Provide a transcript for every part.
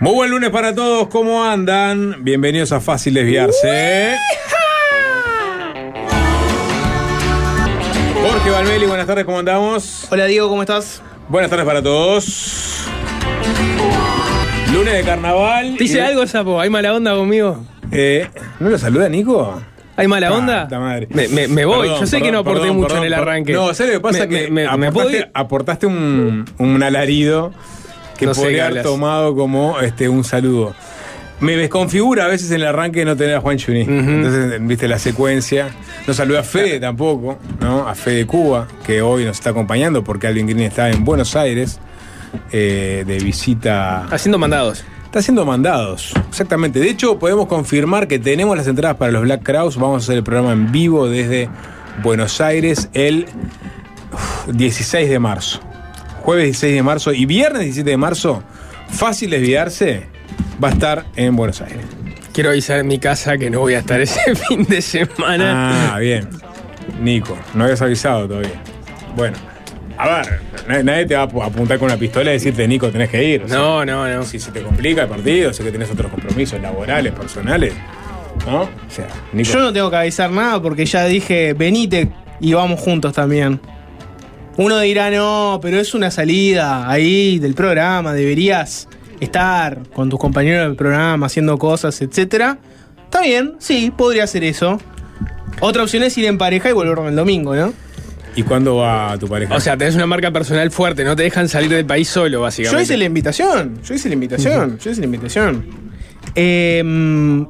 Muy buen lunes para todos, ¿cómo andan? Bienvenidos a Fácil Desviarse. Jorge Valmeli, buenas tardes, ¿cómo andamos? Hola Diego, ¿cómo estás? Buenas tardes para todos. Lunes de carnaval. ¿Te hice Y- algo, Sapo? ¿Hay mala onda conmigo? Eh, ¿No lo saluda Nico? ¿Hay mala onda? Puta madre. Me, me- me voy. Perdón, Yo sé que no aporté perdón, mucho perdón, en el perdón. arranque. No, ¿sabes lo que pasa? Me- que me- me- me puedo aportaste, ir? aportaste un, un alarido que No podría haber tomado como este, un saludo. Me desconfigura a veces en el arranque no tener a Juan Chuní. Entonces, viste la secuencia. No saludé a Fede tampoco, ¿no? A Fede Cuba, que hoy nos está acompañando porque Alvin Green está en Buenos Aires eh, de visita. Haciendo mandados. Está haciendo mandados, exactamente. De hecho, podemos confirmar que tenemos las entradas para los Black Crowes. Vamos a hacer el programa en vivo desde Buenos Aires el uf, 16 de marzo. Jueves 16 de marzo y viernes 17 de marzo, fácil desviarse, va a estar en Buenos Aires. Quiero avisar en mi casa que no voy a estar ese fin de semana. Ah, bien. Nico, no habías avisado todavía. Bueno, a ver, na- nadie te va a ap- apuntar con una pistola y decirte, Nico, tenés que ir. O sea, No, no, no. si se te complica el partido, sé que tenés otros compromisos laborales, personales, ¿no? O sea, Nico. Yo no tengo que avisar nada porque ya dije, venite y vamos juntos también. Uno dirá, no, pero es una salida ahí del programa, deberías estar con tus compañeros del programa haciendo cosas, etcétera. Está bien, sí, podría hacer eso. Otra opción es ir en pareja y volverme el domingo, ¿no? ¿Y cuándo va tu pareja? O sea, tenés una marca personal fuerte, no te dejan salir del país solo, básicamente. Yo hice la invitación, yo hice la invitación, yo hice la invitación. Em,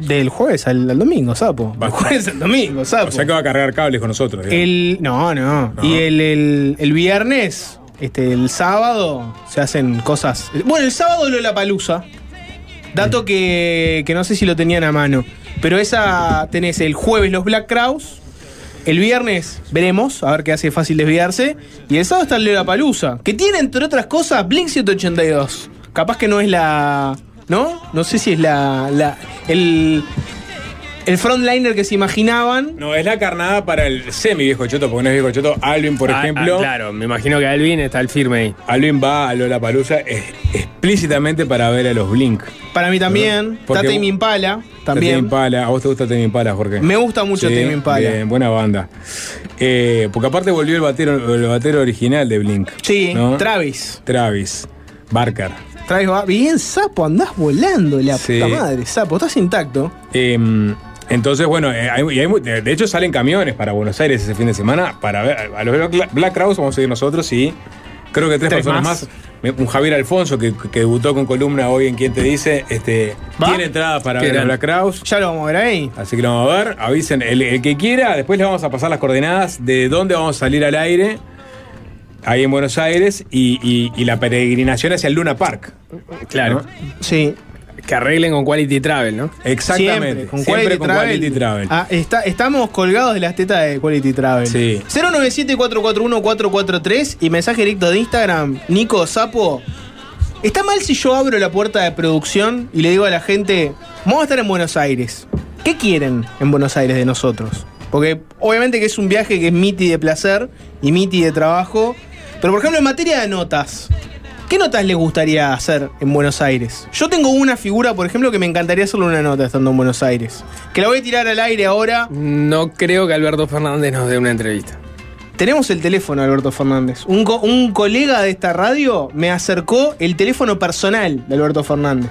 del jueves al, al domingo, sapo. Del jueves al domingo, sapo. o sea que va a cargar cables con nosotros. digamos. El, no, no, No. Y el, el- el viernes, este, el sábado, se hacen cosas. Bueno, el sábado lo la palusa. Dato que, que no sé si lo tenían a mano. Pero esa tenés el jueves los Black Crowes. El viernes veremos, a ver qué hace fácil desviarse. Y el sábado está el Palusa, que tiene, entre otras cosas, Blink 182. Capaz que no es la. ¿No? No sé si es la. la el, el frontliner que se imaginaban. No, es la carnada para el semi viejo choto, porque no es viejo choto. Alvin, por Ah, ejemplo. ah, claro, me imagino que Alvin está el firme ahí. Alvin va a Lola Palusa explícitamente para ver a los Blink. Para mí también. Porque Está Tame Impala. Tame También. Impala. ¿A vos te gusta Tame Impala, Jorge? Me gusta mucho Tame Impala. Bien, buena banda. Eh, porque aparte volvió el batero, el batero original de Blink. Sí, ¿no? Travis. Travis Barker. Travis va. Bien, sapo, andás volando, la Sí. puta madre. Sapo, estás intacto. Eh, entonces, bueno, eh, hay- y hay de hecho salen camiones para Buenos Aires ese fin de semana para ver a los Black- Crowes vamos a ir nosotros y creo que tres, Tres personas más. Un Javier Alfonso que, que debutó con columna hoy en Quien Te Dice, este, ¿Va? tiene entrada para ver a. Black Crowes. Ya lo vamos a ver ahí. Así que lo vamos a ver, avisen el, el que quiera, después les vamos a pasar las coordenadas de dónde vamos a salir al aire, ahí en Buenos Aires, y, y- y la peregrinación hacia el Luna Park. Claro. ¿no? Sí. Que arreglen con Quality Travel, ¿no? Exactamente. Siempre, con Siempre Quality con Travel. Quality Travel. Ah, está- estamos colgados de las tetas de Quality Travel. Sí. 097-441-443 y mensaje directo de Instagram. Nico Sapo. ¿Está mal si yo abro la puerta de producción y le digo a la gente, vamos a estar en Buenos Aires? ¿Qué quieren en Buenos Aires de nosotros? Porque obviamente que es un viaje que es miti de placer y miti de trabajo. Pero por ejemplo en materia de notas, ¿qué notas les gustaría hacer en Buenos Aires? Yo tengo una figura, por ejemplo, que me encantaría hacerle una nota estando en Buenos Aires. Que la voy a tirar al aire ahora. No creo que Alberto Fernández nos dé una entrevista. Tenemos el teléfono, Alberto Fernández. Un, co- un colega de esta radio me acercó el teléfono personal de Alberto Fernández.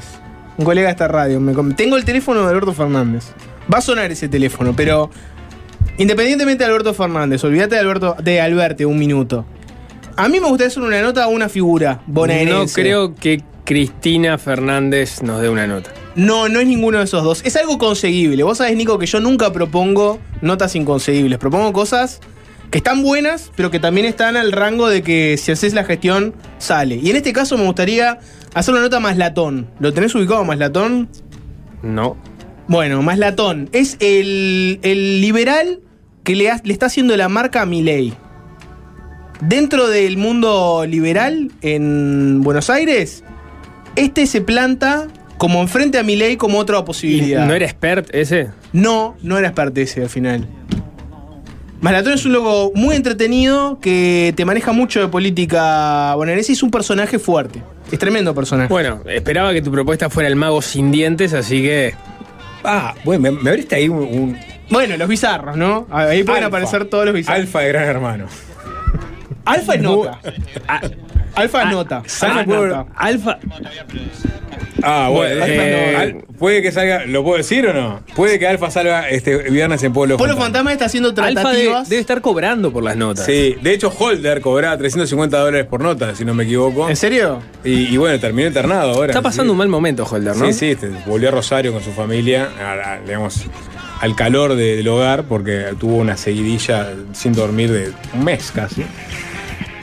Un colega de esta radio. me tengo el teléfono de Alberto Fernández. Va a sonar ese teléfono, pero independientemente de Alberto Fernández, olvídate de Alberto, de Alberte un minuto. A mí me gustaría hacer una nota a una figura No bonaerense. creo que Cristina Fernández nos dé una nota. No, no es ninguno de esos dos. Es algo conseguible. Vos sabés, Nico, que yo nunca propongo notas inconseguibles. Propongo cosas que están buenas, pero que también están al rango de que si haces la gestión, sale. Y en este caso me gustaría hacer una nota más latón. ¿Lo tenés ubicado más latón? No. Bueno, más latón. Es el, el liberal que le, ha- le está haciendo la marca a Milei. Dentro del mundo liberal en Buenos Aires, este se planta como enfrente a Milei como otra ¿Y posibilidad. ¿No era expert ese? No, no era parte ese al final. Malatón es un loco muy entretenido que te maneja mucho de política bonaerense y es un personaje fuerte. Es tremendo personaje. Bueno, esperaba que tu propuesta fuera el mago sin dientes, así que. Ah, bueno, me, me abriste ahí un, un Bueno, los bizarros, ¿no? Ahí pueden Alfa. aparecer todos los bizarros. Alfa de Gran Hermano. Alfa es nota. Ah, Alfa es nota. Alfa es nota. Alfa. Ah, bueno. Alfa eh, puede que salga, ¿lo puedo decir o no? Puede que Alfa salga este viernes en Pueblo Polo Fantasma. Fantasma está haciendo Alfa debe, tratativas. debe estar cobrando por las notas. Sí, de hecho Holder cobraba 350 dólares por nota, si no me equivoco. ¿En serio? Y, y bueno, terminó internado ahora. Está pasando un mal momento, Holder, ¿no? Sí, sí, este, volvió a Rosario con su familia, a- a- digamos, al calor de- del hogar, porque tuvo una seguidilla sin dormir de un mes casi.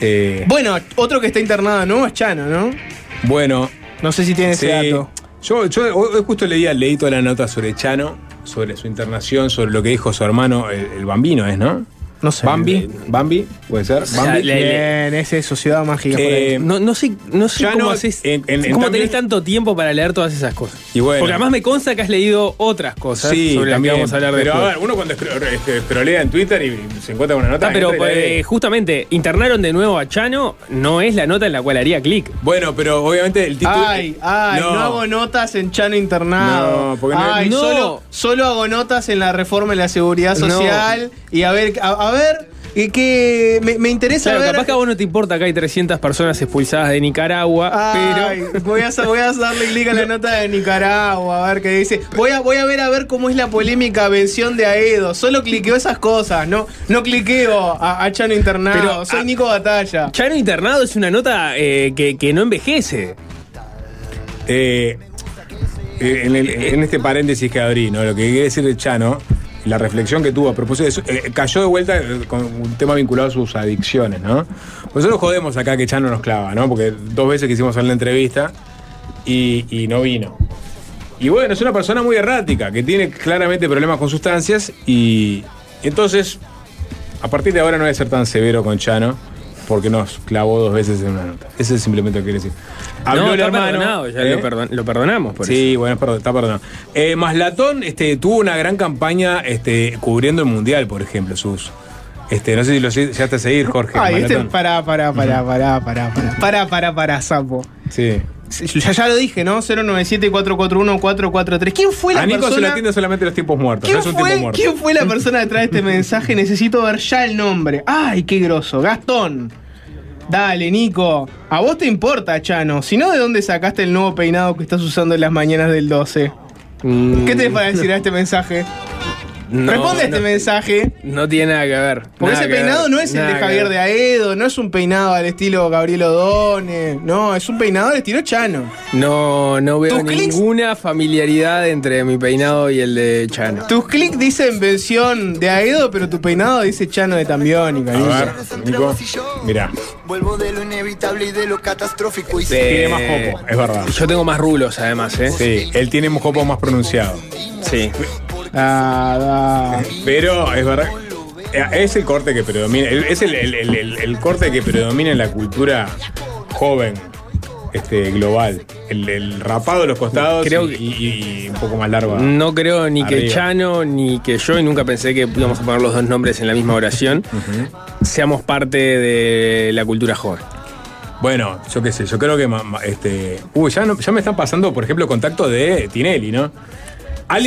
Eh, Bueno, otro que está internado nuevo es Chano, ¿no? bueno, No sé si tiene sí. ese dato. Yo, yo hoy justo leía, leí toda la nota sobre Chano, sobre su internación, sobre lo que dijo su hermano, el, el bambino es, ¿no? No sé. Bambi, Bambi, puede ser. sea, Bambi. le- Bien, ese es Sociedad Mágica. por ahí. Eh, No, no sé, no sé Ya cómo no, haces. en- en- en cómo también- tenés tanto tiempo para leer todas esas cosas. Y bueno. Porque además me consta que has leído otras cosas Sí, sobre las que también. vamos a hablar Pero después. a ver, uno cuando escro- este, scrollea en Twitter y se encuentra con una nota. Ah, pero entra y la lee. eh, justamente internaron de nuevo a Chano, no es la nota en la cual haría clic. Bueno, pero obviamente el título. Ay, ay, no. hago notas en Chano internado. No, porque no- ay, No. Solo, solo hago notas en la reforma de la seguridad No. social. Y a ver, a, a ver, y que me, me interesa Claro, ver. capaz que a vos no te importa que hay 300 personas expulsadas de Nicaragua, Ay, pero. voy, a, voy a darle clic a la nota de Nicaragua, a ver qué dice. Voy a, voy a ver a ver cómo es la polémica vención de Aedo. Solo cliqueo esas cosas, no, no cliqueo a, a Chano Internado. Pero, Soy ah, Nico Batalla. Chano internado es una nota eh, que, que no envejece. Eh, eh, en, el- en este paréntesis que abrí, ¿no? Lo que quiere decir el Chano, la reflexión que tuvo a propósito de eso, eh, cayó de vuelta eh, con un tema vinculado a sus adicciones, ¿no? Nosotros jodemos acá que Chano nos clava, ¿no? Porque dos veces quisimos hacer la entrevista y, y no vino. Y bueno, es una persona muy errática, que tiene claramente problemas con sustancias y entonces, a partir de ahora no voy a ser tan severo con Chano. Porque nos clavó dos veces en una nota. Eso es simplemente lo que quiere decir. Habló no, el está hermano, ya ¿eh? lo, perdon- lo perdonamos por Sí, bueno, perdón, está perdonado. Eh, Maslatón este, tuvo una gran campaña este, cubriendo el Mundial, por ejemplo, sus. Este, no sé si lo llegaste a seguir, Jorge. Ay, este pará, pará, pará, pará, pará, pará, pará, pará, pará, sapo. Sí. Ya, ya lo dije, ¿no? 097-441-443. ¿Quién fue la A Nico se lo persona? atiende solamente los tiempos muertos. ¿Quién no es un tiempo fue, muerto. ¿Quién fue la persona detrás de este mensaje? Necesito ver ya el nombre. ¡Ay, qué groso! Gastón. Dale, Nico. A vos te importa, Chano. Si no, ¿de dónde sacaste el nuevo peinado que estás usando en las mañanas del 12? Mm, ¿Qué tenés para decir a este mensaje? No, Responde a este no, mensaje. No tiene nada que ver. Porque ese peinado ver, no es el de Javier de Aedo, no es un peinado al estilo Gabriel Odone. No, es un peinado al estilo Chano. No, no veo clics- ninguna familiaridad entre mi peinado y el de Chano. Tus clics dicen versión de Aedo, pero tu peinado dice Chano de Tambiónica. A ver, Nico. Mirá, Vuelvo de lo inevitable y de lo catastrófico y tiene más jopo, es verdad. Yo tengo más rulos además, ¿eh? Sí, él tiene un jopo más pronunciado. Sí. Ah. Pero es verdad. eh, Es el corte que predomina. Es el, el- el- corte que predomina en la cultura joven. Este, global. El, el rapado de los costados Creo y, que- y- y un poco más largo. No creo ni que. Chano ni que yo, y nunca pensé que íbamos a poner los dos nombres en la misma oración, seamos parte de la cultura joven. Bueno, yo qué sé, yo creo que. este, uy, ya, no- ya me están pasando, por ejemplo, contacto de Tinelli, ¿no?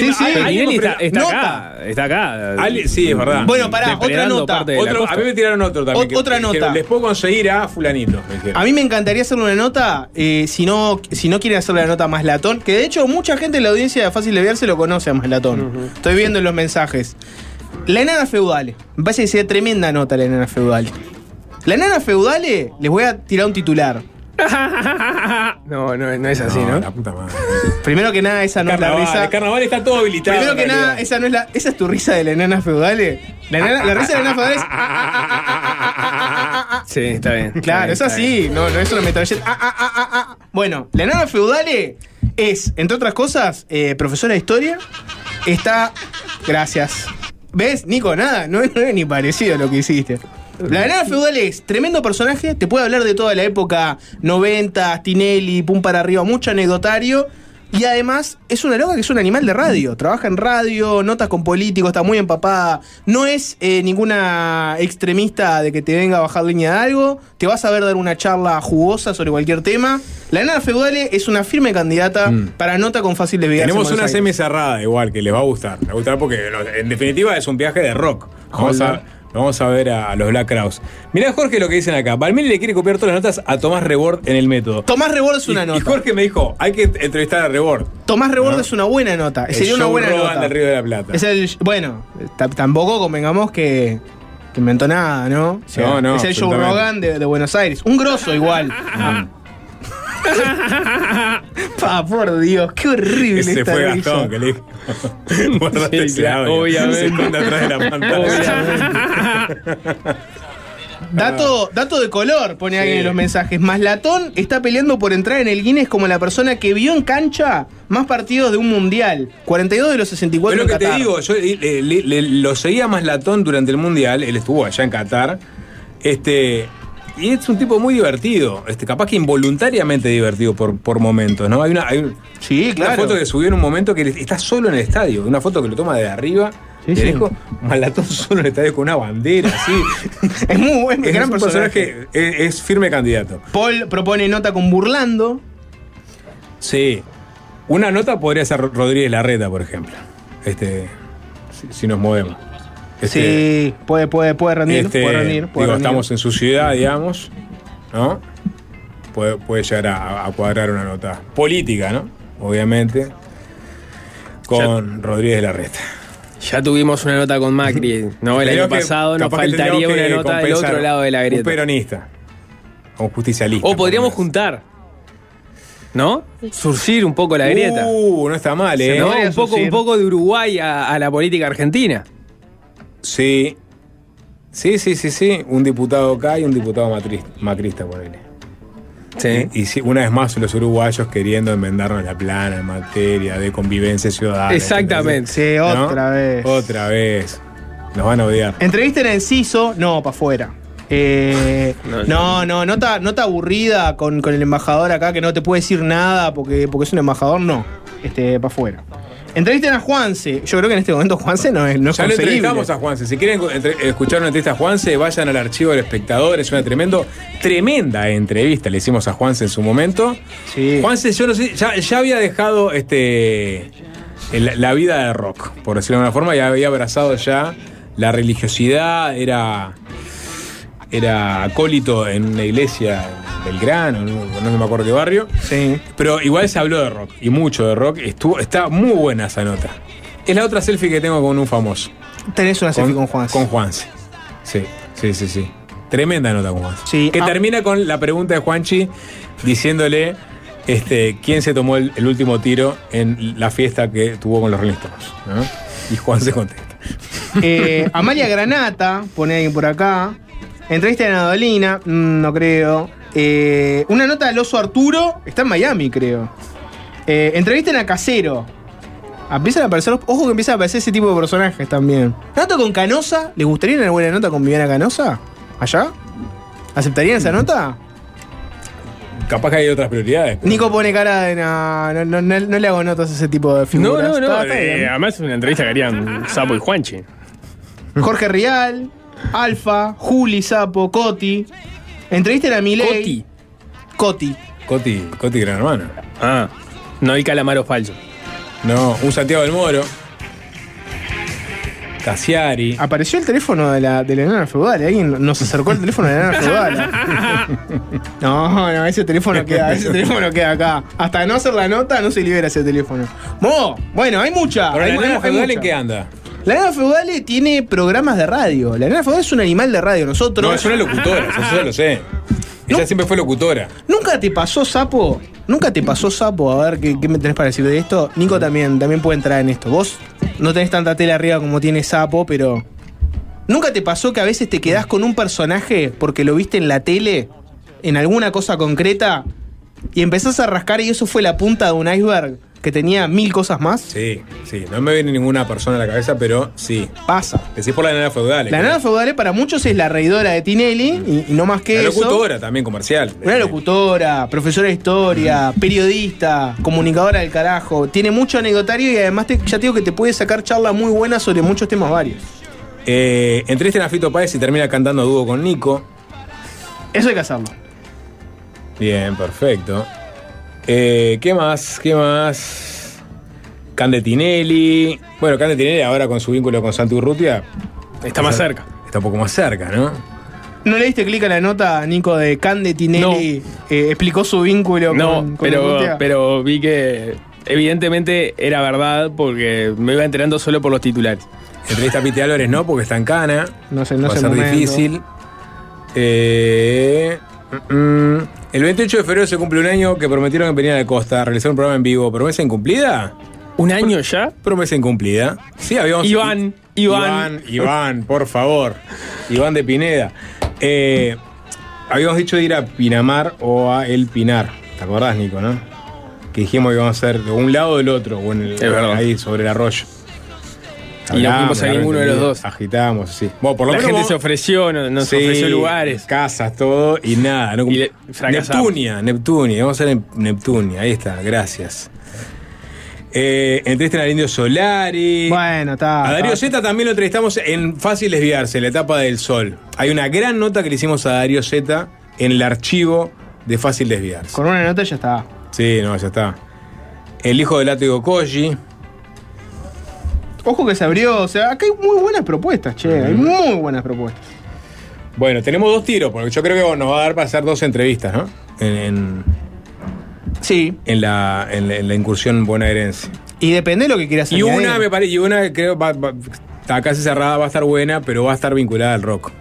Sí, sí. Pero alguien está, acá, está acá. Ali- sí, es verdad. Bueno, pará, otra nota. Otro- a mí me tiraron otro también. Otra que nota. Les puedo conseguir a Fulanito. A mí me encantaría hacerle una nota, eh, si, no, si no quieren hacerle la nota a Maslatón, que de hecho mucha gente en la audiencia de Fácil de Ver se lo conoce a Maslatón. Estoy viendo en los mensajes. La enana feudal. Me parece que sería tremenda nota la enana feudal. La enana feudal, les voy a tirar un titular. no, no, no es así, ¿no? La puta madre. Primero que nada, esa no es la risa. el carnaval está todo habilitado. Primero que nada, esa no es la. Esa es tu risa de la enana feudal. La, enana- la risa de la enana feudal es. Sí, está bien. Claro, es así, no, no es una metralleta. Ah, ah, ah. Bueno, la enana feudale es, entre otras cosas, eh, profesora de historia. Está. Gracias. ¿Ves, Nico? Nada, no es ni parecido a lo que hiciste. La enana feudal es tremendo personaje, te puede hablar de toda la época 90, Tinelli, pum para arriba, mucho anecdotario, Y además es una loca que es un animal de radio. Trabaja en radio, notas con políticos, está muy empapada. No es eh, ninguna extremista de que te venga a bajar línea de algo. Te vas a ver dar una charla jugosa sobre cualquier tema. La nana feudale es una firme candidata Mm. para nota con fácil desviarse. Tenemos en una semi cerrada igual, que les va a gustar. Les va a gustar porque en definitiva es un viaje de rock. Vamos a. vamos a ver a, a los Black Crowes. Mirá Jorge lo que dicen acá. Valmeli le quiere copiar todas las notas a Tomás Rebord en el método. Tomás Rebord es una y, nota. y Jorge me dijo, hay que entrevistar a Rebord. Tomás Rebord ¿No? es una buena nota. El Sería una buena Rogan nota. del Río de la Plata. Es el. Bueno, ta- tampoco convengamos que. que inventó nada, ¿no? O sea, No, no, Es el Joe. Rogan de, de Buenos Aires. Un grosso igual. Pa, por Dios, qué horrible Ese esta fue. Gastón que le dijo. Guardate Sí, ese audio. obviamente. Se esconde atrás de la pantalla. Dato, dato de color, pone alguien en los mensajes. Maslatón está peleando por entrar en el Guinness como la persona que vio en cancha más partidos de un mundial. 42 de los 64 Pero lo en que te digo, yo eh, le- le- lo seguía más latón durante el Mundial, él estuvo allá en Qatar. Este. Y es un tipo muy divertido, este, capaz que involuntariamente divertido por, por momentos, ¿no? Hay una, hay un- Sí, una claro. foto que subió en un momento que está solo en el estadio, una foto que lo toma de arriba, Sí, de sí. lejos, Malatón solo en el estadio con una bandera, así. Es muy buen es gran un personaje. personaje, es, es firme candidato. Paul propone nota con Burlando. Sí. Una nota podría ser Rodríguez Larreta, por ejemplo. Este. Si, si nos movemos. Este, sí, puede, puede, puede rendir. este, puede rendir, puede digo, rendir. estamos en su ciudad, digamos. ¿No? Puede, puede llegar a, a cuadrar una nota política, ¿no? Obviamente. Con Rodríguez Larreta. Ya tuvimos una nota con Macri, ¿no? El Creo año que pasado nos faltaría una nota del otro lado de la Un grieta. peronista. O un justicialista. O podríamos juntar. ¿No? Surcir un poco la grieta. Uh, no está mal, ¿eh? Un poco, surcir. un poco de Uruguay a, a la política argentina. Sí. Sí, sí, sí, sí. Un diputado acá y un diputado matri- macrista, ponele. Sí. Y sí, una vez más los uruguayos queriendo enmendarnos la plana en materia de convivencia ciudadana. Exactamente. Sí, ¿No? otra vez. Otra vez. Nos van a odiar. Entrevista en Enciso, no, para afuera. Eh, No, no, no, nota, nota aburrida con, con el embajador acá que no te puede decir nada porque, porque es un embajador, no. Este, para afuera. Entrevisten a Juanse. Yo creo que en este momento Juanse no es, no es Ya lo entrevistamos a Juanse. Si quieren entre- escuchar una entrevista a Juanse, vayan al archivo del espectador. Es una tremendo, tremenda entrevista. Le hicimos a Juanse en su momento. Sí. Juanse, yo no sé, ya, ya había dejado este el- la vida de rock, por decirlo de alguna forma, y había abrazado ya la religiosidad, era, era acólito en una iglesia Belgrano, no, no me acuerdo qué barrio. Sí. Pero igual se habló de rock, y mucho de rock. Estuvo, está muy buena esa nota. Es la otra selfie que tengo con un famoso. Tenés una selfie con Juanse. Con Juanse. Sí, sí, sí, sí. Tremenda nota con Juanse. Sí, Que ah. termina con la pregunta de Juanchi diciéndole este, quién se tomó el, el último tiro en la fiesta que tuvo con los Rolling Stones. ¿no? Y Juan se contesta. Eh, Amalia Granata, pone alguien por acá. Entrevista en Adolina, mm, no creo. Eh, una nota del oso Arturo, está en Miami, creo. Eh, entrevisten a Casero. Empiezan a aparecer, ojo que empiezan a aparecer ese tipo de personajes también. Nota con Canosa, ¿les gustaría una buena nota con Viviana Canosa? ¿Allá? ¿Aceptarían esa nota? Capaz que hay otras prioridades. pero- Nico pone cara de no, no, no, no- no le hago notas a ese tipo de No, figuras. no, no. Está- está eh, bien. además es una entrevista que harían Sapo y Juanchi. Jorge Rial, Alfa, Juli, Sapo, Coti. Entrevisten a Milei. Coti. Coti. Coti, Coti Gran Hermano. Ah, no el calamaro falso. No, un Santiago del Moro. Casiari. Apareció el teléfono de la, de la enana feudal. Alguien nos acercó el teléfono de la enana feudal. No, no, ese teléfono queda, ese teléfono queda acá. Hasta no hacer la nota, no se libera ese teléfono. Mo, bueno, hay mucha. Ahora, hay, ¿la hay- hay feudal mucha. en qué anda? La enana feudal tiene programas de radio. La enana feudal es un animal de radio. Nosotros. No, es una locutora, eso ya lo sé. No. Ella siempre fue locutora. ¿Nunca te pasó sapo? ¿Nunca te pasó sapo? A ver, ¿qué, qué me tenés para decir de esto? Nico también, también puede entrar en esto. Vos no tenés tanta tela arriba como tiene sapo, pero. ¿Nunca te pasó que a veces te quedás con un personaje porque lo viste en la tele, en alguna cosa concreta, y empezás a rascar y eso fue la punta de un iceberg que tenía mil cosas más. Sí, sí. No me viene ninguna persona a la cabeza, pero sí. Pasa. Decís por la nana feudal. La nana feudal para muchos es la reidora de Tinelli y, y no más que La eso. locutora también comercial. Una locutora, profesora de historia, periodista, comunicadora del carajo. Tiene mucho anecdotario y además te- ya te digo que te puede sacar charla muy buena sobre muchos temas varios. Eh, entrevisten a Fito Páez y termina cantando a dúo con Nico. Eso hay que hacerlo. Bien, perfecto. Eh, ¿Qué más? ¿Qué más? Cande Tinelli. Bueno, Cande Tinelli ahora con su vínculo con Santi Urrutia Está más cerca. está un poco más cerca, ¿no? ¿No le diste clic a la nota, Nico, de Cande Tinelli? eh, explicó su vínculo No, con, con pero, Urrutia? pero vi que evidentemente era verdad porque me iba enterando solo por los titulares. Entrevista a Piti Álvarez no, porque está en cana. No sé, no Va a sé ser momento. difícil. Eh, mm, mm. El 28 de febrero se cumple un año que prometieron en Peña de Costa realizar un programa en vivo. ¿Promesa incumplida? ¿Un año ya? Promesa incumplida. Sí, habíamos. Iván, Iván. Iván, Iván, por favor. Iván de Pineda. Eh, habíamos dicho de ir a Pinamar o a El Pinar. ¿Te acordás, Nico, no? Que dijimos que íbamos a hacer de un lado o del otro, o en el- ahí sobre el arroyo. Y no fuimos a ninguno de los dos. Agitamos, sí. Bueno, por lo La menos gente vos- se ofreció, no- nos Sí, ofreció lugares. Casas, todo, y nada. No, Y. Neptunia, Neptunia. Vamos a hacer en Neptunia. Ahí está, gracias. Eh, entrevisten al Indio Solari. Bueno, está. A Darío está. Z también lo entrevistamos en Fácil Desviarse, la etapa del sol. Hay una gran nota que le hicimos a Darío Z en el archivo de Fácil Desviarse. Con una nota ya está. Sí, no, ya está. El hijo del látigo Koji. Ojo que se abrió, o sea, acá hay muy buenas propuestas, che, hay muy buenas propuestas. Bueno, tenemos dos tiros, porque yo creo que nos va a dar para hacer dos entrevistas, ¿no? En, en- Sí, en la, en, la- en la incursión bonaerense. y depende de lo que quieras Y añadir. una, me parece, y una creo va, va- está casi cerrada, va a estar buena, pero va a estar vinculada al rock.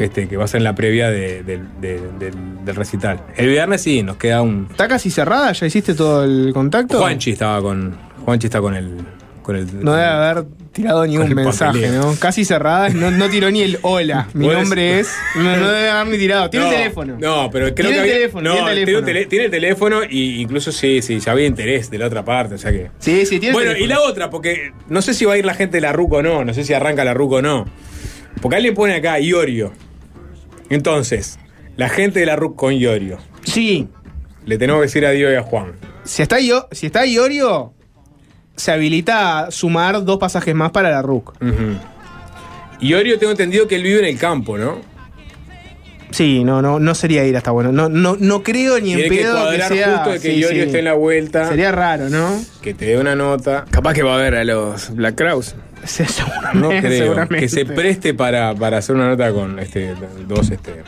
Este, que va a ser en la previa de- del- de- del, del recital. El viernes sí, nos queda un. ¿Está casi cerrada? ¿Ya hiciste todo el contacto? Juanchi estaba con. Juanchi está con el. Con el No debe haber tirado ningún Con el mensaje. ¿no? Casi cerrada, no, no tiró ni el hola. Mi nombre es. No, no debe haber ni tirado. Tiene no, el teléfono. No, pero creo Tiene que el había- teléfono, no, tiene el tiene un teléfono. tele- tiene el teléfono y incluso sí, sí, ya había interés de la otra parte, o sea que. Sí, sí, tiene Bueno, el y la otra, porque no sé si va a ir la gente de la RUC o no, no sé si arranca la RUC o no. Porque alguien pone acá Iorio. Entonces, la gente de la RUC con Iorio. Sí. Le tenemos que decir adiós y a Juan. Si está, Io- si está Iorio, se habilita a sumar dos pasajes más para la RUC. Ujú. Iorio tengo entendido que él vive en el campo, ¿no? Sí, no, no, no sería ir hasta bueno. No, no, no creo ni en Tiene pedo que sea. justo de que sí, Iorio sí. esté en la vuelta, Sería raro, ¿no? que te dé una nota. Capaz que va a ver a los Black Crowes. Sí, seguramente, No creo seguramente. que se preste para, para hacer una nota con este dos este.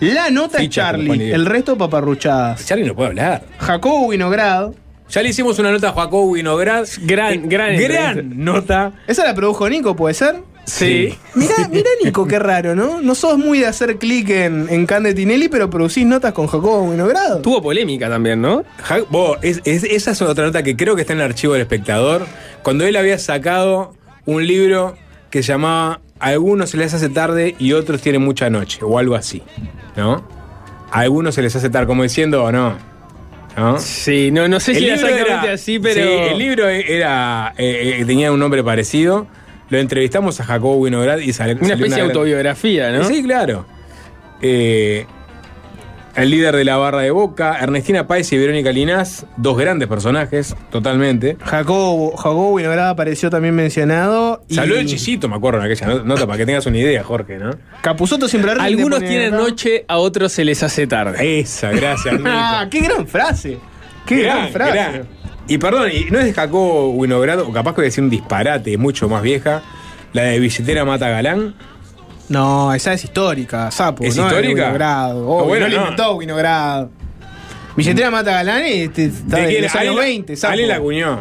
La nota es Charlie, el resto paparruchadas. Charlie no puede hablar. Jacobo Winograd. Ya le hicimos una nota a Jacobo Winograd. Gran, Eh, gran gran entrevista. nota. Esa la produjo Nico, ¿puede ser? Sí. Mirá, mirá Nico, qué raro, ¿no? No sos muy de hacer clic en, en Cande Tinelli, pero producís notas con Jacobo Winograd. Tuvo polémica también, ¿no? Ja- vos, es- es- esa es otra nota que creo que está en el archivo del espectador. Cuando él había sacado un libro que se llamaba A algunos se les hace tarde y otros tienen mucha noche, o algo así. ¿No? A algunos se les hace tarde, como diciendo, o no. ¿No? Sí, no, no sé si era exactamente así, pero. Sí, el libro era, eh, eh, tenía un nombre parecido. Lo entrevistamos a Jacobo Winograd y salió. Una especie de autobiografía, ¿no? Sí, claro. Eh, el líder de la barra de Boca, Ernestina Páez y Verónica Linás, dos grandes personajes, totalmente. Jacobo, Jacobo Winograd apareció también mencionado. y Salió el chisito, me acuerdo, en aquella no- nota, para que tengas una idea, Jorge, ¿no? Capuzoto siempre rinde, Algunos pone tienen acá. noche, a otros se les hace tarde. Esa, gracias. Ah, qué gran frase. Qué gran, Gran, frase. gran. Y perdón, y no es de Jacobo Winograd, o capaz que voy a decir un disparate, mucho más vieja, la de Billetera Mata Galán. No, esa es histórica, sapo. ¿Es no histórica? Winograd. Obvio, Ah, bueno, no, le no. inventó Winograd. Billetera Mata Galán y este, está ¿De de quién? los años Ale- 20, sapo. Ale la acuñó.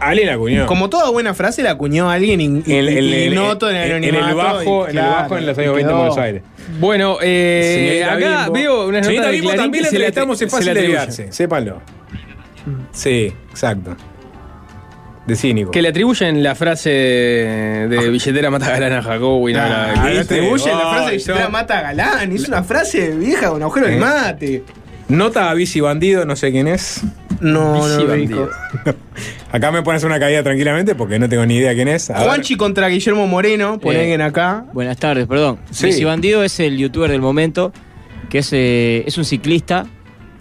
Ale la acuñó. Como toda buena frase la acuñó alguien y- en, en- y en- noto en el en- en el bajo, y en el claro, bajo en los años 20 en. Buenos Aires. Bueno, eh, acá Bimbo. veo una nota Señorita de Bimbo también la entrevistamos en se fácil de ligarse, sépanlo. Sí, exacto. De cínico. Que le atribuyen la frase de billetera mata galán a Jacobo y Ah, nada. le atribuye la frase de billetera yo- Mata Galán. Es una frase vieja con agujero de Eh. mate. Nota a bici bandido, no sé quién es. No, no Bici lo bandido. Acá me pones una caída tranquilamente porque no tengo ni idea quién es. A ver. Juanchi contra Guillermo Moreno, pone Eh, alguien acá. Buenas tardes, perdón. Sí. Bici Bandido es el youtuber del momento, que es, eh, es un ciclista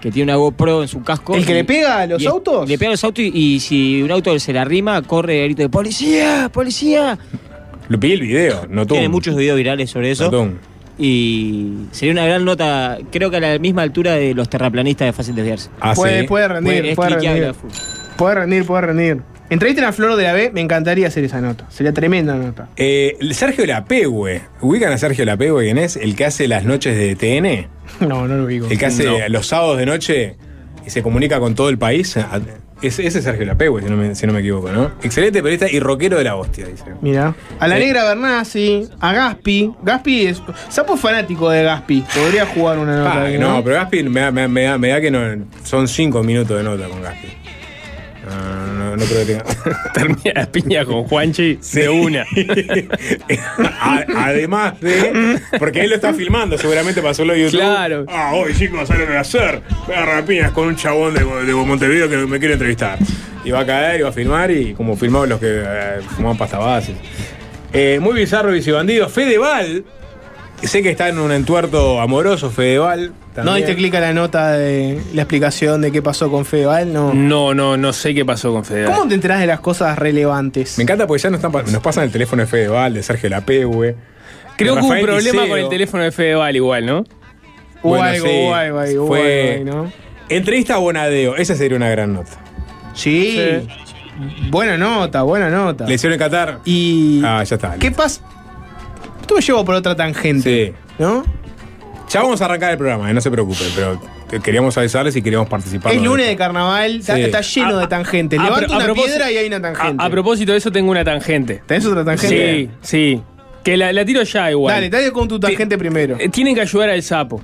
que tiene una GoPro en su casco. ¿El que y- le pega a los y autos? Le pega a los autos y, y si un auto se le arrima, corre grito de ¡Policía! ¡Policía! Lo pillé el video, no tú. Tiene muchos videos virales sobre eso. Y sería una gran nota, creo que a la misma altura de los terraplanistas de fácil desviarse. Ah, puede, sí. puede rendir, puede cliqueable rendir. Puede rendir, puede rendir. Entrevisten a Flor de la B, me encantaría hacer esa nota. Sería tremenda nota. Eh, Sergio Lapegue. ¿Ubican a Sergio Lapegue quién es? El que hace las noches de TN. No, no lo ubico. El que hace No. los sábados de noche y se comunica con todo el país. A- Ese, ese es Sergio Lapegue, si no, me, si no me equivoco, ¿no? Excelente periodista y rockero de la hostia, dice. Mira. A la negra Bernasi, a Gaspi. Gaspi es. Sapo es fanático de Gaspi. Podría jugar una nota. Ah, ahí, no, ¿no? pero Gaspi me da, me da- me da- me da que no, son cinco minutos de nota con Gaspi. No, no, no creo que tenga. Termina la piña con Juanchi de una. Además de. Porque él lo está filmando, seguramente pasó lo de YouTube. Claro. Ah, hoy chicos, ¿saben lo que voy a hacer? Voy a agarrar piñas con un chabón de, de Montevideo que me quiere entrevistar. Y va a caer y va a filmar, y como filmaban los que eh, fumaban pasta base. Eh, muy bizarro, Bandido. Fedeval. Sé que está en un entuerto amoroso, Fedeval. No diste clic a la nota de la explicación de qué pasó con Fedeval, no. No, no, no sé qué pasó con Federer. ¿Cómo te enterás de las cosas relevantes? Me encanta porque ya nos, están pa- nos pasan el teléfono de Fedeval, de Sergio Lapegue. Creo que hubo un problema con el teléfono de Fedeval igual, ¿no? Hubo Bueno, algo, sí. algo Fue- algo ¿no? Entrevista a Bonadeo, esa sería una gran nota. Sí. Buena nota, buena nota. Lesión en Qatar. Y. Ah, ya está. ¿Qué pasa? Esto me llevo por otra tangente. Sí. ¿No? Ya vamos a arrancar el programa, eh, no se preocupen, pero queríamos avisarles si queríamos participar. Es lunes de carnaval, está, Sí. está lleno A- de tangentes. Levanta una propósito- piedra y hay una tangente. A, a propósito de eso tengo una tangente. ¿Tenés otra tangente? Sí, sí. Que la, la tiro ya igual. Dale, dale con tu tangente primero. Eh, Tienen que ayudar al sapo.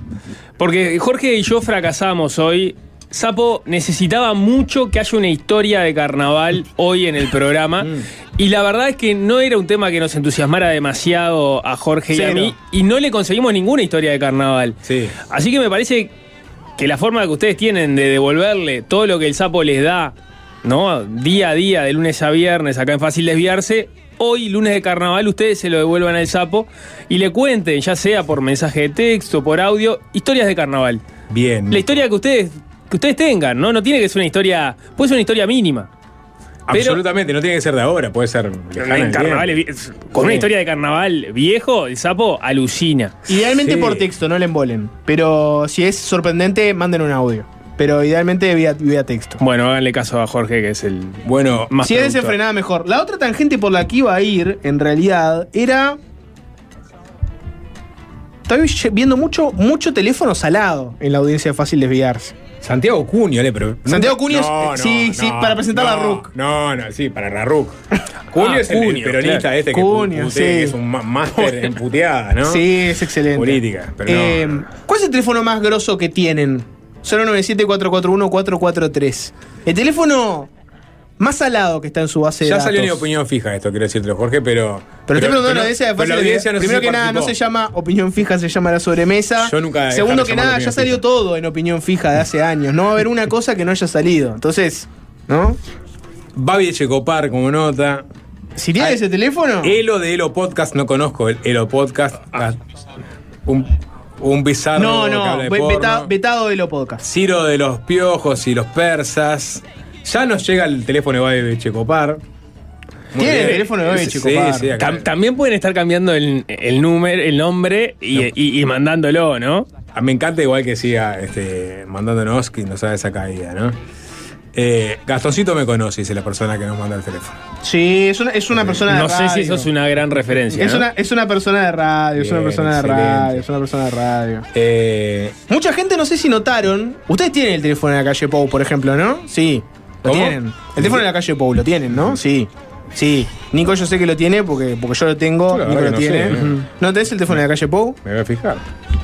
Porque Jorge y yo fracasamos hoy. Sapo necesitaba mucho que haya una historia de carnaval hoy en el programa. Mm. Y la verdad es que no era un tema que nos entusiasmara demasiado a Jorge y a mí. Y no le conseguimos ninguna historia de carnaval. Sí. Así que me parece que la forma que ustedes tienen de devolverle todo lo que el sapo les da, ¿no? Día a día, de lunes a viernes, acá en Fácil Desviarse. Hoy, lunes de carnaval, ustedes se lo devuelvan al sapo y le cuenten, ya sea por mensaje de texto, por audio, historias de carnaval. Bien. La historia que ustedes, que ustedes tengan, ¿no? No tiene que ser una historia. Puede ser una historia mínima. pero- Absolutamente, no tiene que ser de ahora, puede ser. en carnaval, con Sí. una historia de carnaval viejo, el sapo alucina. Idealmente Sí. por texto, no le embolen. Pero si es sorprendente, manden un audio. Pero idealmente vía, vía texto. Bueno, háganle caso a Jorge, que es el Bueno, más si es productor. desenfrenada, mejor. La otra tangente por la que iba a ir, en realidad, era. Estoy viendo mucho, mucho teléfono salado en la audiencia de Fácil Desviarse. Santiago Cunio, le, pero. Santiago Cunio es- No, no, sí, sí, para presentar a RUC. No, no, sí, para la RUC. Cunio Ah, es el, el Cunio, peronista claro. este que, Cunio, sí. que es un máster en puteadas, ¿no? Sí, es excelente. Política, pero Eh, no. ¿Cuál es el teléfono más grosso que tienen? 097-441-443. El teléfono más salado que está en su base de Ya datos. salió mi opinión fija esto, quiero decirte, Jorge, pero. Pero estoy preguntando la audiencia de Fácil audiencia no Primero que nada, no se llama opinión fija, se llama la sobremesa. Yo nunca Segundo que nada, ya salió fija. todo en opinión fija de hace años. No va a haber una cosa que no haya salido. Entonces, ¿no? Babi Echecopar como nota. Si tiene Ay, ese teléfono. Elo de Elo Podcast, no conozco el Elo Podcast. Ah, Un, un bizarro no, que no, habla de vetado de lo podcast. Ciro de los piojos y los persas. Ya nos llega el teléfono de de Checopar. Muy Tiene el teléfono de Sí, Checopar. sí, acá. Tam- también pueden estar cambiando el, el número, el nombre y, y- y mandándolo, ¿no? Ah, Me encanta igual que siga este, mandándonos que nos haga esa caída, ¿no? Eh, Gastoncito me conoce, dice la persona que nos manda el teléfono. Sí, es una, es una persona de No sé si radio. eso es una gran referencia. Es ¿no? una, es una persona de radio, es una Bien, persona de excelente. radio, es una persona de radio. Eh, Mucha gente, no sé si notaron. Ustedes tienen el teléfono en la calle Pou, por ejemplo, ¿no? Sí. Lo ¿Cómo? tienen. El teléfono en la calle Pou, lo tienen, ¿no? Sí. Sí. Nico, yo sé que lo tiene porque, porque yo lo tengo. Yo la Nico verdad lo que no tiene. sé, ¿eh? ¿No tenés el teléfono en la calle Pou? me voy a fijar.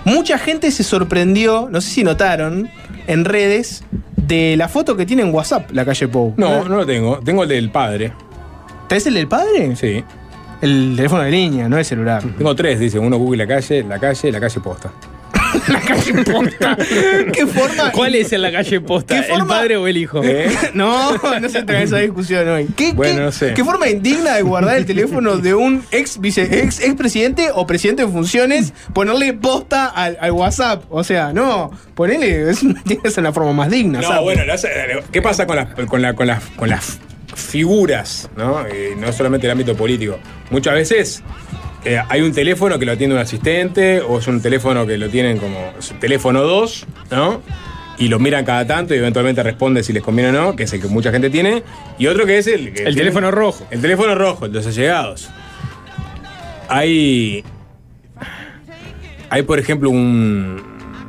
Mucha gente se sorprendió, no sé si notaron, en redes, de la foto que tiene en WhatsApp la calle Pou. No, no lo tengo. Tengo el del padre. ¿Tenés el del padre? Sí. El teléfono de línea, no el celular. Tengo tres, dice. Uno Google la calle, la calle, la calle posta. la calle posta. ¿Qué forma? ¿Cuál es en la calle posta? ¿Qué ¿El forma? padre o el hijo? ¿Eh? No, no se entra en esa discusión hoy. ¿Qué, Bueno, qué- no sé. qué forma indigna de guardar el teléfono de un ex, vice, ex, ex presidente o presidente en funciones, ponerle posta al, al WhatsApp? O sea, no, ponele, es, una- ser la forma más digna. No, ¿sabes? bueno, las- ¿qué pasa con las, con la- con las, con las figuras, ¿no? Eh, no solamente el ámbito político. Muchas veces eh, hay un teléfono que lo atiende un asistente o es un teléfono que lo tienen como teléfono 2, ¿no? Y lo miran cada tanto y eventualmente responde si les conviene o no, que es el que mucha gente tiene. Y otro que es el... que tiene- teléfono rojo. El teléfono rojo, el los allegados. Hay... Hay, por ejemplo, un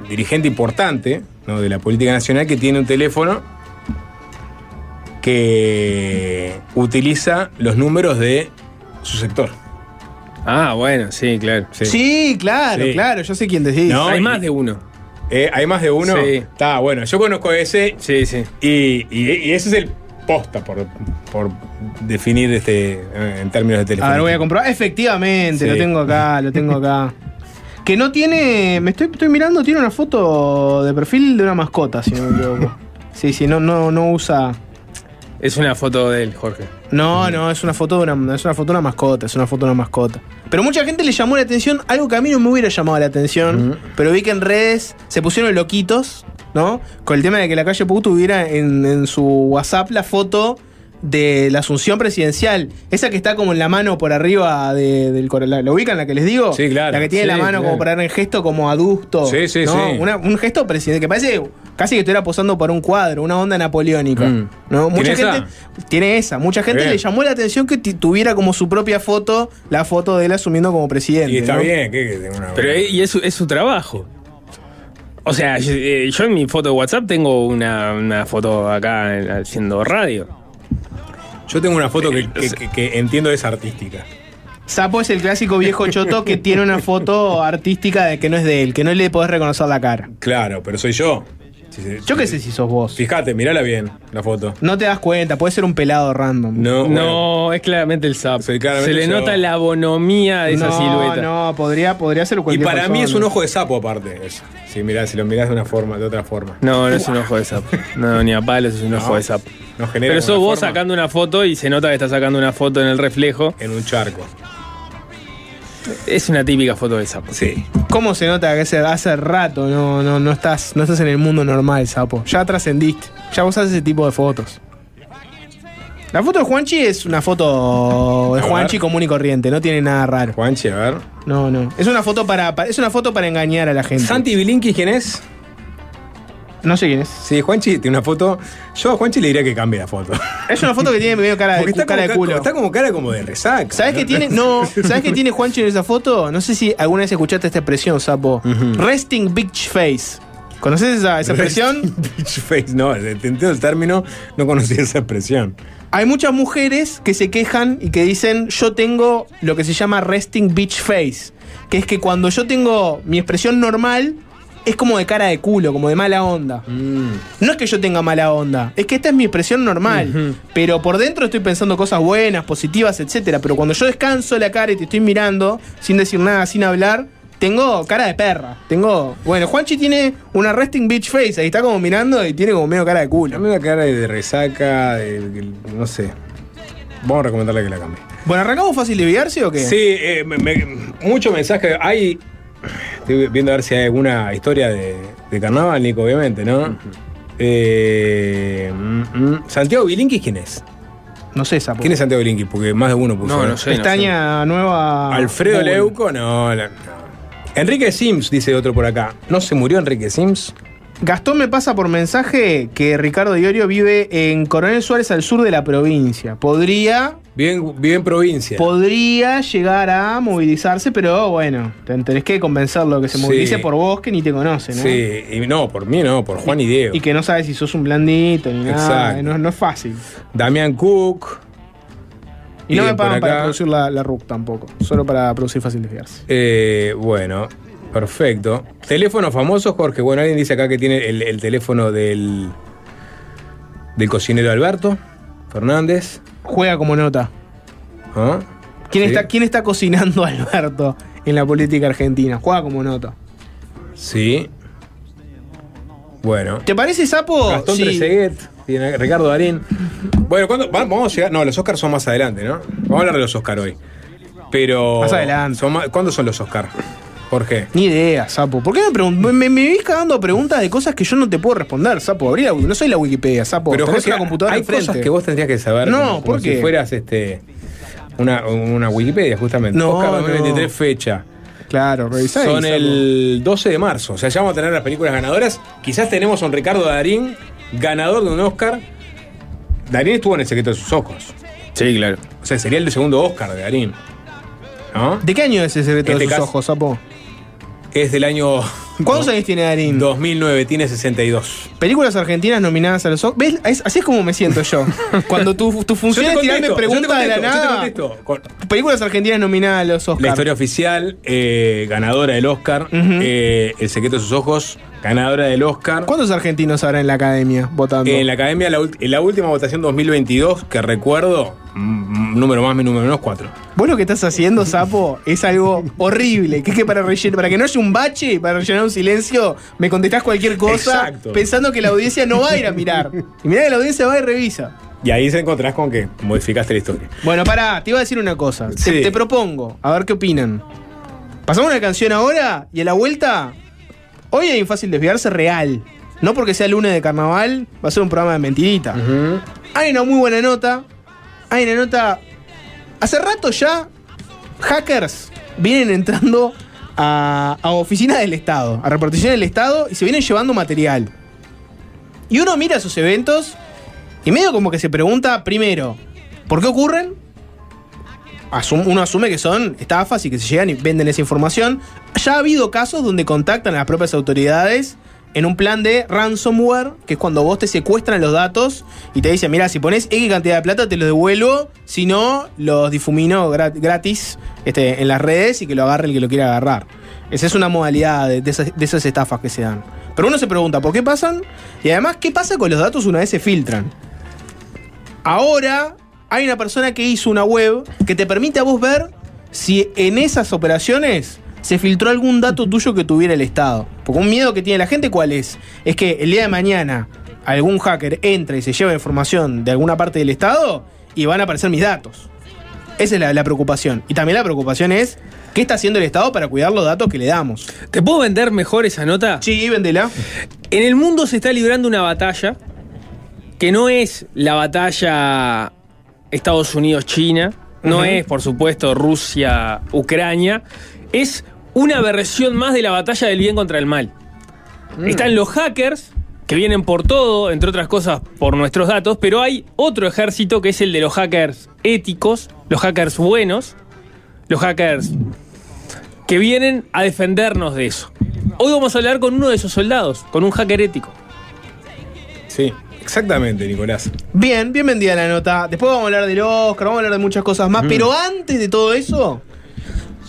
dirigente importante ¿no? de la política nacional que tiene un teléfono que utiliza los números de su sector. Ah, bueno, sí, claro. Sí, claro, Sí. claro, yo sé quién decís. No, Hay y- más de uno. Eh, ¿Hay más de uno? Sí. Está bueno. Yo conozco ese Sí, sí. y, y- y ese es el posta por, por definir este eh, en términos de teléfono. A ver, voy a comprobar. Efectivamente, Sí. lo tengo acá, lo tengo acá. Que no tiene. Me estoy, estoy mirando, tiene una foto de perfil de una mascota, si no me equivoco. Sí, sí, no, no, no usa. Es una foto de él, Jorge. No, no, es una foto de una, es una foto de una mascota, es una foto de una mascota. Pero mucha gente le llamó la atención, algo que a mí no me hubiera llamado la atención, pero vi que en redes se pusieron loquitos, ¿no? Con el tema de que la calle Pou tuviera en, en su WhatsApp la foto de la asunción presidencial. Esa que está como en la mano por arriba de- del coro- ¿La, ¿Lo ubican la que les digo? Sí, claro. La que tiene Sí, la mano claro. como para dar el gesto como adusto. Sí, sí, ¿no? sí. Una- un gesto presidencial que parece casi que estuviera posando por un cuadro, una onda napoleónica. Mm. ¿no? Mucha ¿Tiene gente esa? tiene esa. Mucha gente Bien. le llamó la atención que tuviera como su propia foto, la foto de él asumiendo como presidente. Y está ¿no? bien, que, una- Pero eh, y es, su- es su trabajo. O sea, yo, eh, yo en mi foto de WhatsApp tengo una, una foto acá en- haciendo radio. Yo tengo una foto que, que- que- que entiendo es artística. Sapo es el clásico viejo choto que tiene una foto artística de que no es de él, que no le podés reconocer la cara. Claro, pero soy yo. Sí, sí, Yo qué sí. sé si sos vos. Fíjate, mirala bien, la foto. No te das cuenta, puede ser un pelado random. No, bueno, No, es claramente el sapo. Claramente Se le yo. nota la bonomía de esa silueta. no, podría, podría ser y cualquier para mí persona. es un ojo de sapo aparte. Eso. Si, mirá, si lo mirás de una forma, de otra forma. No, no es un ojo de sapo. No, ni a palos es un ojo de sapo. No genera Pero sos vos forma sacando una foto y se nota que estás sacando una foto en el reflejo. En un charco. Es una típica foto de sapo. Sí. ¿Cómo se nota que hace, hace rato no, no, no, estás, no estás en el mundo normal, sapo? Ya trascendiste. Ya vos haces ese tipo de fotos. La foto de Juanchi es una foto de. Juanchi común y corriente, no tiene nada raro. Juanchi, a ver. No, no. Es una foto para, pa- es una foto para engañar a la gente. Santi Bilinkis, ¿quién es? No sé quién es. Sí, Juanchi tiene una foto. Yo a Juanchi le diría que cambie la foto. Es una foto que tiene medio cara de, está, cara como, de culo. está como cara como de resaca. ¿Sabes qué tiene? No, ¿sabes qué tiene Juanchi en esa foto? No sé si alguna vez escuchaste esta expresión, sapo. Resting bitch face. ¿Conoces esa, esa expresión? Bitch face, no, entiendo el término, no conocía esa expresión. Hay muchas mujeres que se quejan y que dicen yo tengo lo que se llama resting bitch face, que es que cuando yo tengo mi expresión normal es como de cara de culo, como de mala onda. No es que yo tenga mala onda, es que esta es mi expresión normal, pero por dentro estoy pensando cosas buenas, positivas, etcétera, pero cuando yo descanso la cara y te estoy mirando sin decir nada, sin hablar, tengo cara de perra. Tengo, bueno, Juanchi tiene una resting bitch face, ahí está como mirando y tiene como medio cara de culo. Dame una cara de resaca, de, de- no sé. Vamos a recomendarle que la cambie. Bueno, ¿arrancamos fácil de viarse o qué? Sí, eh, me- me- mucho mensaje. Hay. Estoy viendo a ver si hay alguna historia de, de carnaval, Nico, obviamente, ¿no? Eh, mm, mm. Santiago Bilinkis, ¿quién es? No sé, sapo. ¿Quién es Santiago Bilinkis? Porque más de uno puso. No, ¿eh? no sé. Pestaña nueva. Alfredo Google. Leuco, no, la- no. Enrique Sims, dice otro por acá. ¿No se murió Enrique Sims? Gastón me pasa por mensaje que Ricardo Iorio vive en Coronel Suárez al sur de la provincia. Podría, Bien, bien provincia. podría llegar a movilizarse, pero bueno, te- tenés que convencerlo que se Sí. movilice por vos que ni te conoce, ¿no? Sí, y no, por mí no, por Juan y Diego. Y que no sabes si sos un blandito ni nada. Exacto. No, no es fácil. Damián Cook. Y no me pagan para producir la, la RUC tampoco. Solo para producir fácil desviarse. Eh, bueno, perfecto. Teléfono famoso, Jorge. Bueno, alguien dice acá que tiene el, el teléfono del, del cocinero Alberto Fernández. Juega como nota. ¿Ah? ¿Quién, Sí. está, ¿Quién está cocinando a Alberto en la política argentina? Juega como nota. Sí. Bueno. ¿Te parece, Sapo? Gastón Sí. Trezeguet, tiene Ricardo Darín. Bueno, ¿cuándo? Va- vamos a llegar. No, los Oscars son más adelante, ¿no? Vamos a hablar de los Oscars hoy. Pero. Más adelante. son más- ¿Cuándo son los Oscars? Jorge. Ni idea, Sapo. ¿Por qué me, me, me, me vivís cagando preguntas de cosas que yo no te puedo responder, Sapo? Abrí la- no soy la Wikipedia, Sapo. Pero Jorge, una computadora hay cosas que vos tendrías que saber. No, como, como ¿por qué? si fueras este. Una, una Wikipedia, justamente. No, Oscar no. 2023, fecha. Claro, revisá ahí, Son Sapo. el 12 de marzo. O sea, ya vamos a tener las películas ganadoras. Quizás tenemos a un Ricardo Darín, ganador de un Oscar. Darín estuvo en El secreto de sus ojos. Sí, claro. O sea, sería el segundo Oscar de Darín. ¿No? ¿De qué año es ese secreto Este de sus caso- ojos, Sapo? Es del año ¿Cuántos años tiene Darín? 2009, tiene 62. Películas argentinas nominadas a los Oscars. ¿Ves? Es- así es como me siento yo. Cuando tu, tu función es tirarme preguntas de la nada. Películas argentinas nominadas a los Oscars. La historia oficial, eh, ganadora del Oscar. eh, el secreto de sus ojos, ganadora del Oscar. ¿Cuántos argentinos habrá en la academia votando? En la academia, la, en la última votación 2022, que recuerdo, número más, número menos, cuatro. Vos lo que estás haciendo, Sapo, es algo horrible. Que es que para rellenar, para que no haya un bache, para rellenar un silencio, me contestás cualquier cosa Exacto. pensando que la audiencia no va a ir a mirar. Y mirá que la audiencia va y revisa. Y ahí se encontrás con que modificaste la historia. Bueno, pará, te iba a decir una cosa. Te, te propongo, a ver qué opinan. Pasamos una canción ahora y a la vuelta. Hoy hay un fácil desviarse real. No porque sea lunes de carnaval, va a ser un programa de mentirita. Hay una muy buena nota. Hay una nota. Hace rato ya, hackers vienen entrando a, a oficinas del Estado, a repartición del Estado y se vienen llevando material. Y uno mira esos eventos y medio como que se pregunta, primero, ¿por qué ocurren? Uno asume que son estafas y que se llegan y venden esa información. Ya ha habido casos donde contactan a las propias autoridades en un plan de ransomware, que es cuando vos te secuestran los datos y te dicen, mira, si pones X cantidad de plata te los devuelvo, si no, los difumino gra- gratis este, en las redes y que lo agarre el que lo quiera agarrar. Esa es una modalidad de esas estafas que se dan. Pero uno se pregunta, ¿por qué pasan? Y además, ¿qué pasa con los datos una vez se filtran? Ahora hay una persona que hizo una web que te permite a vos ver si en esas operaciones se filtró algún dato tuyo que tuviera el Estado. Porque un miedo que tiene la gente, ¿cuál es? Es que el día de mañana algún hacker entra y se lleva información de alguna parte del Estado y van a aparecer mis datos. Esa es la, la preocupación. Y también la preocupación es, ¿qué está haciendo el Estado para cuidar los datos que le damos? ¿Te puedo vender mejor esa nota? Sí, vendela. En el mundo se está librando una batalla que no es la batalla Estados Unidos-China, no es, por supuesto, Rusia-Ucrania, es una versión más de la batalla del bien contra el mal. Están los hackers, que vienen por todo, entre otras cosas por nuestros datos, pero hay otro ejército que es el de los hackers éticos, los hackers buenos, los hackers que vienen a defendernos de eso. Hoy vamos a hablar con uno de esos soldados, con un hacker ético. Sí, exactamente, Nicolás. Bien, bien vendida la nota. Después vamos a hablar del Oscar, vamos a hablar de muchas cosas más. Pero antes de todo eso,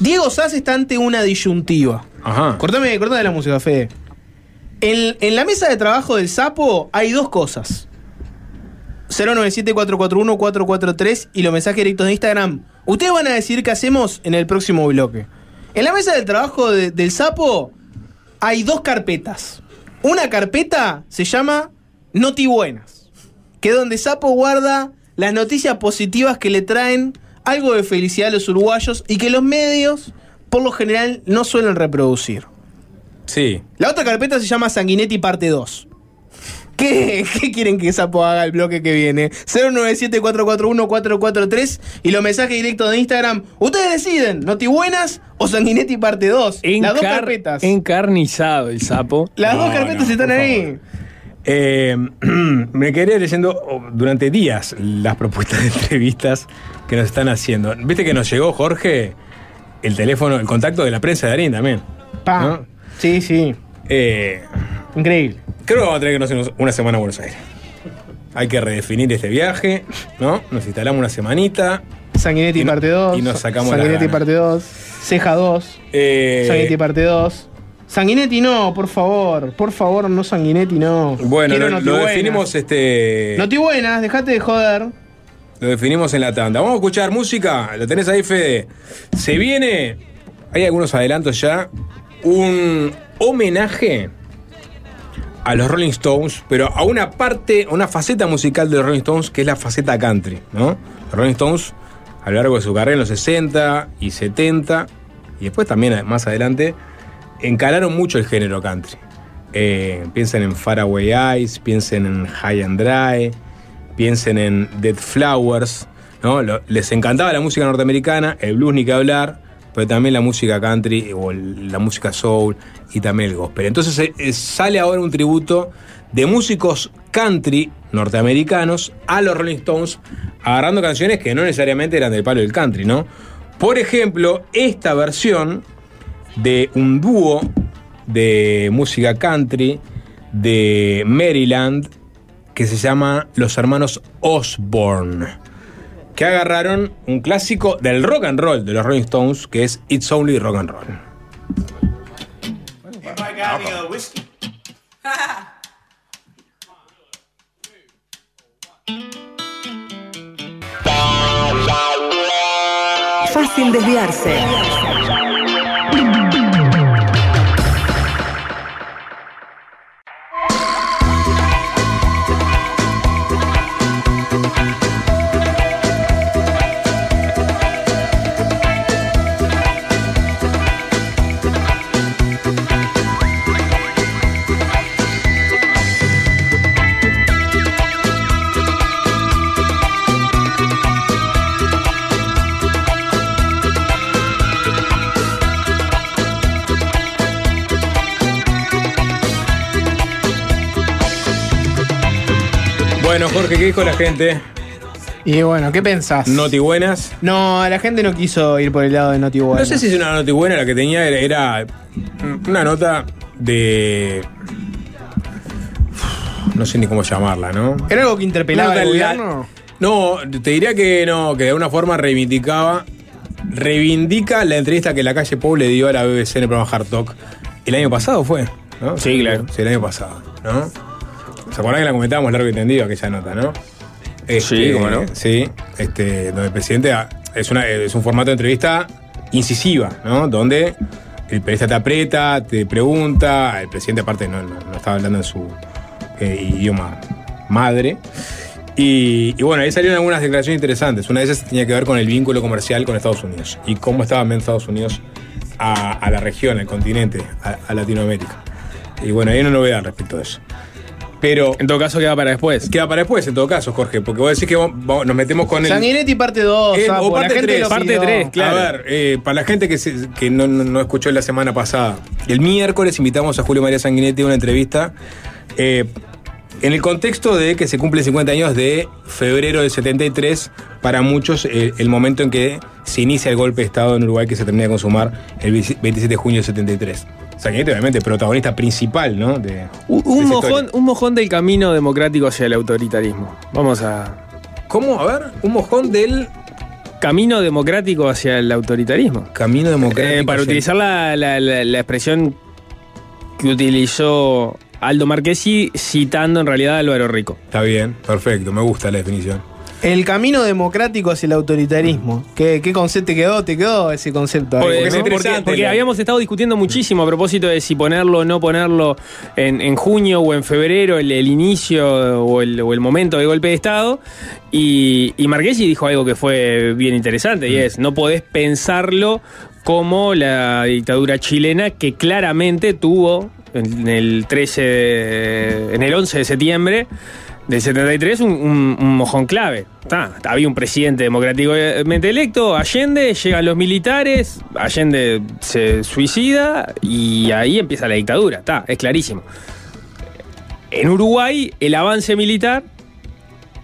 Diego Sass está ante una disyuntiva. Ajá. Cortame, cortame la música, Fede. En, en la mesa de trabajo del sapo hay dos cosas. 097-441-443 y los mensajes directos de Instagram. Ustedes van a decir qué hacemos en el próximo bloque. En la mesa de trabajo de- del sapo hay dos carpetas. Una carpeta se llama Notibuenas, que es donde Sapo guarda las noticias positivas que le traen algo de felicidad a los uruguayos y que los medios, por lo general, no suelen reproducir. Sí. La otra carpeta se llama Sanguinetti parte 2. ¿Qué, qué quieren que Sapo haga el bloque que viene? 097-441-443 y los mensajes directos de Instagram. Ustedes deciden, Notibuenas o Sanguinetti parte 2. Las dos carpetas. Encarnizado el sapo. Las dos carpetas no, están ahí. favor. Eh, me quedé leyendo oh, durante días las propuestas de entrevistas que nos están haciendo. Viste que nos llegó, Jorge, el teléfono, el contacto de la prensa de Darín también. Pa. ¿no? Sí, sí. Eh, Increíble. creo que vamos a tener que irnos una semana a Buenos Aires. Hay que redefinir este viaje, ¿no? Nos instalamos una semanita. Sanguinetti Y parte 2. y nos sacamos Sanguinetti parte 2. Ceja 2. Eh, Sanguinetti parte 2. Sanguinetti no, por favor. Por favor, no Sanguinetti no. bueno, Quiero lo, definimos este. Notibuenas, dejate de joder. Lo definimos en la tanda. Vamos a escuchar música. Lo tenés ahí, Fede. Se viene. Hay algunos adelantos ya. Un homenaje a los Rolling Stones, pero a una parte, a una faceta musical de los Rolling Stones que es la faceta country, ¿no? Los Rolling Stones a lo largo de su carrera en los 60 y 70 y después también más adelante encalaron mucho el género country. Eh, piensen en Faraway Eyes, piensen en High and Dry, piensen en Dead Flowers, ¿no? Les encantaba la música norteamericana, el blues ni que hablar, pero también la música country o la música soul y también el gospel. Entonces eh, eh, sale ahora un tributo de músicos country norteamericanos a los Rolling Stones, agarrando canciones que no necesariamente eran del palo del country, ¿no? Por ejemplo, esta versión de un dúo de música country de Maryland que se llama Los Hermanos Osborne, que agarraron un clásico del rock and roll de los Rolling Stones, que es It's Only Rock and Roll. Fácil desviarse. Jorge, ¿qué dijo la gente? Y bueno, ¿qué pensás? Noti buenas. No, la gente no quiso ir por el lado de Noti Bueno. No sé si es una noti buena la que tenía, era, era una nota de. No sé ni cómo llamarla, ¿no? ¿Era algo que interpelaba Una al gobierno? No, te diría que no, que de alguna forma reivindicaba. Reivindica la entrevista que la calle Pou le dio a la BBC en el programa Hard Talk. El año pasado fue, ¿no? Sí, claro. Sí, el año pasado, ¿no? ¿Se acuerdan que la comentábamos largo y tendido aquella nota, no? Sí, cómo no. Sí, este, donde el presidente es, una, es un formato de entrevista incisiva, ¿no? Donde el periodista te aprieta, te pregunta, el presidente aparte no, no- no estaba hablando en su eh, idioma madre. Y, y bueno, ahí salieron algunas declaraciones interesantes. Una de esas tenía que ver con el vínculo comercial con Estados Unidos y cómo estaba viendo Estados Unidos a, a la región, al continente, a, a Latinoamérica. Y bueno, hay una novedad respecto a eso. Pero En todo caso queda para después. queda para después, en todo caso, Jorge, porque vos decís que vos- vos- nos metemos con el. Sanguinetti parte 2, Eh, o parte la gente tres. lo Parte pidió. tres, claro. A ver, eh, para la gente que, se- que no, no- no escuchó la semana pasada, el miércoles invitamos a Julio María Sanguinetti a una entrevista eh, en el contexto de que se cumplen 50 años de febrero del 73, para muchos eh, el momento en que se inicia el golpe de Estado en Uruguay que se termina de consumar el 27 de junio del 73. Sanguinetti, obviamente, protagonista principal, ¿no? De, Un, mojón, historia. un mojón del camino democrático hacia el autoritarismo. Vamos a. ¿Cómo? A ver, un mojón del Camino democrático hacia el autoritarismo. camino democrático. Eh, para hacia- utilizar la, la- la- la expresión que utilizó Aldo Marquesi citando en realidad a Álvaro Rico. Está bien, perfecto, me gusta la definición. El camino democrático hacia el autoritarismo. ¿Qué, qué concepto te quedó? ¿Te quedó ese concepto? ahí, Porque, es porque- porque habíamos estado discutiendo muchísimo a propósito de si ponerlo o no ponerlo en, en junio o en febrero, el, el inicio o el, o el momento del golpe de Estado. Y, y Marquesi dijo algo que fue bien interesante y es, no podés pensarlo como la dictadura chilena que claramente tuvo en el 13, de- en el 11 de septiembre del 73 un, un- un mojón clave. Está, había un presidente democráticamente electo, Allende, llegan los militares, Allende se suicida y ahí empieza la dictadura. Está, es clarísimo. En Uruguay el avance militar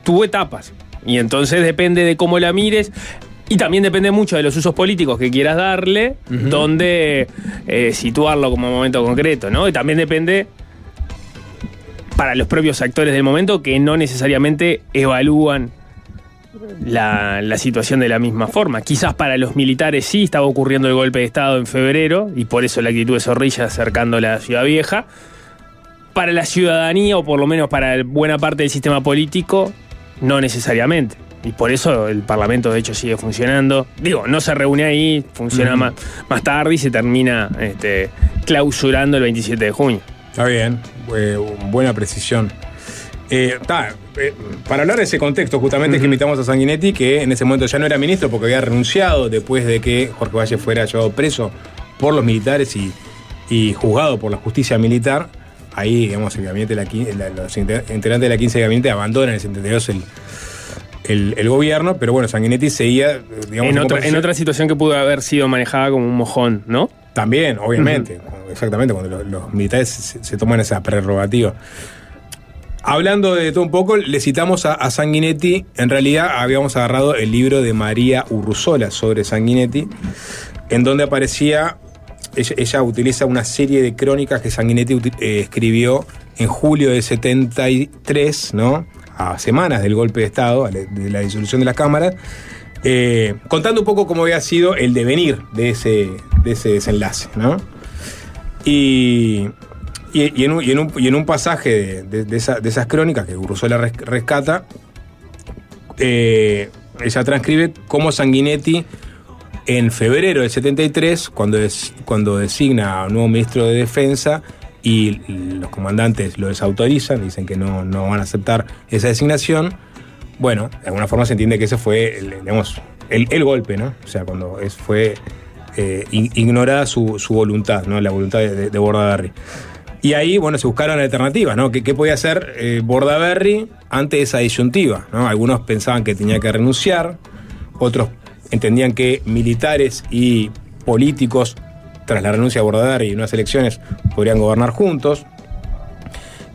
tuvo etapas y entonces depende de cómo la mires. Y también depende mucho de los usos políticos que quieras darle, donde eh, situarlo como momento concreto, ¿no? Y también depende para los propios actores del momento que no necesariamente evalúan la, la situación de la misma forma. Quizás para los militares sí estaba ocurriendo el golpe de Estado en febrero y por eso la actitud de Zorrilla acercando la ciudad vieja. Para la ciudadanía o por lo menos para buena parte del sistema político, no necesariamente. Y por eso el Parlamento de hecho sigue funcionando. Digo, no se reúne ahí, funciona más, más tarde y se termina este, clausurando el 27 de junio. Está bien, eh, buena precisión. Eh, ta, eh, para hablar de ese contexto, justamente es que invitamos a Sanguinetti, que en ese momento ya no era ministro porque había renunciado después de que Jorge Valle fuera llevado preso por los militares y, y juzgado por la justicia militar. Ahí, digamos, el gabinete de la, la- los integrantes de la 15 de gabinete abandonan en el 72 el, el, el gobierno, pero bueno, Sanguinetti seguía, eh, digamos, En, otra- poco- en otra situación que pudo haber sido manejada como un mojón, ¿no? También, obviamente, exactamente, cuando los, los militares se, se toman esa prerrogativa. Hablando de todo un poco, le citamos a, Sanguinetti. En realidad habíamos agarrado el libro de María Urruzola sobre Sanguinetti, en donde aparecía, ella, utiliza una serie de crónicas que Sanguinetti eh, escribió en julio de 73, ¿no? A semanas del golpe de Estado, de la disolución de las cámaras, eh, contando un poco cómo había sido el devenir de ese, de ese desenlace, ¿no? Y, y- en, un, y en un- y en un pasaje de, de- de esa- de esas crónicas que res- rescata, eh, ella transcribe cómo Sanguinetti en febrero del 73, cuando, des- cuando designa a un nuevo ministro de Defensa y los comandantes lo desautorizan, dicen que no, no van a aceptar esa designación, bueno, de alguna forma se entiende que ese fue el, digamos, el, el golpe, ¿no? O sea, cuando es, fue eh, ignorada su, su voluntad, ¿no? La voluntad de, de, de Bordaberry. Y ahí, bueno, se buscaron alternativas, ¿no? ¿Qué, qué podía hacer eh, Bordaberry ante esa disyuntiva? ¿no? Algunos pensaban que tenía que renunciar, otros entendían que militares y políticos, tras la renuncia de Bordaberry y unas elecciones, podrían gobernar juntos.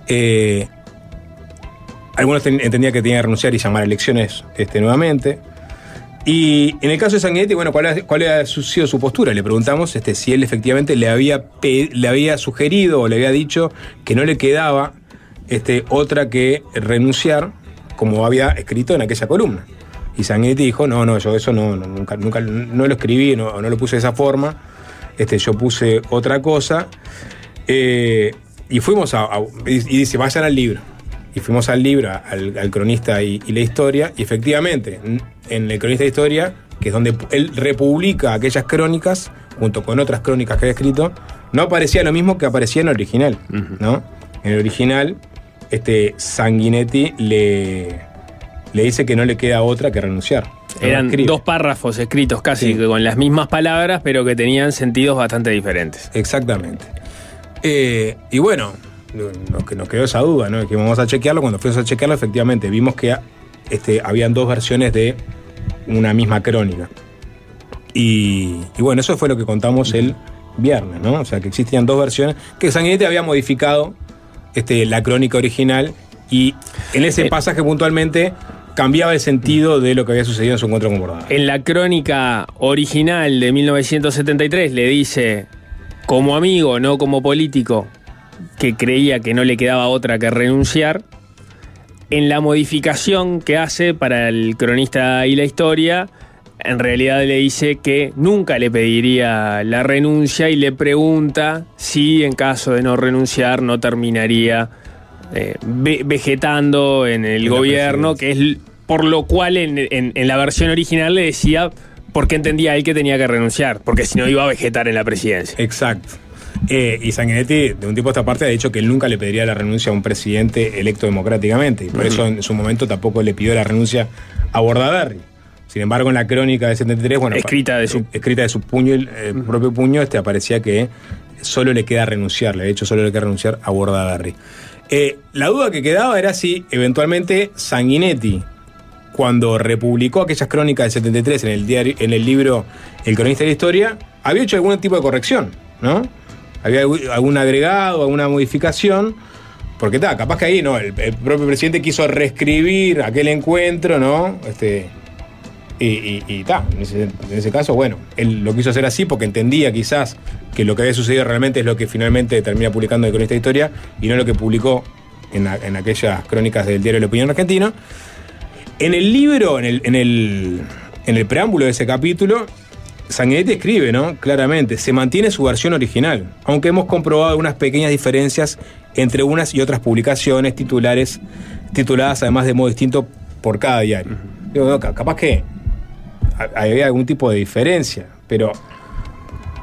Eh, algunos ten- entendían que tenía que renunciar y llamar a elecciones este, nuevamente. Y en el caso de Sanguinetti, bueno, ¿cuál, ha- cuál sido su postura? Le preguntamos este, si él efectivamente le había, le había sugerido o le había dicho que no le quedaba este, otra que renunciar, como había escrito en aquella columna. Y Sanguinetti dijo, no, no, yo eso no, nunca, nunca no lo escribí, no, no lo puse de esa forma, este, yo puse otra cosa. Eh, y fuimos a, y dice, vayan al libro. Y fuimos al libro, al, al cronista y, y la historia, y efectivamente, en el cronista de historia, que es donde él republica aquellas crónicas, junto con otras crónicas que había escrito, no aparecía lo mismo que aparecía en el original, ¿no? En el original, este Sanguinetti le, le dice que no le queda otra que renunciar. Eran escribe. dos párrafos escritos casi Sí. con las mismas palabras, pero que tenían sentidos bastante diferentes. Exactamente. Eh, y bueno, nos, que nos quedó esa duda, ¿no? Que vamos a chequearlo. Cuando fuimos a chequearlo, efectivamente, vimos que este, habían dos versiones de una misma crónica. Y, y bueno, eso fue lo que contamos el viernes, ¿no? O sea, que existían dos versiones, que Sanguinetti había modificado este, la crónica original y en ese Eh. pasaje puntualmente cambiaba el sentido de lo que había sucedido en su encuentro con Bordado. En la crónica original de 1973 le dice, como amigo, no como político, que creía que no le quedaba otra que renunciar. En la modificación que hace para el cronista y la historia, en realidad le dice que nunca le pediría la renuncia y le pregunta si en caso de no renunciar no terminaría eh, ve- vegetando en el En gobierno, que es por lo cual en, en- en la versión original le decía porque entendía él que tenía que renunciar, porque si no iba a vegetar en la presidencia. Exacto. Eh, y Sanguinetti, de un tiempo a esta parte, ha dicho que él nunca le pediría la renuncia a un presidente electo democráticamente. Y por eso en su momento tampoco le pidió la renuncia a Bordaberry. Sin embargo, en la crónica de 73, bueno. Escrita de su- escrita de su puño, el eh, propio puño, este, aparecía que solo le queda renunciarle. De hecho, solo le queda renunciar a Bordaberry. Eh, la duda que quedaba era si eventualmente Sanguinetti, cuando republicó aquellas crónicas del 73 en el, diario, en el libro El cronista de la historia, había hecho algún tipo de corrección, ¿no? Había algún- agregado, alguna modificación. Porque está, capaz que ahí, ¿no? El, propio presidente quiso reescribir aquel encuentro, ¿no? Este, y, ta, en ese, caso, bueno, él lo quiso hacer así porque entendía quizás que lo que había sucedido realmente es lo que finalmente termina publicando el cronista de historia y no lo que publicó en, en aquellas crónicas del diario La Opinión Argentino. En el libro, en el, en el, en el preámbulo de ese capítulo, Sanguinetti escribe, ¿no? Claramente, se mantiene su versión original, aunque hemos comprobado algunas pequeñas diferencias entre unas y otras publicaciones titulares, tituladas además de modo distinto por cada diario. Digo, no, ca- capaz que ha- había algún tipo de diferencia, pero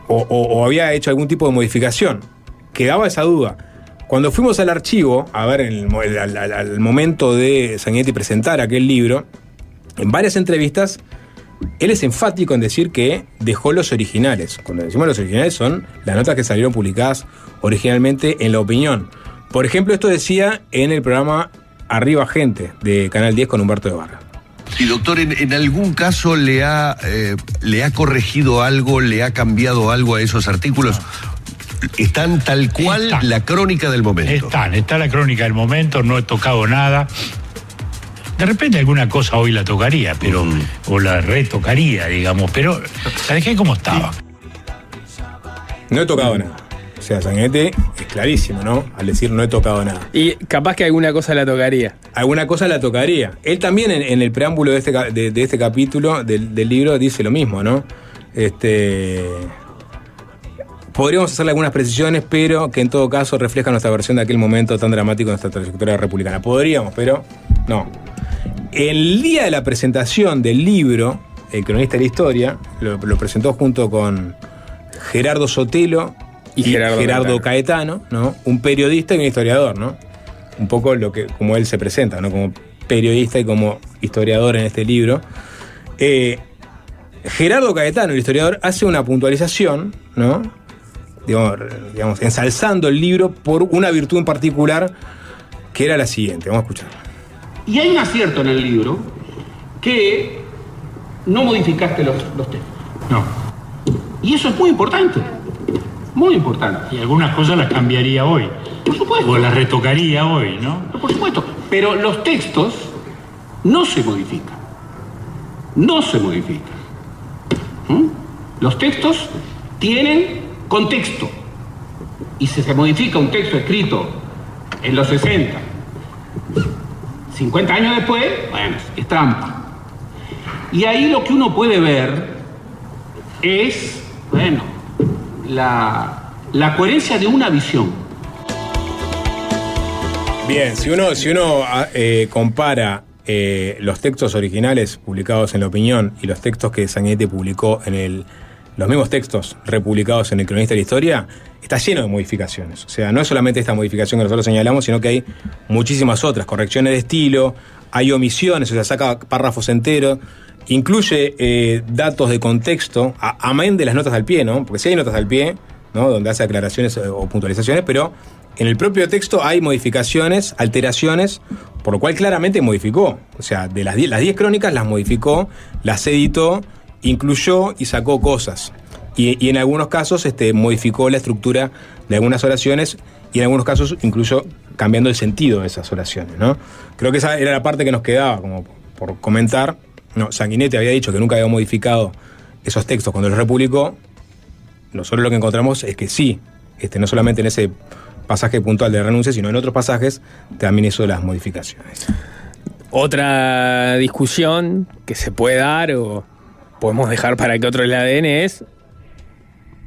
o, o- o había hecho algún tipo de modificación. Quedaba esa duda. Cuando fuimos al archivo, a ver, en el mo- el- al, al- al momento de Sanguinetti presentar aquel libro, en varias entrevistas, él es enfático en decir que dejó los originales. Cuando decimos los originales son las notas que salieron publicadas originalmente en La Opinión. Por ejemplo, esto decía en el programa Arriba Gente de Canal 10 con Humberto de Barra. Y doctor, ¿en, en algún caso le ha, eh, le ha corregido algo, le ha cambiado algo a esos artículos? Están tal cual Están. la crónica del momento. Están, está la crónica del momento, no he tocado nada. De repente alguna cosa hoy la tocaría, pero. Mm. O la retocaría, digamos, pero la dejé como estaba. No he tocado nada. O sea, Sanguinetti es clarísimo, ¿no? Al decir no he tocado nada. Y capaz que alguna cosa la tocaría. Alguna cosa la tocaría. Él también en, en el preámbulo de este, de este capítulo del, del libro dice lo mismo, ¿no? Este. Podríamos hacerle algunas precisiones, pero que en todo caso reflejan nuestra versión de aquel momento tan dramático de nuestra trayectoria republicana. Podríamos, pero no. El día de la presentación del libro, El cronista de la historia, lo, lo presentó junto con Gerardo Sotelo Y Gerardo Caetano, ¿no? Un periodista y un historiador, ¿no? Un poco lo que, como él se presenta, ¿no? Como periodista y como historiador en este libro. Eh, Gerardo Caetano, el historiador, hace una puntualización, ¿no? Digamos, digamos, ensalzando el libro por una virtud en particular que era la siguiente. Vamos a escuchar. Y hay un acierto en el libro que no modificaste los, los textos. No. Y eso es muy importante. Muy importante. Y algunas cosas las cambiaría hoy. Por supuesto. O las retocaría hoy, ¿no? No, Por supuesto. Pero los textos no se modifican. No se modifican. ¿Mm? Los textos tienen contexto. Y si se modifica un texto escrito en los 60, 50 años después, bueno, es trampa. Y ahí lo que uno puede ver es, bueno, la, la coherencia de una visión. Bien, si uno, si uno ah, eh, compara eh, los textos originales publicados en La Opinión y los textos que Sanguinetti publicó en el. Los mismos textos republicados en el Cronista de la Historia, está lleno de modificaciones. O sea, no es solamente esta modificación que nosotros señalamos, sino que hay muchísimas otras, correcciones de estilo, hay omisiones, o sea, saca párrafos enteros, incluye eh, datos de contexto, amén de las notas al pie, ¿no? Porque sí hay notas al pie, ¿no? Donde hace aclaraciones eh, o puntualizaciones, pero en el propio texto hay modificaciones, alteraciones, por lo cual claramente modificó. O sea, de las 10 las 10 crónicas las modificó, las editó, incluyó y sacó cosas. Y, en algunos casos este, modificó la estructura de algunas oraciones y en algunos casos incluso cambiando el sentido de esas oraciones. ¿no? Creo que esa era la parte que nos quedaba como por comentar. No, Sanguinetti había dicho que nunca había modificado esos textos cuando los republicó. Nosotros lo que encontramos es que sí, este, no solamente en ese pasaje puntual de renuncia, sino en otros pasajes también hizo las modificaciones. Otra discusión que se puede dar o podemos dejar para que otro el ADN es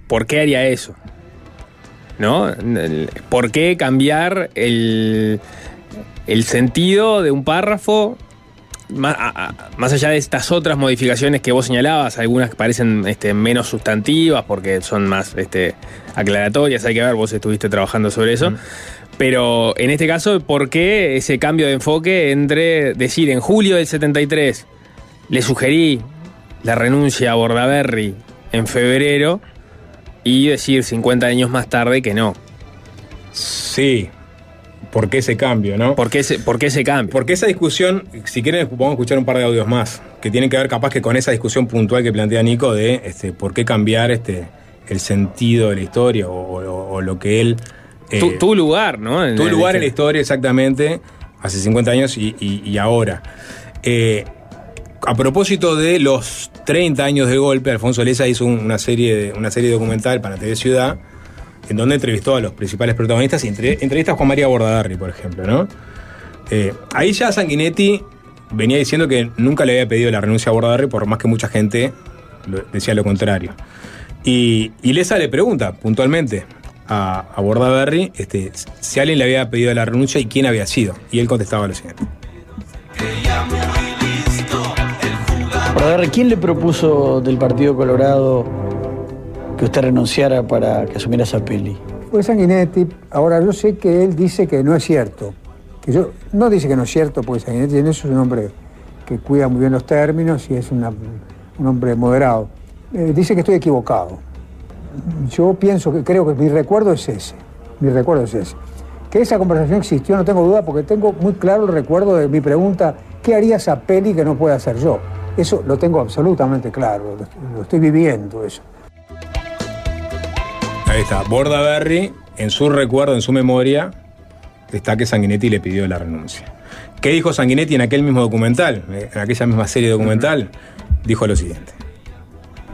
¿por qué haría eso? ¿No? ¿Por qué cambiar el, el sentido de un párrafo? Más, más allá de estas otras modificaciones que vos señalabas, algunas que parecen este, menos sustantivas porque son más este, aclaratorias, hay que ver, vos estuviste trabajando sobre eso. Pero en este caso, ¿por qué ese cambio de enfoque entre decir en julio del 73 le sugerí la renuncia a Bordaberry en febrero y decir 50 años más tarde que no? Sí, ¿por qué ese cambio, no? ¿Por qué ese, por qué ese cambio? Porque esa discusión, si quieren, vamos a escuchar un par de audios más, que tienen que ver capaz que con esa discusión puntual que plantea Nico de este, por qué cambiar este, el sentido de la historia o, o- o lo que él... eh, tu, tu lugar, ¿no? En tu lugar en la historia exactamente, hace 50 años y, y- y ahora. Eh, a propósito de los 30 años de golpe, Alfonso Leza hizo un- una serie, una serie documental para TV Ciudad, en donde entrevistó a los principales protagonistas y entre, entrevista a Juan María Bordadarri, por ejemplo. Eh, ahí ya Sanguinetti venía diciendo que nunca le había pedido la renuncia a Bordadarri, por más que mucha gente decía lo contrario. Y, y Leza le pregunta puntualmente a, a Bordaberry este, si alguien le había pedido la renuncia y quién había sido. Y él contestaba lo siguiente. Bordaberry, ¿quién le propuso del Partido Colorado que usted renunciara para que asumiera esa peli? Fue Sanguinetti. Ahora, yo sé que él dice que no es cierto. Que yo, no dice que no es cierto, porque Sanguinetti en eso es un hombre que cuida muy bien los términos y es un hombre moderado. Eh, dice que estoy equivocado. Yo pienso que creo que mi recuerdo es ese. Mi recuerdo es ese. Que esa conversación existió, no tengo duda, porque tengo muy claro el recuerdo de mi pregunta, ¿qué haría esa que no pueda hacer yo? Eso lo tengo absolutamente claro, lo, estoy viviendo eso. Ahí está. Bordaberry, en su recuerdo, en su memoria, está que Sanguinetti le pidió la renuncia. ¿Qué dijo Sanguinetti en aquel mismo documental? En aquella misma serie documental, dijo lo siguiente.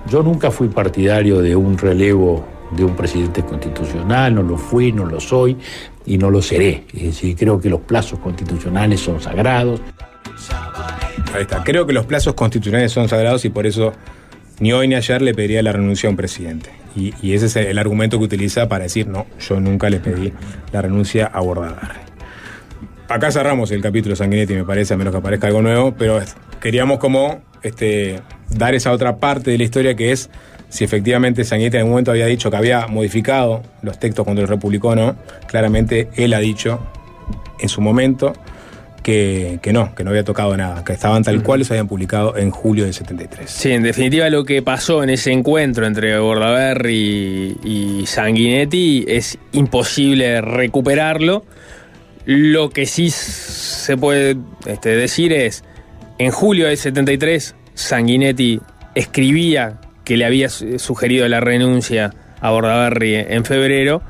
Yo nunca fui partidario de un relevo de un presidente constitucional, no lo fui, no lo soy y no lo seré. Es decir, creo que los plazos constitucionales son sagrados. Ahí está. Creo que los plazos constitucionales son sagrados y por eso ni hoy ni ayer le pediría la renuncia a un presidente. Y, ese es el argumento que utiliza para decir, no, yo nunca le pedí la renuncia a Bordaberry. Acá cerramos el capítulo Sanguinetti, me parece, a menos que aparezca algo nuevo, pero queríamos como este, dar esa otra parte de la historia que es si efectivamente Sanguinetti en algún momento había dicho que había modificado los textos cuando los republicó o no. Claramente él ha dicho en su momento que, no, que no había tocado nada, que estaban tal cual se habían publicado en julio del 73. Sí, en definitiva lo que pasó en ese encuentro entre Bordaberry y, Sanguinetti es imposible recuperarlo. Lo que sí se puede este, decir es, en julio del 73, Sanguinetti escribía que le había su- sugerido la renuncia a Bordaberry en febrero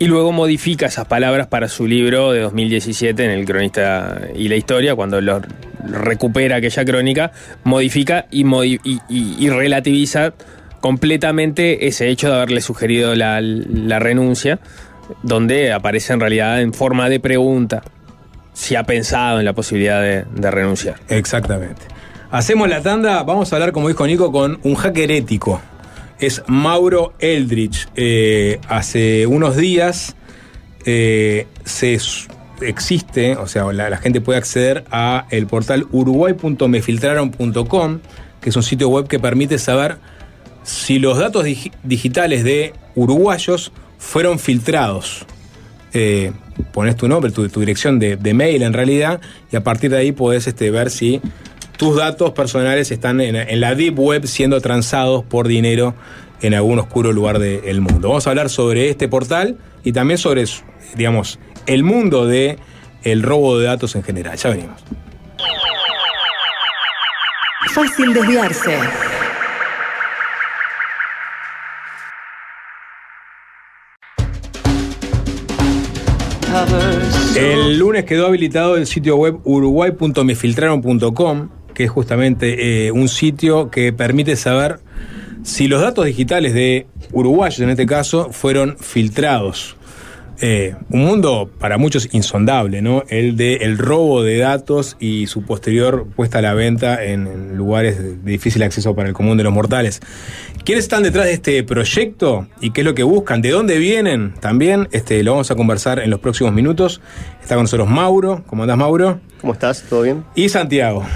y luego modifica esas palabras para su libro de 2017 en El cronista y la historia, cuando lo recupera aquella crónica, modifica y, y- relativiza completamente ese hecho de haberle sugerido la, la renuncia, donde aparece en realidad en forma de pregunta si ha pensado en la posibilidad de, de renunciar. Exactamente. Hacemos la tanda, vamos a hablar, como dijo Nico, con un hacker ético. Es Mauro Eldridge. Eh, hace unos días eh, se existe, o sea, la, gente puede acceder a el portal uruguay.mefiltraron.com, que es un sitio web que permite saber si los datos digi- digitales de uruguayos fueron filtrados. Eh, pones tu nombre, tu, tu dirección de, de mail en realidad, y a partir de ahí podés este, ver si tus datos personales están en, en la deep web siendo transados por dinero en algún oscuro lugar del mundo. Vamos a hablar sobre este portal y también sobre, digamos, el mundo de el robo de datos en general. Ya venimos. Fácil desviarse. El lunes quedó habilitado el sitio web uruguay.mefiltraron.com, que es justamente eh, un sitio que permite saber si los datos digitales de uruguayos, en este caso, fueron filtrados. Eh, un mundo para muchos insondable, ¿no? El de el robo de datos y su posterior puesta a la venta en, en lugares de difícil acceso para el común de los mortales. ¿Quiénes están detrás de este proyecto y qué es lo que buscan? ¿De dónde vienen? También este, lo vamos a conversar en los próximos minutos. Está con nosotros Mauro. ¿Cómo andás, Mauro? ¿Cómo estás? ¿Todo bien? Y Santiago.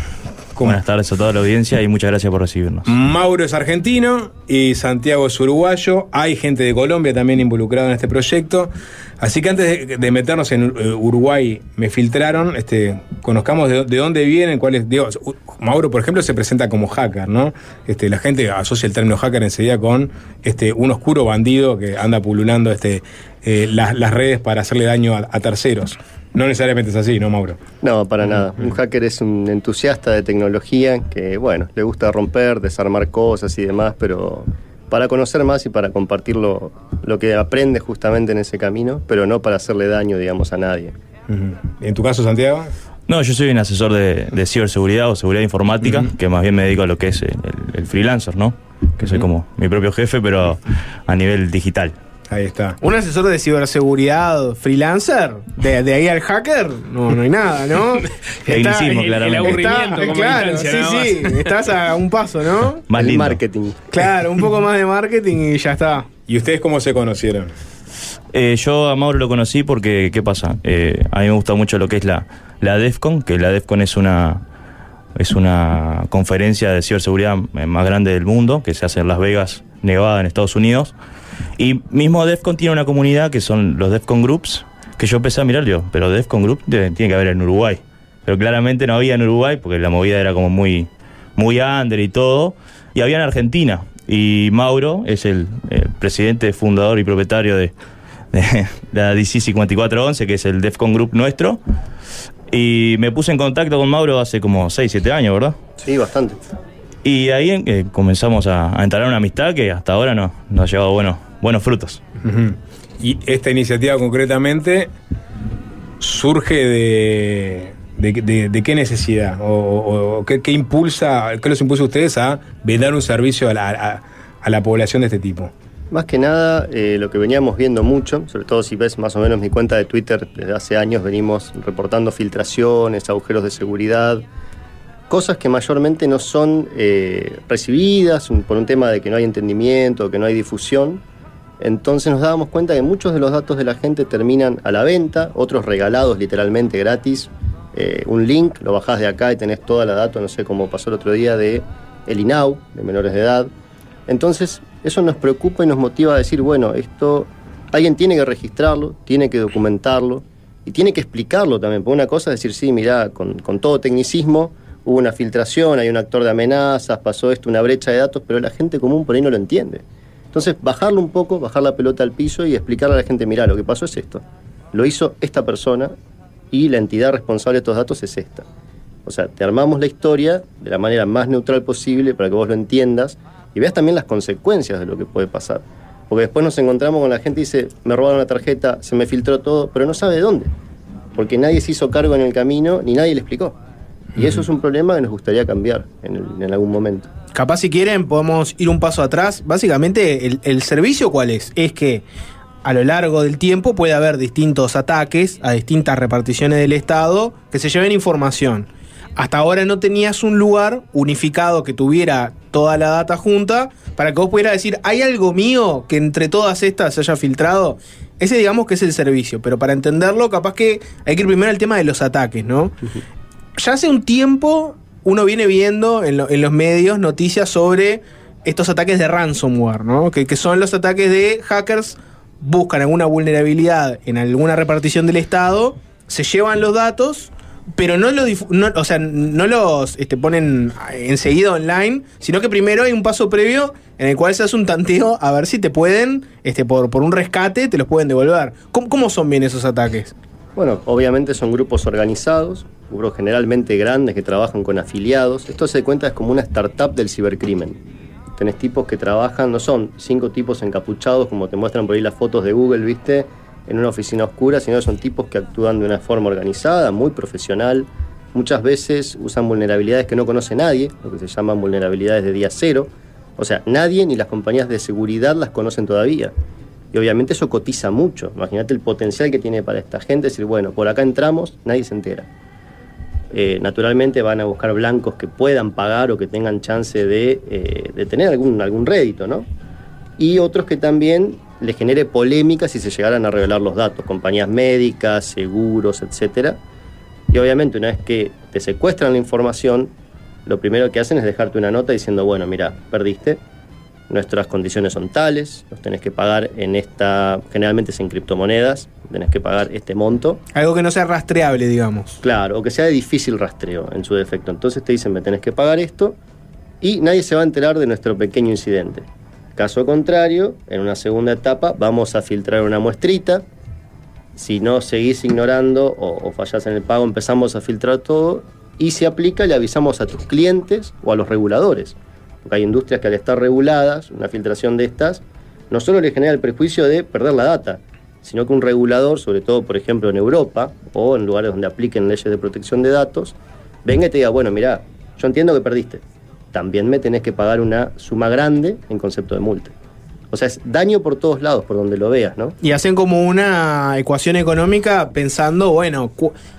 Buenas tardes a toda la audiencia y muchas gracias por recibirnos. Mauro es argentino y Santiago es uruguayo. Hay gente de Colombia también involucrada en este proyecto. Así que antes de, de meternos en eh, Uruguay, me filtraron, este, conozcamos de, de dónde vienen, cuáles. Mauro, por ejemplo, se presenta como hacker, ¿no? Este, la gente asocia el término hacker enseguida con este, un oscuro bandido que anda pululando este, eh, las, las redes para hacerle daño a, a terceros. No necesariamente es así, ¿no, Mauro? No, para nada. Un hacker es un entusiasta de tecnología que, bueno, le gusta romper, desarmar cosas y demás, pero para conocer más y para compartir lo, lo que aprende justamente en ese camino, pero no para hacerle daño, digamos, a nadie. ¿En tu caso, Santiago? No, yo soy un asesor de, de ciberseguridad o seguridad informática, que más bien me dedico a lo que es el, el- el freelancer, ¿no? Que soy como mi propio jefe, pero a nivel digital. Ahí está. Un asesor de ciberseguridad freelancer, de, de ahí al hacker, no, no hay nada, ¿no? Tecnicismo, el- aburrimiento, como claro, sí, nada sí, estás a un paso, ¿no? Más el lindo. marketing. Claro, un poco más de marketing y ya está. ¿Y ustedes cómo se conocieron? Eh, yo a Mauro lo conocí porque, ¿qué pasa? Eh, a mí me gusta mucho lo que es la, la DEFCON, que la DEFCON es una, es una conferencia de ciberseguridad eh, más grande del mundo, que se hace en Las Vegas Nevada, en Estados Unidos. Y mismo DEFCON tiene una comunidad que son los DEFCON Groups, que yo empecé a mirar yo, pero DEFCON Group tiene que haber en Uruguay. Pero claramente no había en Uruguay porque la movida era como muy, muy under y todo. Y había en Argentina. Y Mauro es el, el presidente, fundador y propietario de, de la DC 5411, que es el DEFCON Group nuestro. Y me puse en contacto con Mauro hace como 6, 7 años, ¿verdad? Sí, bastante. Y ahí eh, comenzamos a, a entablar una amistad que hasta ahora no, nos ha llevado buenos, buenos frutos. Y esta iniciativa concretamente surge de, de, de- de qué necesidad o, o- o qué, qué impulsa, qué los impulsa a ustedes a brindar un servicio a la, a- a la población de este tipo. Más que nada, eh, lo que veníamos viendo mucho, sobre todo si ves más o menos mi cuenta de Twitter, desde hace años venimos reportando filtraciones, agujeros de seguridad, cosas que mayormente no son eh, recibidas por un tema de que no hay entendimiento, que no hay difusión. Entonces nos dábamos cuenta que muchos de los datos de la gente terminan a la venta, otros regalados literalmente gratis. Eh, un link, lo bajás de acá y tenés toda la data, no sé cómo pasó el otro día, de el INAU, de menores de edad. Entonces, eso nos preocupa y nos motiva a decir, bueno, esto alguien tiene que registrarlo, tiene que documentarlo y tiene que explicarlo también. Porque una cosa es decir, sí, mirá, con, con todo tecnicismo hubo una filtración, hay un actor de amenazas, pasó esto, una brecha de datos, pero la gente común por ahí no lo entiende. Entonces, bajarlo un poco, bajar la pelota al piso y explicarle a la gente, mirá, lo que pasó es esto. Lo hizo esta persona y la entidad responsable de estos datos es esta. O sea, te armamos la historia de la manera más neutral posible para que vos lo entiendas y veas también las consecuencias de lo que puede pasar. Porque después nos encontramos con la gente y dice, me robaron la tarjeta, se me filtró todo, pero no sabe de dónde. Porque nadie se hizo cargo en el camino ni nadie le explicó. Y eso es un problema que nos gustaría cambiar en, el- en algún momento. Capaz si quieren podemos ir un paso atrás. Básicamente el, el servicio cuál es? Es que a lo largo del tiempo puede haber distintos ataques a distintas reparticiones del Estado que se lleven información. Hasta ahora no tenías un lugar unificado que tuviera toda la data junta para que vos pudieras decir, ¿hay algo mío que entre todas estas se haya filtrado? Ese digamos que es el servicio, pero para entenderlo capaz que hay que ir primero al tema de los ataques, ¿no? Ya hace un tiempo uno viene viendo en, lo- en los medios noticias sobre estos ataques de ransomware, ¿no? Que, son los ataques de hackers buscan alguna vulnerabilidad en alguna repartición del Estado, se llevan los datos, pero no, los este, ponen enseguida online, sino que primero hay un paso previo en el cual se hace un tanteo a ver si te pueden, este, por, un rescate, te los pueden devolver. ¿Cómo, cómo son bien esos ataques? Bueno, obviamente son grupos organizados, generalmente grandes que trabajan con afiliados. Esto se cuenta es como una startup del cibercrimen. Tenés tipos que trabajan, no son cinco tipos encapuchados como te muestran por ahí las fotos de Google, ¿viste? En una oficina oscura, sino que son tipos que actúan de una forma organizada, muy profesional. Muchas veces usan vulnerabilidades que no conoce nadie, lo que se llaman vulnerabilidades de día cero. O sea, nadie ni las compañías de seguridad las conocen todavía. Y obviamente eso cotiza mucho. Imagínate el potencial que tiene para esta gente decir, bueno, por acá entramos, nadie se entera. Eh, naturalmente van a buscar blancos que puedan pagar o que tengan chance de, eh, de tener algún, algún rédito, ¿no? Y otros que también les genere polémica si se llegaran a revelar los datos, compañías médicas, seguros, etcétera. Y obviamente una vez que te secuestran la información, lo primero que hacen es dejarte una nota diciendo, bueno, mira, perdiste, nuestras condiciones son tales, nos tenés que pagar en esta, generalmente es en criptomonedas, tenés que pagar este monto. Algo que no sea rastreable, digamos. Claro, o que sea de difícil rastreo en su defecto. Entonces te dicen, me tenés que pagar esto y nadie se va a enterar de nuestro pequeño incidente. Caso contrario, en una segunda etapa vamos a filtrar una muestrita. Si no seguís ignorando o, o fallás en el pago, empezamos a filtrar todo y si aplica le avisamos a tus clientes o a los reguladores. Porque hay industrias que al estar reguladas, una filtración de estas, no solo le genera el prejuicio de perder la data, sino que un regulador, sobre todo por ejemplo en Europa o en lugares donde apliquen leyes de protección de datos, venga y te diga, bueno, mira, yo entiendo que perdiste, también me tenés que pagar una suma grande en concepto de multa. O sea, es daño por todos lados, por donde lo veas, ¿no? Y hacen como una ecuación económica pensando, bueno,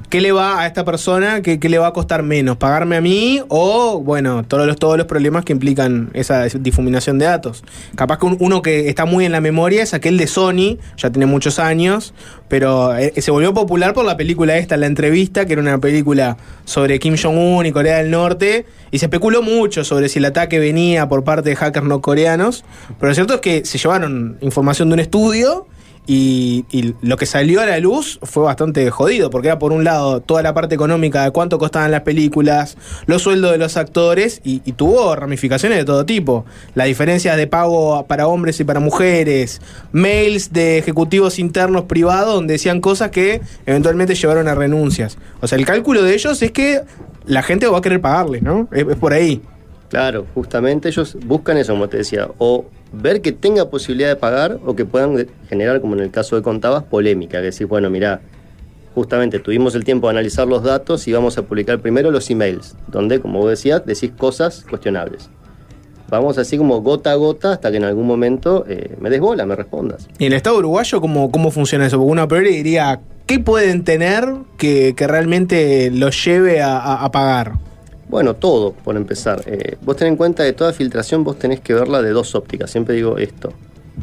¿qué le va a esta persona? ¿Qué, qué le va a costar menos? ¿Pagarme a mí? O, bueno, todos los, todos los problemas que implican esa difuminación de datos. Capaz que un- uno que está muy en la memoria es aquel de Sony, ya tiene muchos años, pero eh, se volvió popular por la película esta, La Entrevista, que era una película sobre Kim Jong-un y Corea del Norte, y Y se especuló mucho sobre si el ataque venía por parte de hackers no coreanos. Pero lo cierto es que se llevaron información de un estudio y, y lo que salió a la luz fue bastante jodido, porque era por un lado toda la parte económica de cuánto costaban las películas, los sueldos de los actores y, y tuvo ramificaciones de todo tipo. Las diferencias de pago para hombres y para mujeres, mails de ejecutivos internos privados donde decían cosas que eventualmente llevaron a renuncias. O sea, el cálculo de ellos es que la gente va a querer pagarles, ¿no? Es, es por ahí. Claro, justamente ellos buscan eso, como te decía, o ver que tenga posibilidad de pagar o que puedan generar, como en el caso de Contabas, polémica, que decís, bueno, mira, justamente tuvimos el tiempo de analizar los datos y vamos a publicar primero los emails, donde, como vos decías, decís cosas cuestionables. Vamos así como gota a gota hasta que en algún momento eh, me des bola, me respondas. ¿Y en el Estado uruguayo cómo, cómo funciona eso? Porque uno a priori diría, ¿qué pueden tener que, que realmente los lleve a pagar? Bueno, todo, por empezar. Eh, vos ten en cuenta que toda filtración vos tenés que verla de dos ópticas. Siempre digo esto.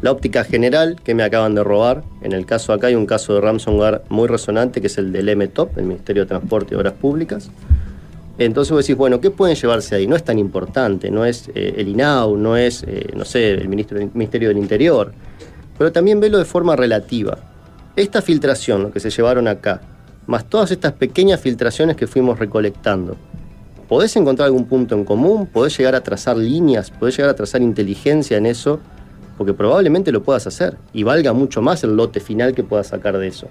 La óptica general, que me acaban de robar. En el caso acá hay un caso de ransomware muy resonante, que es el del MTOP, el Ministerio de Transporte y Obras Públicas. Entonces vos decís, bueno, ¿qué pueden llevarse ahí? No es tan importante, no es eh, el INAU, no es, eh, no sé, el Ministerio del Interior. Pero también velo de forma relativa. Esta filtración, lo que se llevaron acá, más todas estas pequeñas filtraciones que fuimos recolectando, podés encontrar algún punto en común, podés llegar a trazar líneas, podés llegar a trazar inteligencia en eso, porque probablemente lo puedas hacer y valga mucho más el lote final que puedas sacar de eso.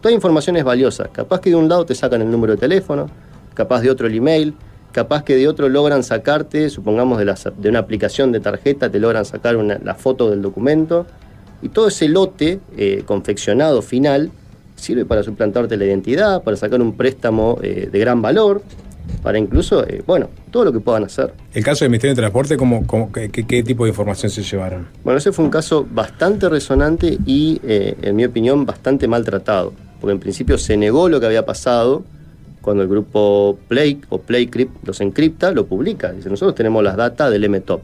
Toda información es valiosa. Capaz que de un lado te sacan el número de teléfono, capaz de otro el email, capaz que de otro logran sacarte, supongamos de, una aplicación de tarjeta, te logran sacar la foto del documento. Y todo ese lote eh, confeccionado final sirve para suplantarte la identidad, para sacar un préstamo eh, de gran valor, para incluso, eh, bueno, todo lo que puedan hacer. El caso del Ministerio de Transporte, ¿cómo, cómo- qué, tipo de información se llevaron? Bueno, ese fue un caso bastante resonante y, eh, en mi opinión, bastante maltratado. Porque en principio se negó lo que había pasado cuando el grupo Play o PlayCrypt los encripta, lo publica. Dice, nosotros tenemos las data del MTOP.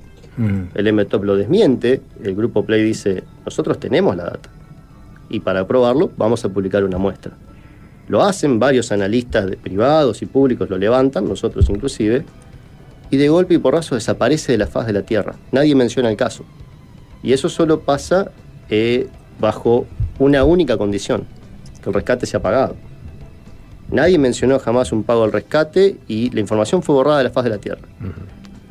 El MTOP lo desmiente, el grupo Play dice, nosotros tenemos la data. Y para probarlo vamos a publicar una muestra. Lo hacen, varios analistas de- privados y públicos lo levantan, nosotros inclusive, y de golpe y porrazo desaparece de la faz de la Tierra. Nadie menciona el caso. Y eso solo pasa eh, bajo una única condición, que el rescate sea pagado. Nadie mencionó jamás un pago al rescate y la información fue borrada de la faz de la Tierra.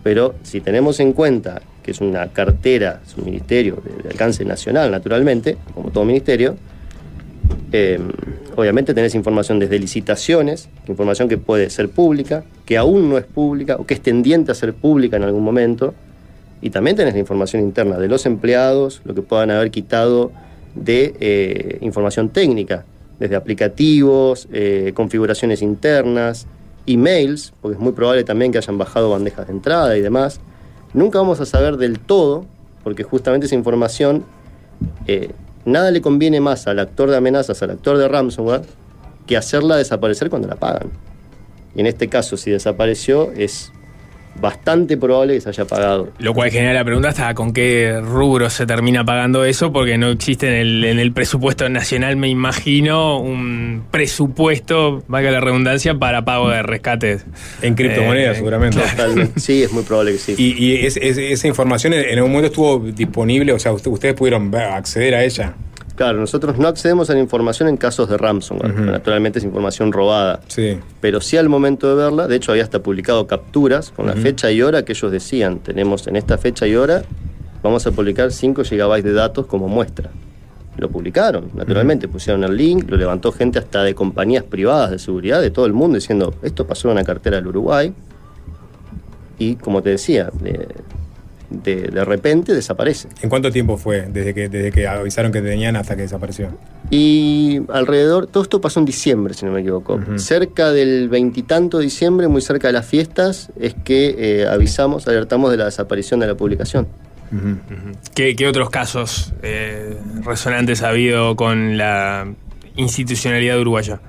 Pero si tenemos en cuenta que es una cartera, es un ministerio de, de alcance nacional, naturalmente, como todo ministerio, eh, obviamente tenés información desde licitaciones, información que puede ser pública, que aún no es pública o que es tendiente a ser pública en algún momento, y también tenés la información interna de los empleados, lo que puedan haber quitado de eh, información técnica, desde aplicativos, eh, configuraciones internas, emails, porque es muy probable también que hayan bajado bandejas de entrada y demás. Nunca vamos a saber del todo, porque justamente esa información, nada le conviene más al actor de amenazas, al actor de ransomware, que hacerla desaparecer cuando la pagan. Y en este caso, si desapareció, es bastante probable que se haya pagado. Lo cual genera la pregunta hasta con qué rubro se termina pagando eso, porque no existe en el, en el presupuesto nacional, me imagino, un presupuesto, valga la redundancia, para pago de rescates. En criptomonedas, Eh, seguramente. Totalmente. Sí, es muy probable que sí. Y, y es- es- esa información en algún momento estuvo disponible, o sea, usted- ustedes pudieron acceder a ella. Claro, nosotros no accedemos a la información en casos de ransomware, Ujú. naturalmente es información robada. Sí. Pero sí al momento de verla, de hecho había hasta publicado capturas con la fecha y hora que ellos decían, tenemos en esta fecha y hora, vamos a publicar 5 GB de datos como muestra. Lo publicaron, naturalmente, pusieron el link, lo levantó gente hasta de compañías privadas de seguridad de todo el mundo diciendo, esto pasó en una cartera del Uruguay. Y como te decía, de, de- de repente desaparece. ¿En cuánto tiempo fue desde que, desde que avisaron que tenían hasta que desapareció? Y alrededor, todo esto pasó en diciembre, si no me equivoco. Cerca del veintitanto de diciembre, muy cerca de las fiestas, es que eh, avisamos, alertamos de la desaparición de la publicación. ¿Qué, qué otros casos eh, resonantes ha habido con la institucionalidad uruguaya?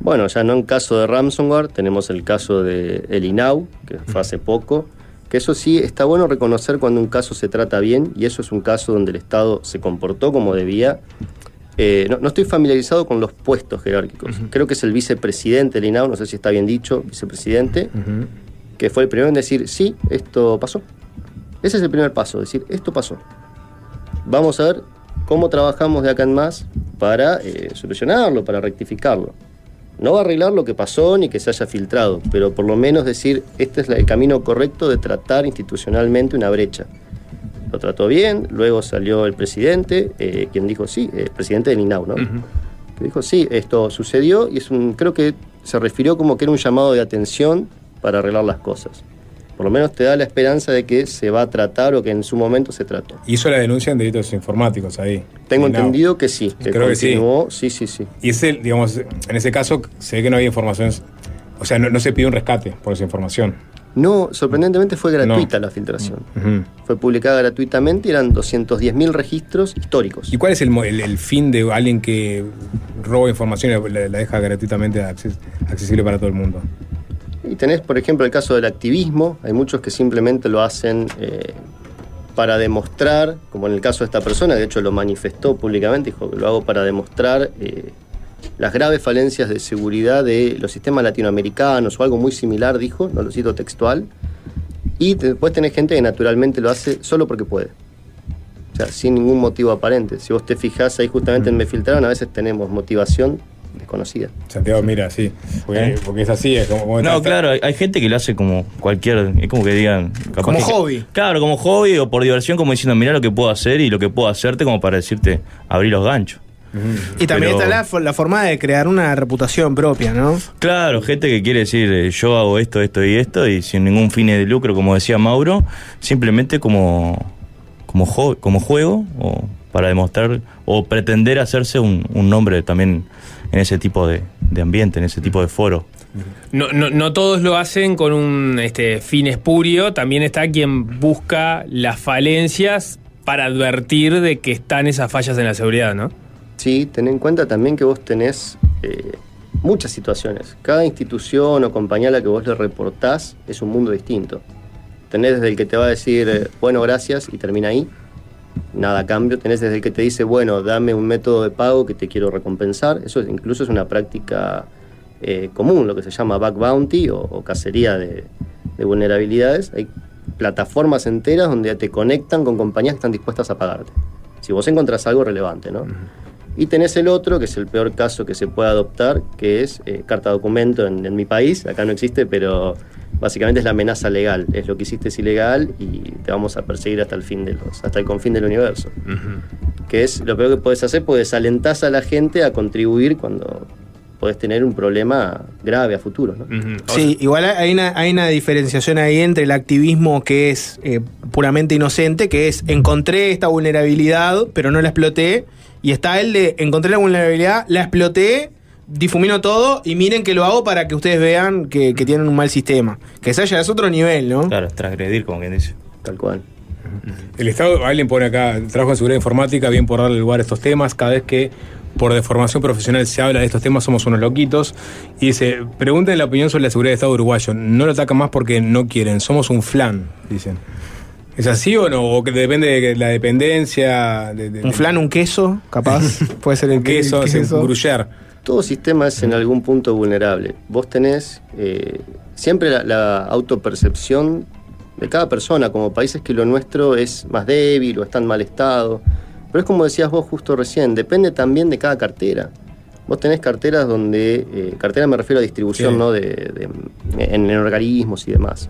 Bueno, ya no en caso de ransomware, tenemos el caso de el INAU, que fue hace poco, que eso sí, está bueno reconocer cuando un caso se trata bien, y eso es un caso donde el Estado se comportó como debía. Eh, no, no estoy familiarizado con los puestos jerárquicos. Creo que es el vicepresidente del INAU, no sé si está bien dicho, vicepresidente, que fue el primero en decir, sí, esto pasó. Ese es el primer paso, decir, esto pasó. Vamos a ver cómo trabajamos de acá en más para eh, solucionarlo, para rectificarlo. No va a arreglar lo que pasó ni que se haya filtrado, pero por lo menos decir, este es el camino correcto de tratar institucionalmente una brecha. Lo trató bien, luego salió el presidente, eh, quien dijo sí, el presidente del INAU, ¿no? Que dijo sí, esto sucedió y es un, creo que se refirió como que era un llamado de atención para arreglar las cosas. Por lo menos te da la esperanza de que se va a tratar o que en su momento se trató. Hizo la denuncia en delitos informáticos ahí. Tengo entendido que sí, que Creo que sí. continuó, sí, sí, sí. Y ese, digamos, en ese caso se ve que no había información. O sea, no, no se pidió un rescate por esa información. No, sorprendentemente fue gratuita la filtración. Ujú. Fue publicada gratuitamente y eran 210.000 registros históricos. ¿Y cuál es el, el- el fin de alguien que roba información y la, la deja gratuitamente acces- accesible para todo el mundo? Y tenés, por ejemplo, el caso del activismo. Hay muchos que simplemente lo hacen eh, para demostrar, como en el caso de esta persona, de hecho lo manifestó públicamente, dijo que lo hago para demostrar eh, las graves falencias de seguridad de los sistemas latinoamericanos o algo muy similar, dijo, no lo cito textual. Y después tenés gente que naturalmente lo hace solo porque puede. O sea, sin ningún motivo aparente. Si vos te fijás ahí justamente en Me Filtraron, a veces tenemos motivación desconocida. Santiago, mira, sí. Porque, ¿Eh? porque es así, es como. como No, está- claro, hay, hay gente que lo hace como cualquier, es como que digan... capaz Como que- hobby. Claro, como hobby o por diversión, como diciendo, mira lo que puedo hacer y lo que puedo hacerte como para decirte, abrir los ganchos. Y también Pero- está la, la forma de crear una reputación propia, ¿no? Claro, gente que quiere decir, eh, yo hago esto, esto y esto, y sin ningún fin de lucro, como decía Mauro, simplemente como, como, jo- como juego, o para demostrar, o pretender hacerse un, un nombre también en ese tipo de, de ambiente, en ese tipo de foro. No, no, no todos lo hacen con un este, fin espurio, también está quien busca las falencias para advertir de que están esas fallas en la seguridad, ¿no? Sí, ten en cuenta también que vos tenés eh, muchas situaciones. Cada institución o compañía a la que vos le reportás es un mundo distinto. Tenés desde el que te va a decir, eh, bueno, gracias, y termina ahí. Nada a cambio. Tenés desde el que te dice, bueno, dame un método de pago que te quiero recompensar. Eso es- incluso es una práctica eh, común, lo que se llama back bounty o, cacería de, de vulnerabilidades. Hay plataformas enteras donde te conectan con compañías que están dispuestas a pagarte. Si vos encontrás algo relevante, ¿no? Y tenés el otro, que es el peor caso que se puede adoptar, que es eh, carta documento en, en mi país. Acá no existe, pero básicamente es la amenaza legal. Es lo que hiciste es ilegal y te vamos a perseguir hasta el fin de los, hasta el confín del universo. Que es lo peor que puedes hacer, porque desalentás a la gente a contribuir cuando podés tener un problema grave a futuro. ¿no? Sí, igual hay una, hay una diferenciación ahí entre el activismo que es eh, puramente inocente, que es encontré esta vulnerabilidad, pero no la exploté, y está el de encontré la vulnerabilidad, la exploté, difumino todo y miren que lo hago para que ustedes vean que, que tienen un mal sistema. Que ese ya es otro nivel, ¿no? Claro, transgredir, como quien dice. Tal cual. El Estado, alguien pone acá, trabajo en seguridad informática, bien por darle lugar a estos temas. Cada vez que por deformación profesional se habla de estos temas, somos unos loquitos. Y dice, pregunten la opinión sobre la seguridad del Estado uruguayo. No lo atacan más porque no quieren, somos un flan, dicen. ¿Es así o no? ¿O que depende de la dependencia? De, de- Un flan, un queso, capaz. Puede ser el un queso, el un gruyère. Todo sistema es en algún punto vulnerable. Vos tenés eh, siempre la, la autopercepción de cada persona como país es que lo nuestro es más débil o está en mal estado. Pero es como decías vos justo recién, depende también de cada cartera. Vos tenés carteras donde, eh, cartera me refiero a distribución, Sí. ¿no? De, de- en, en organismos y demás.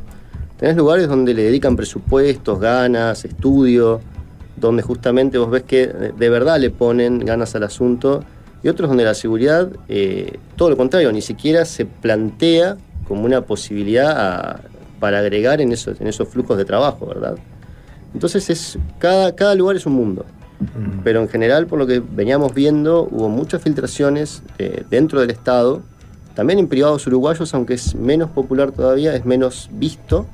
Tenés lugares donde le dedican presupuestos, ganas, estudio, donde justamente vos ves que eh, de verdad le ponen ganas al asunto, y otros donde la seguridad, eh, todo lo contrario, ni siquiera se plantea como una posibilidad a- para agregar en esos, en esos flujos de trabajo, ¿verdad? Entonces es, cada, cada lugar es un mundo. Pero en general, por lo que veníamos viendo, hubo muchas filtraciones eh, dentro del Estado, también en privados uruguayos, aunque es menos popular todavía, es menos visto,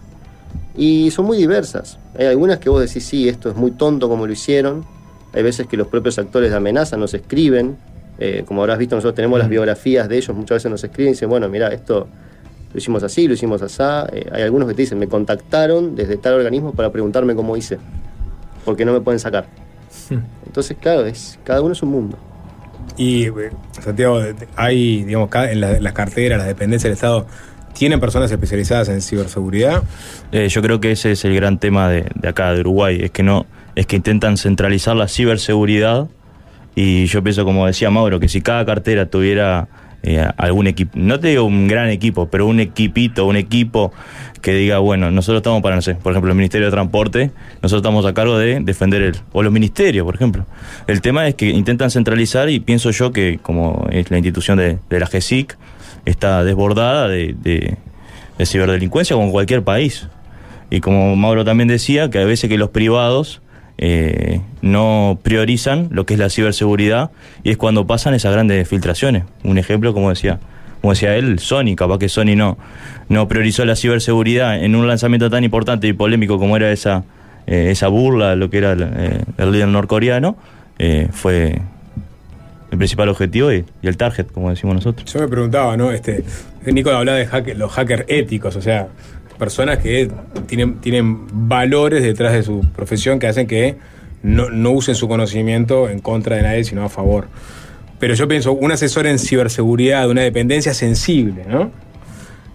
y son muy diversas. Hay algunas que vos decís, sí, esto es muy tonto como lo hicieron, hay veces que los propios actores de amenaza nos escriben, eh, como habrás visto, nosotros tenemos las biografías de ellos, muchas veces nos escriben y dicen, bueno, mira, esto lo hicimos así, lo hicimos así. Eh, hay algunos que te dicen, me contactaron desde tal organismo para preguntarme cómo hice, porque no me pueden sacar. Entonces, claro, es, cada uno es un mundo. Y, eh, Santiago, hay, digamos, en la- las carteras, las dependencias del Estado, ¿Tienen personas especializadas en ciberseguridad? Eh, yo creo que ese es el gran tema de, acá, de Uruguay, es que no, es que intentan centralizar la ciberseguridad y yo pienso, como decía Mauro, que si cada cartera tuviera eh, algún equipo, no te digo un gran equipo, pero un equipito, un equipo que diga, bueno, nosotros estamos para, no sé, por ejemplo, el Ministerio de Transporte, nosotros estamos a cargo de defender el, o los ministerios, por ejemplo. El tema es que intentan centralizar y pienso yo que como es la institución de, de la GESIC, está desbordada de, de- de ciberdelincuencia como cualquier país. Y como Mauro también decía, que a veces que los privados eh, no priorizan lo que es la ciberseguridad y es cuando pasan esas grandes filtraciones. Un ejemplo, como decía, como decía él, Sony, capaz que Sony no, no priorizó la ciberseguridad en un lanzamiento tan importante y polémico como era esa, eh, esa burla, lo que era el, eh, el líder norcoreano, fue el principal objetivo y, el target, como decimos nosotros. Yo me preguntaba, ¿no? Este, Nico hablaba de los hackers éticos, o sea, personas que tienen, tienen valores detrás de su profesión que hacen que no, no usen su conocimiento en contra de nadie, sino a favor. Pero yo pienso, un asesor en ciberseguridad una dependencia sensible, ¿no?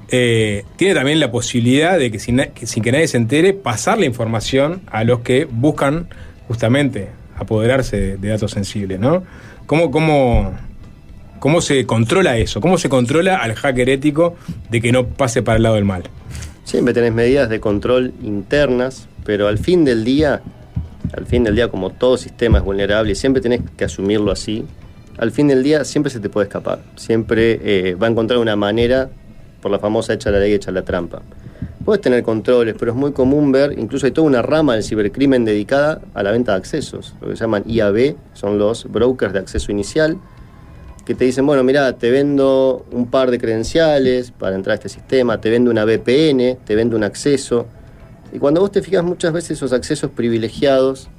Eh, tiene también la posibilidad de que sin, que sin que nadie se entere, pasar la información a los que buscan justamente apoderarse de, de datos sensibles, ¿no? ¿Cómo, cómo, ¿Cómo se controla eso? ¿Cómo se controla al hacker ético de que no pase para el lado del mal? Siempre tenés medidas de control internas, pero al fin del día, al fin del día, como todo sistema es vulnerable siempre tenés que asumirlo así, al fin del día siempre se te puede escapar. Siempre eh, va a encontrar una manera, por la famosa echa la ley, echa la trampa. Puedes tener controles, pero es muy común ver, incluso hay toda una rama del cibercrimen dedicada a la venta de accesos, lo que llaman IAB, son los brokers de acceso inicial, que te dicen, bueno, mira, te vendo un par de credenciales para entrar a este sistema, te vendo una VPN, te vendo un acceso. Y cuando vos te fijas muchas veces esos accesos privilegiados,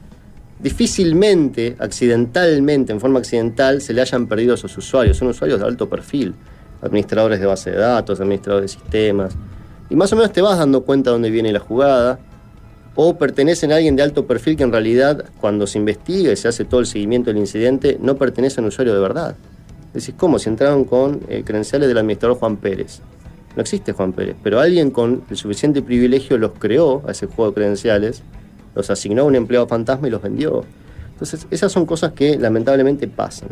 difícilmente, accidentalmente, en forma accidental, se le hayan perdido a esos usuarios. Son usuarios de alto perfil, administradores de base de datos, administradores de sistemas. Y más o menos te vas dando cuenta dónde viene la jugada, o pertenecen a alguien de alto perfil que en realidad, cuando se investiga y se hace todo el seguimiento del incidente, no pertenece a un usuario de verdad. Decís, ¿cómo? Si entraron con eh, credenciales del administrador Juan Pérez. No existe Juan Pérez, pero alguien con el suficiente privilegio los creó a ese juego de credenciales, los asignó a un empleado fantasma y los vendió. Entonces, esas son cosas que lamentablemente pasan.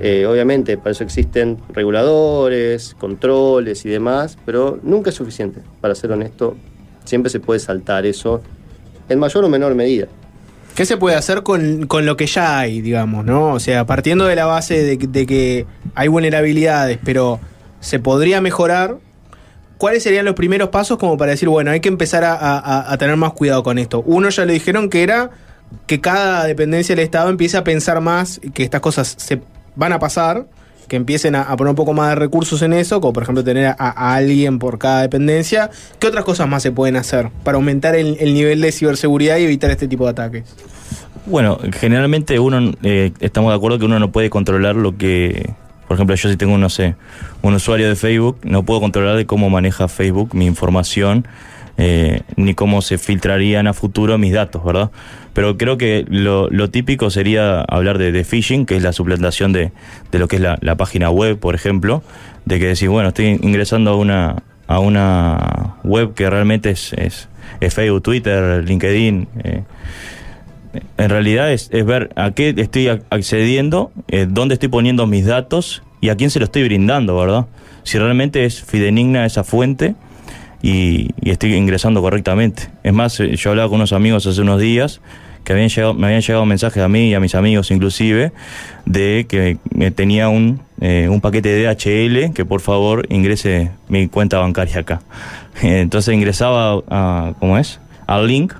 Eh, obviamente, para eso existen reguladores, controles y demás, pero nunca es suficiente. Para ser honesto, siempre se puede saltar eso en mayor o menor medida. ¿Qué se puede hacer con, con lo que ya hay, digamos, no? O sea, partiendo de la base de, que- de que hay vulnerabilidades, pero se podría mejorar, ¿cuáles serían los primeros pasos como para decir, bueno, hay que empezar a, a- a tener más cuidado con esto? Uno ya le dijeron que era que cada dependencia del Estado empiece a pensar más que estas cosas se van a pasar, que empiecen a, poner un poco más de recursos en eso, como por ejemplo tener a, alguien por cada dependencia. ¿Qué otras cosas más se pueden hacer para aumentar el, el nivel de ciberseguridad y evitar este tipo de ataques? Bueno, generalmente uno, eh, estamos de acuerdo que uno no puede controlar lo que, por ejemplo, yo si tengo, no sé, un usuario de Facebook, no puedo controlar de cómo maneja Facebook mi información, eh, ni cómo se filtrarían a futuro mis datos, ¿verdad? Pero creo que lo, típico sería hablar de, phishing, que es la suplantación de, de lo que es la, página web, por ejemplo, de que decís, bueno, estoy ingresando a una, a una web que realmente es, es, Facebook, Twitter, LinkedIn, eh, en realidad es, ver a qué estoy ac- accediendo, eh, dónde estoy poniendo mis datos y a quién se lo estoy brindando, ¿verdad? Si realmente es fidedigna esa fuente y, y estoy ingresando correctamente. Es más, eh, yo hablaba con unos amigos hace unos días que habían llegado, me habían llegado mensajes a mí y a mis amigos inclusive de que tenía un, eh, un paquete de DHL que por favor ingrese mi cuenta bancaria acá. Entonces ingresaba a, ¿cómo es? Al link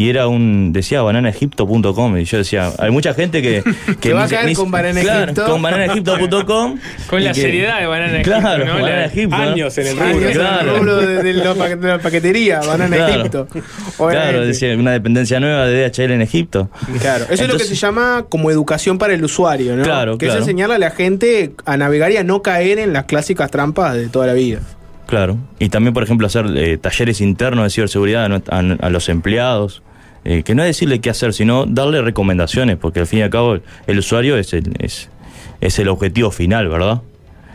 y era un, decía bananaegipto.com y yo decía, hay mucha gente que... Que va a caer con Banana claro, Egipto. con bananaegipto.com Con la que- seriedad de Banana Egipto, Claro, ¿no? Banana La- Egipto, años en el rubro. en el Claro. rubro de, de la, pa- de la paquetería, Banana Claro. Egipto. Claro, Obviamente. decía una dependencia nueva de DHL en Egipto. Claro, eso es lo que se llama como educación para el usuario, ¿no? Claro, que claro. es enseñarle a la gente a navegar y a no caer en las clásicas trampas de toda la vida. Claro. Y también, por ejemplo, hacer eh, talleres internos de ciberseguridad a- a los empleados. Eh, que no es decirle qué hacer, sino darle recomendaciones, porque al fin y al cabo el usuario es el, es, es el objetivo final, ¿verdad?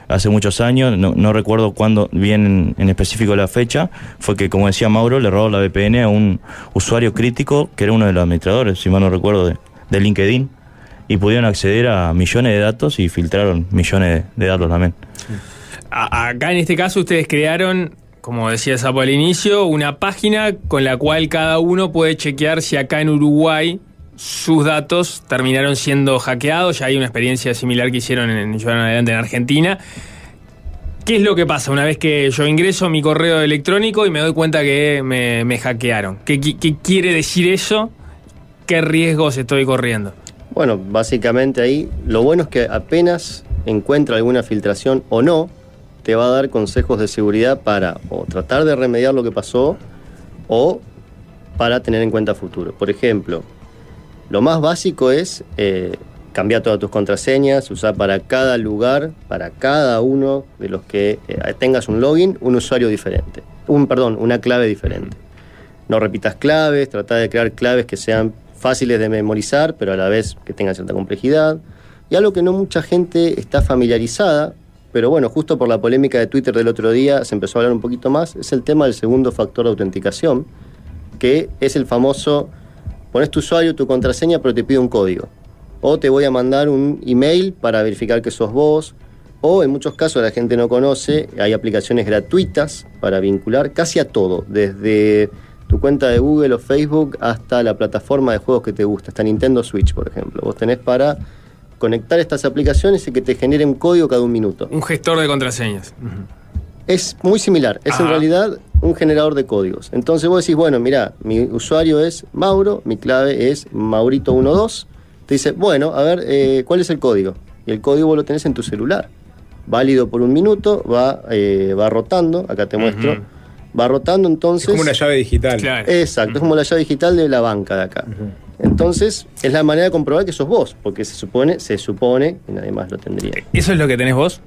hace muchos años, no, no recuerdo cuándo bien en, específico la fecha, fue que, como decía Mauro, le robó la VPN a un usuario crítico que era uno de los administradores, si mal no recuerdo, de, de LinkedIn, y pudieron acceder a millones de datos y filtraron millones de, datos también. Acá en este caso ustedes crearon, como decía Sapo al inicio, una página con la cual cada uno puede chequear si acá en Uruguay sus datos terminaron siendo hackeados. Ya hay una experiencia similar que hicieron en llevaron adelante en Argentina. ¿Qué es lo que pasa una vez que yo ingreso mi correo electrónico y me doy cuenta que me, hackearon? ¿Qué, qué quiere decir eso? ¿Qué riesgos estoy corriendo? Bueno, básicamente ahí lo bueno es que apenas encuentra alguna filtración o no, te va a dar consejos de seguridad para o tratar de remediar lo que pasó o para tener en cuenta futuro. Por ejemplo, lo más básico es eh, cambiar todas tus contraseñas, usar para cada lugar, para cada uno de los que eh, tengas un login, un usuario diferente. Un, perdón, una clave diferente. No repitas claves, trata de crear claves que sean fáciles de memorizar, pero a la vez que tengan cierta complejidad. Y algo que no mucha gente está familiarizada, pero bueno, justo por la polémica de Twitter del otro día se empezó a hablar un poquito más, es el tema del segundo factor de autenticación, que es el famoso, pones tu usuario, tu contraseña, pero te pide un código. O te voy a mandar un email para verificar que sos vos. O en muchos casos la gente no conoce, hay aplicaciones gratuitas para vincular casi a todo, desde tu cuenta de Google o Facebook hasta la plataforma de juegos que te gusta, hasta Nintendo Switch, por ejemplo. Vos tenés para conectar estas aplicaciones y que te genere un código cada un minuto. Un gestor de contraseñas. Es muy similar, es en realidad un generador de códigos. Entonces vos decís, bueno, mira, mi usuario es Mauro, mi clave es Maurito12. Te dice, bueno, a ver, eh, ¿cuál es el código? Y el código vos lo tenés en tu celular. Válido por un minuto, va, eh, va rotando, acá te muestro. Va rotando entonces. Es como una llave digital. Exacto, es como la llave digital de la banca de acá. Entonces, es la manera de comprobar que sos vos, porque se supone, se supone que nadie más lo tendría. ¿Eso es lo que tenés vos?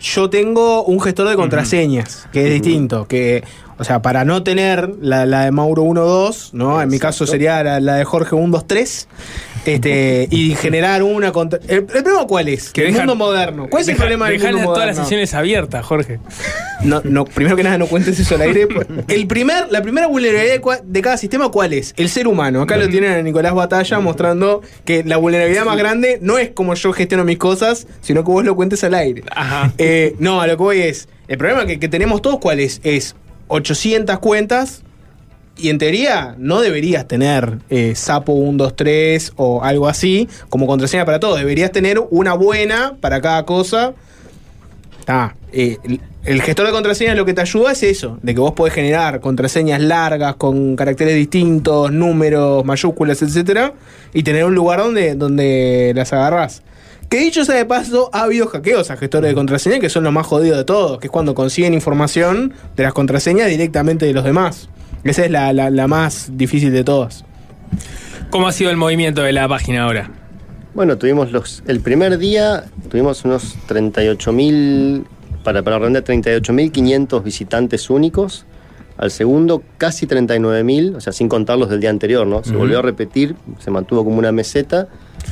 Yo tengo un gestor de contraseñas, que es distinto, que, o sea, para no tener la, la de Mauro 12, ¿no? En mi caso sería la, la de Jorge 123, este, y generar una contra... ¿El, el problema cuál es? Que el dejan- mundo moderno. ¿Cuál es el problema del mundo todas moderno? las sesiones abiertas, Jorge. No, no, primero que nada no cuentes eso al aire. El primer, la primera vulnerabilidad de, cada sistema, ¿cuál es? El ser humano. Acá lo tienen a Nicolás Batalla mostrando que la vulnerabilidad más grande no es como yo gestiono mis cosas, sino que vos lo cuentes al aire. Eh, no, a lo que voy es. El problema que, que tenemos todos, ¿cuál es? Es 800 cuentas. Y en teoría no deberías tener eh, Sapo 123 o algo así como contraseña para todo. Deberías tener una buena para cada cosa. Ah, eh, el, gestor de contraseñas lo que te ayuda es eso, de que vos podés generar contraseñas largas con caracteres distintos, números, mayúsculas, etcétera, y tener un lugar donde, donde las agarrás. Que dicho sea de paso, ha habido hackeos a gestores de contraseñas que son los más jodidos de todos, que es cuando consiguen información de las contraseñas directamente de los demás. Esa es la, la- la más difícil de todas. ¿Cómo ha sido el movimiento de la página ahora? Bueno, tuvimos los. El primer día tuvimos unos 38.000, para, para redondear, 38.500 visitantes únicos. Al segundo, casi 39.000, o sea, sin contar los del día anterior, ¿no? Se volvió a repetir, se mantuvo como una meseta.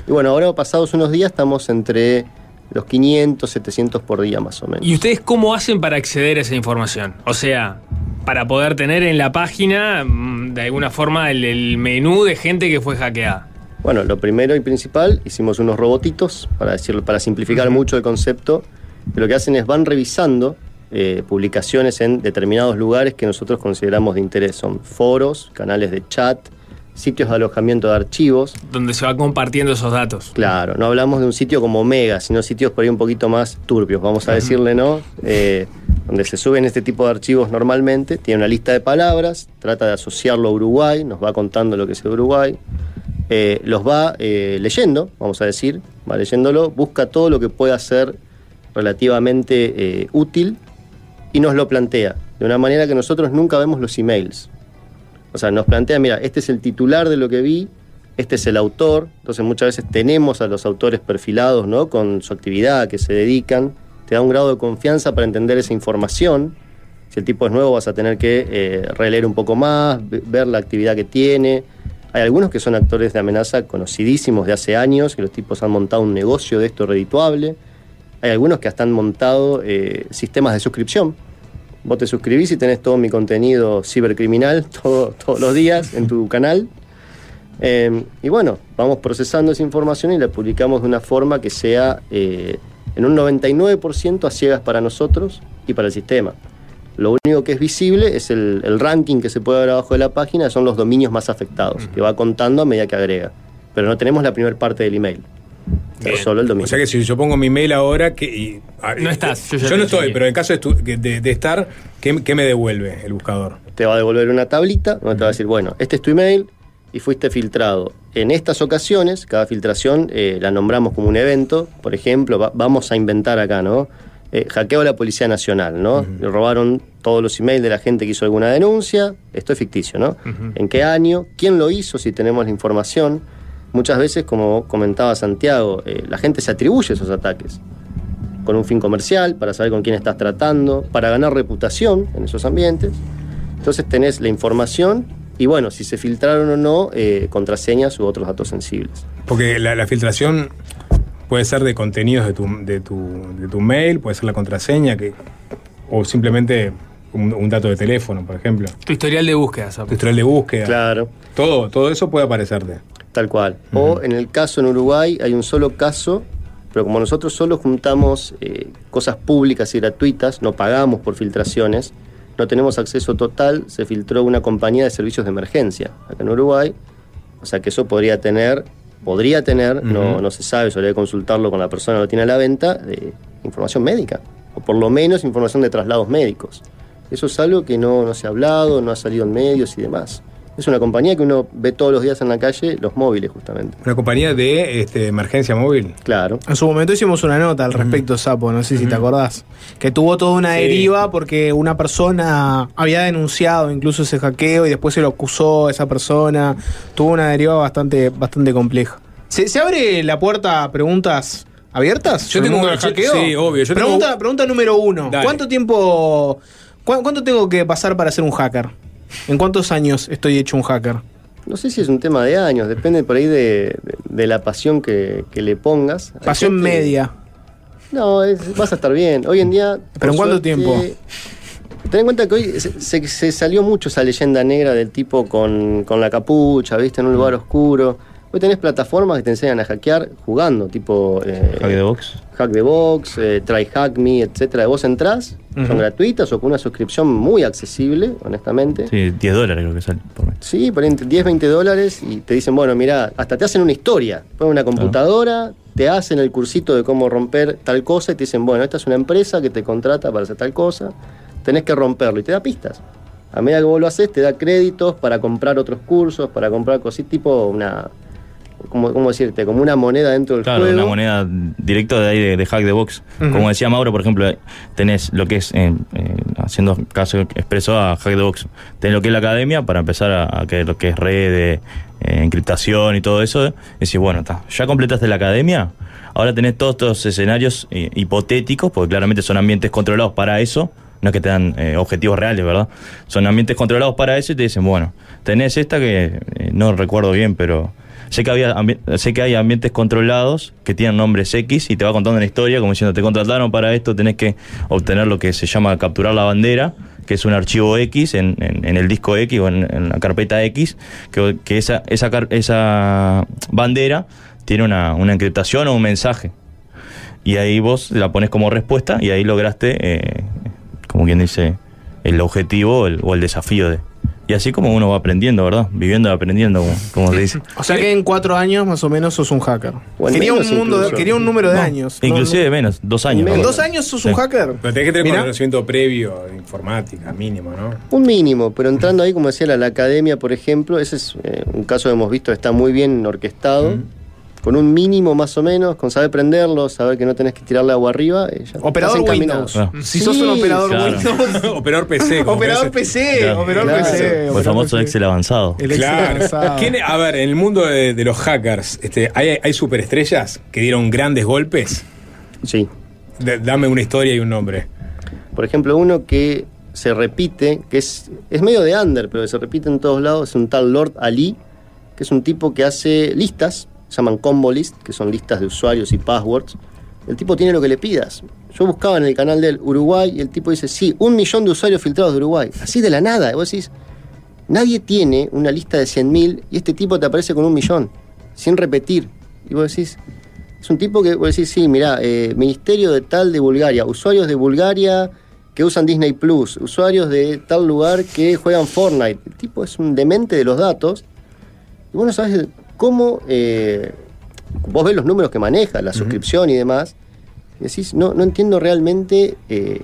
Y bueno, ahora pasados unos días estamos entre los 500, 700 por día más o menos. ¿Y ustedes cómo hacen para acceder a esa información? O sea, para poder tener en la página, mm, de alguna forma, el, el menú de gente que fue hackeada. Bueno, lo primero y principal, hicimos unos robotitos, para decirlo, para simplificar mucho el concepto, que lo que hacen es van revisando eh, publicaciones en determinados lugares que nosotros consideramos de interés. Son foros, canales de chat, sitios de alojamiento de archivos. Donde se va compartiendo esos datos. Claro, no hablamos de un sitio como Mega, sino sitios por ahí un poquito más turbios, vamos a decirle, ¿no? Eh, donde se suben este tipo de archivos normalmente, tiene una lista de palabras, trata de asociarlo a Uruguay, nos va contando lo que es Uruguay, eh, los va eh, leyendo, vamos a decir, va leyéndolo, busca todo lo que pueda ser relativamente útil y nos lo plantea, de una manera que nosotros nunca vemos los emails. O sea, nos plantea, mira, este es el titular de lo que vi, este es el autor, entonces muchas veces tenemos a los autores perfilados, ¿no? Con su actividad, que se dedican, te da un grado de confianza para entender esa información. Si el tipo es nuevo vas a tener que eh, releer un poco más, ve- ver la actividad que tiene. Hay algunos que son actores de amenaza conocidísimos de hace años, que los tipos han montado un negocio de esto redituable. Hay algunos que hasta han montado eh, sistemas de suscripción. Vos te suscribís y tenés todo mi contenido cibercriminal todo- todos los días en tu canal. Eh, y bueno, vamos procesando esa información y la publicamos de una forma que sea eh, en un 99% a ciegas para nosotros y para el sistema. Lo único que es visible es el, el ranking que se puede ver abajo de la página, son los dominios más afectados, que va contando a medida que agrega. Pero no tenemos la primera parte del email. Solo el dominio. O sea que si yo pongo mi mail ahora, que, y- ah, No estás, yo Yo, no estoy, pero en caso de, de- de estar, ¿qué, qué me devuelve el buscador? te va a devolver una tablita donde te va a decir, bueno, este es tu email y fuiste filtrado. En estas ocasiones, cada filtración eh, la nombramos como un evento. Por ejemplo, va- vamos a inventar acá, ¿no? Eh, hackeo a la Policía Nacional, ¿no? Le robaron todos los emails de la gente que hizo alguna denuncia. Esto es ficticio, ¿no? ¿En qué año? ¿Quién lo hizo? Si tenemos la información. Muchas veces, como comentaba Santiago, eh, la gente se atribuye esos ataques con un fin comercial, para saber con quién estás tratando, para ganar reputación en esos ambientes. Entonces tenés la información y bueno, si se filtraron o no, eh, contraseñas u otros datos sensibles. Porque la, la filtración puede ser de contenidos de tu, de, tu, de tu mail, puede ser la contraseña, que, o simplemente un, un dato de teléfono, por ejemplo. Tu historial de búsqueda, Sapo. Tu historial de búsqueda. Claro. Todo, todo eso puede aparecerte. Tal cual. O en el caso en Uruguay hay un solo caso, pero como nosotros solo juntamos eh, cosas públicas y gratuitas, no pagamos por filtraciones, no tenemos acceso total, se filtró una compañía de servicios de emergencia acá en Uruguay. O sea que eso podría tener, podría tener, no, no se sabe, que consultarlo con la persona que lo tiene a la venta, información médica. O por lo menos información de traslados médicos. Eso es algo que no, no se ha hablado, no ha salido en medios y demás. Es una compañía que uno ve todos los días en la calle, los móviles justamente. Una compañía de este, emergencia móvil. Claro. En su momento hicimos una nota al respecto, Sapo, no sé si te acordás. Que tuvo toda una Sí. deriva porque una persona había denunciado incluso ese hackeo y después se lo acusó a esa persona. Tuvo una deriva bastante, bastante compleja. ¿Se, se abre la puerta a preguntas abiertas? Yo ¿En el tengo- yo- hackeo? sí, obvio, yo pregunta, tengo- pregunta número uno. Dale. ¿Cuánto tiempo... cu- ¿Cuánto tengo que pasar para ser un hacker? ¿En cuántos años estoy hecho un hacker? No sé si es un tema de años, depende por ahí de, de- de la pasión que, que le pongas. Pasión gente- media. No, es- vas a estar bien. Hoy en día. ¿Pero en cuánto suerte, tiempo? Ten en cuenta que hoy se, se- se salió mucho esa leyenda negra del tipo con, con la capucha, ¿viste? En un lugar oscuro. Hoy tenés plataformas que te enseñan a hackear jugando, tipo. eh, Hack the Box. Hack the Box, eh, Try Hack Me, etcétera. Vos entrás, son gratuitas o con una suscripción muy accesible, honestamente. Sí, 10 dólares creo que sale por mes. Sí, por entre 10, 20 dólares y te dicen, bueno, mira, hasta te hacen una historia. Ponen una computadora, te hacen el cursito de cómo romper tal cosa y te dicen, bueno, esta es una empresa que te contrata para hacer tal cosa, tenés que romperlo y te da pistas. A medida que vos lo haces, te da créditos para comprar otros cursos, para comprar cositas, tipo una, ¿cómo, cómo decirte? Como una moneda dentro del Claro, juego. una moneda directa de ahí de, de Hack the Box. Como decía Mauro, por ejemplo, tenés lo que es, eh, eh, haciendo caso expreso a Hack the Box, tenés lo que es la academia para empezar a, a que lo que es red, eh, encriptación y todo eso. Y decís, bueno, está, ya completaste la academia, ahora tenés todos estos escenarios eh, hipotéticos, porque claramente son ambientes controlados para eso. No es que te dan eh, objetivos reales, ¿verdad? Son ambientes controlados para eso y te dicen, bueno, tenés esta que eh, no recuerdo bien, pero Sé que, había sé que hay ambientes controlados que tienen nombres X y te va contando una historia como diciendo te contrataron para esto, tenés que obtener lo que se llama capturar la bandera, que es un archivo X en, en- en el disco X o en, la carpeta X, que, que esa, esa, esa bandera tiene una, una encriptación o un mensaje. Y ahí vos la pones como respuesta y ahí lograste, eh, como quien dice, el objetivo el, o el desafío de... Y así como uno va aprendiendo, ¿verdad? Viviendo y aprendiendo, como, se dice. O sea que en cuatro años más o menos sos un hacker. Quería un, mundo de- quería un número de No, años. Inclusive menos, dos años. ¿En dos años sos Sí. un hacker? Pero tenés que tener Mirá. conocimiento previo de informática, mínimo, ¿no? Un mínimo, pero entrando ahí, como decía, la, la academia, por ejemplo, ese es eh, un caso que hemos visto que está muy bien orquestado, con un mínimo más o menos, con saber prenderlo, saber que no tenés que tirarle agua arriba. eh, ya Operador. Windows. Ah. Si sos un operador Claro. Windows. operador PC. Operador. PC, Claro. operador Claro. PC. O el operador famoso PC. Excel avanzado. El Excel Claro. avanzado. ¿Quién- a ver, en el mundo de, de los hackers, este, ¿hay, hay superestrellas que dieron grandes golpes? Sí. Dame una historia y un nombre. Por ejemplo, uno que se repite, que es, es medio de under, pero que se repite en todos lados, es un tal Lord Ali, que es un tipo que hace listas, se llaman combo list, que son listas de usuarios y passwords, El tipo tiene lo que le pidas. Yo buscaba en el canal del Uruguay y el tipo dice, sí, un millón de usuarios filtrados de Uruguay. Así de la nada. Y vos decís, nadie tiene una lista de 100.000 y este tipo te aparece con un millón, sin repetir. Y vos decís, es un tipo que vos decís, sí, mirá, eh, Ministerio de tal de Bulgaria, usuarios de Bulgaria que usan Disney Plus, usuarios de tal lugar que juegan Fortnite. El tipo es un demente de los datos. Y vos no sabes cómo. eh, vos ves los números que maneja, la suscripción y demás. Y decís, no, no entiendo realmente eh,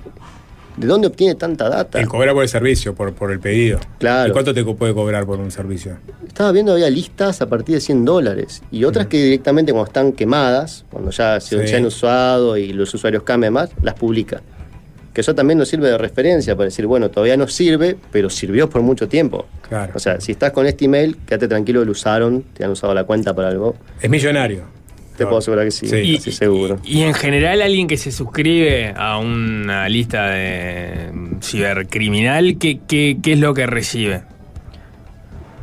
de dónde obtiene tanta data. El cobrar por el servicio, por, por el pedido. Claro. ¿Y cuánto te puede cobrar por un servicio? Estaba viendo, había listas a partir de 100 dólares. Y otras que directamente cuando están quemadas, cuando ya se, Sí. se han usado y los usuarios cambian más, las publica. Que eso también nos sirve de referencia para decir, bueno, todavía no sirve, pero sirvió por mucho tiempo. Claro. O sea, si estás con este email, quédate tranquilo lo usaron, te han usado la cuenta para algo. Es millonario. Te puedo asegurar que sí, Sí. sí, seguro. Y en general alguien que se suscribe a una lista de cibercriminal, ¿qué, qué, qué es lo que recibe?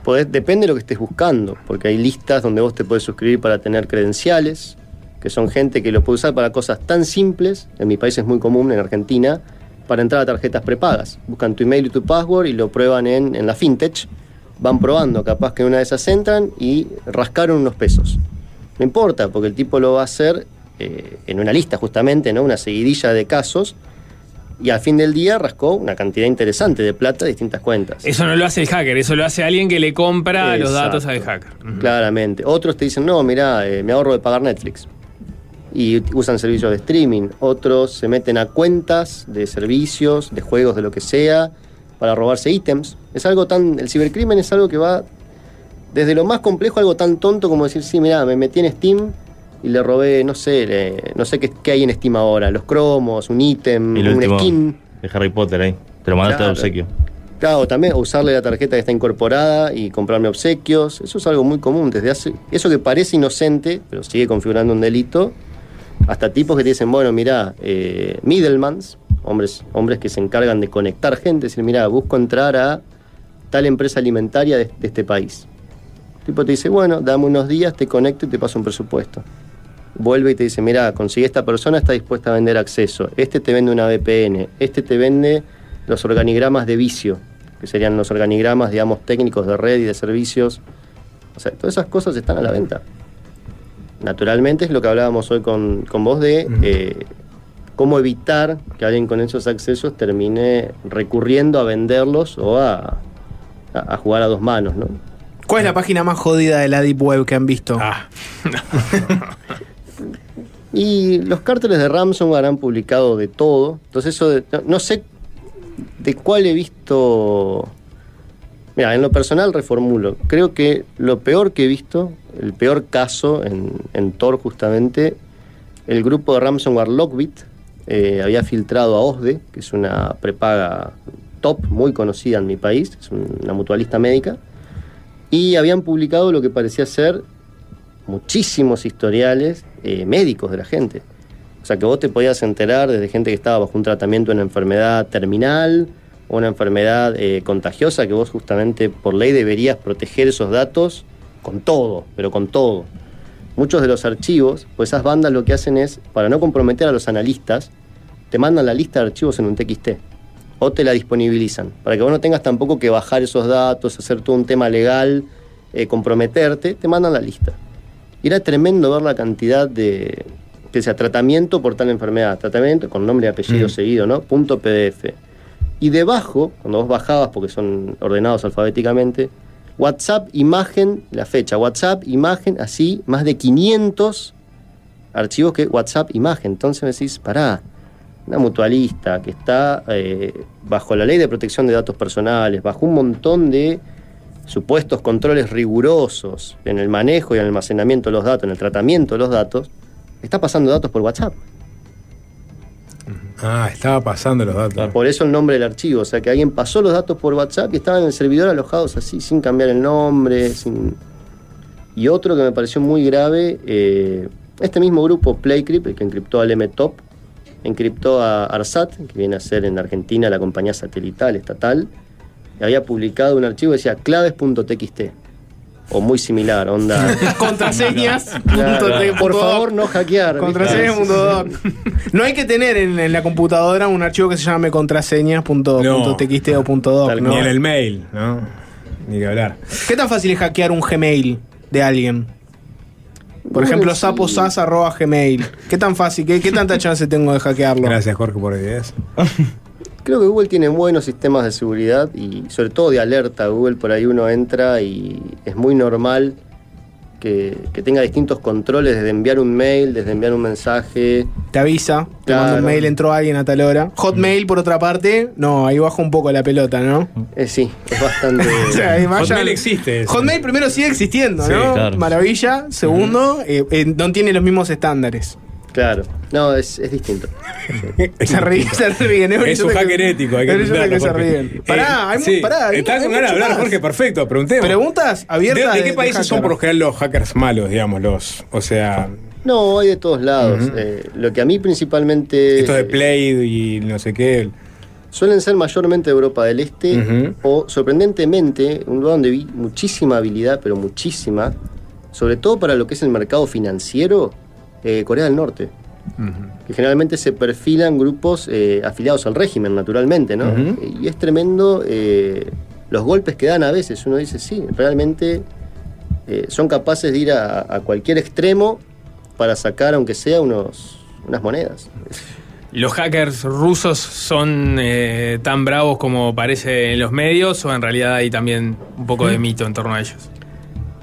Podés- depende de lo que estés buscando, porque hay listas donde vos te puedes suscribir para tener credenciales, que son gente que lo puede usar para cosas tan simples, en mi país es muy común, en Argentina, para entrar a tarjetas prepagas. Buscan tu email y tu password y lo prueban en, en la fintech, van probando, capaz que una de esas entran y rascaron unos pesos. No importa, porque el tipo lo va a hacer eh, en una lista justamente, ¿no? una seguidilla de casos, y al fin del día rascó una cantidad interesante de plata de distintas cuentas. Eso no lo hace el hacker, eso lo hace alguien que le compra los datos al hacker. Claramente. Otros te dicen, no, mira, me ahorro de pagar Netflix. Y usan servicios de streaming. Otros se meten a cuentas de servicios, de juegos, de lo que sea, para robarse ítems. Es algo tan. El cibercrimen es algo que va desde lo más complejo, algo tan tonto como decir, sí, mira, me metí en Steam y le robé, no sé, le- no sé qué, qué hay en Steam ahora, los cromos, un ítem, un último skin. de Harry Potter ahí. Te lo mandaste Claro. de obsequio. Claro, también usarle la tarjeta que está incorporada y comprarme obsequios. Eso es algo muy común. Desde hace. Eso que parece inocente, pero sigue configurando un delito. Hasta tipos que te dicen, bueno, mirá, eh, middlemans, hombres, hombres que se encargan de conectar gente, decir, mirá, busco entrar a tal empresa alimentaria de, este país. El tipo te dice, bueno, dame unos días, te conecto y te paso un presupuesto. Vuelve y te dice, mira, consigue esta persona, está dispuesta a vender acceso. Este te vende una VPN. Este te vende los organigramas de vicio, que serían los organigramas, digamos, técnicos de red y de servicios. O sea, todas esas cosas están a la venta. Naturalmente es lo que hablábamos hoy con, con vos de eh, cómo evitar que alguien con esos accesos termine recurriendo a venderlos o a, a- a jugar a dos manos, ¿no? ¿Cuál es la página más jodida de la Deep Web que han visto? Y los cárteles de ransomware han publicado de todo. Entonces eso de- no, no sé de cuál he visto... Mira, en lo personal reformulo. Creo que lo peor que he visto, el peor caso en, en Tor justamente, el grupo de ransomware Lockbit eh, había filtrado a OSDE, que es una prepaga top muy conocida en mi país, es una mutualista médica, y habían publicado lo que parecía ser muchísimos historiales eh, médicos de la gente. O sea, que vos te podías enterar desde gente que estaba bajo un tratamiento de una enfermedad terminal una enfermedad eh, contagiosa, que vos justamente por ley deberías proteger esos datos con todo, pero con todo. Muchos de los archivos, pues esas bandas lo que hacen es, para no comprometer a los analistas, te mandan la lista de archivos en un TXT o te la disponibilizan, para que vos no tengas tampoco que bajar esos datos, hacer todo un tema legal, eh, comprometerte, te mandan la lista. Y era tremendo ver la cantidad de, que sea tratamiento por tal enfermedad, tratamiento con nombre y apellido Mm. seguido, ¿no? Punto PDF. Y debajo, cuando vos bajabas, porque son ordenados alfabéticamente, WhatsApp, imagen, la fecha, WhatsApp, imagen, así, más de 500 archivos que WhatsApp, imagen. Entonces me decís, pará, una mutualista que está eh, bajo la ley de protección de datos personales, bajo un montón de supuestos controles rigurosos en el manejo y en el almacenamiento de los datos, en el tratamiento de los datos, está pasando datos por WhatsApp. Ah, estaba pasando los datos. Por eso el nombre del archivo. O sea, que alguien pasó los datos por WhatsApp y estaban en el servidor alojados así, sin cambiar el nombre. Sin... Y otro que me pareció muy grave, eh, este mismo grupo, PlayCrypt, el que encriptó al MTOP, encriptó a ARSAT, que viene a ser en Argentina la compañía satelital estatal, y había publicado un archivo que decía claves.txt. o muy similar, onda. Contraseñas. Claro, por favor, no hackear. ¿viste? Contraseñas. punto doc. No hay que tener en, en la computadora un archivo que se llame contraseñas. Punto, No. punto. Ni en el mail, ¿no? Ni que hablar. ¿Qué tan fácil es hackear un Gmail de alguien? Por ejemplo, sí. saposas arroba gmail. ¿Qué tan fácil? ¿Qué, qué tanta chance tengo de hackearlo? Gracias, Jorge, por ideas. Creo que Google tiene buenos sistemas de seguridad y sobre todo de alerta. Google por ahí uno entra y es muy normal que, que tenga distintos controles desde enviar un mail, desde enviar un mensaje. Te avisa, te Claro. manda un mail, entró alguien a tal hora. Hotmail, por otra parte, no, ahí baja un poco la pelota, ¿no? Eh, sí, es bastante... O sea, Hotmail existe. eso. Hotmail primero sigue existiendo, Sí, ¿no? claro. Maravilla. Segundo, eh, eh, no tiene los mismos estándares. Claro, no, es, es distinto. Se ríen, se ríen. Es un hacker ético, hay que que se ríen. Jorge. Pará, hay, Eh, sí, pará, hay- Estás hay con ganas de hablar, más. Jorge, perfecto, preguntemos. Preguntas ¿De, abiertas. de qué países son por lo general los hackers malos, digamos, los? O sea, No, hay de todos lados. Eh, lo que a mí principalmente... estos de Play y no sé qué. Suelen ser mayormente de Europa del Este o, sorprendentemente, un lugar donde vi muchísima habilidad, pero muchísima, sobre todo para lo que es el mercado financiero, eh, Corea del Norte. Que generalmente se perfilan grupos eh, afiliados al régimen, naturalmente, ¿no? Ujú. Y es tremendo eh, los golpes que dan a veces. Uno dice, sí, realmente eh, son capaces de ir a, a cualquier extremo para sacar, aunque sea, unos, unas monedas. ¿Los hackers rusos son eh, tan bravos como parece en los medios o en realidad hay también un poco de mito en torno a ellos?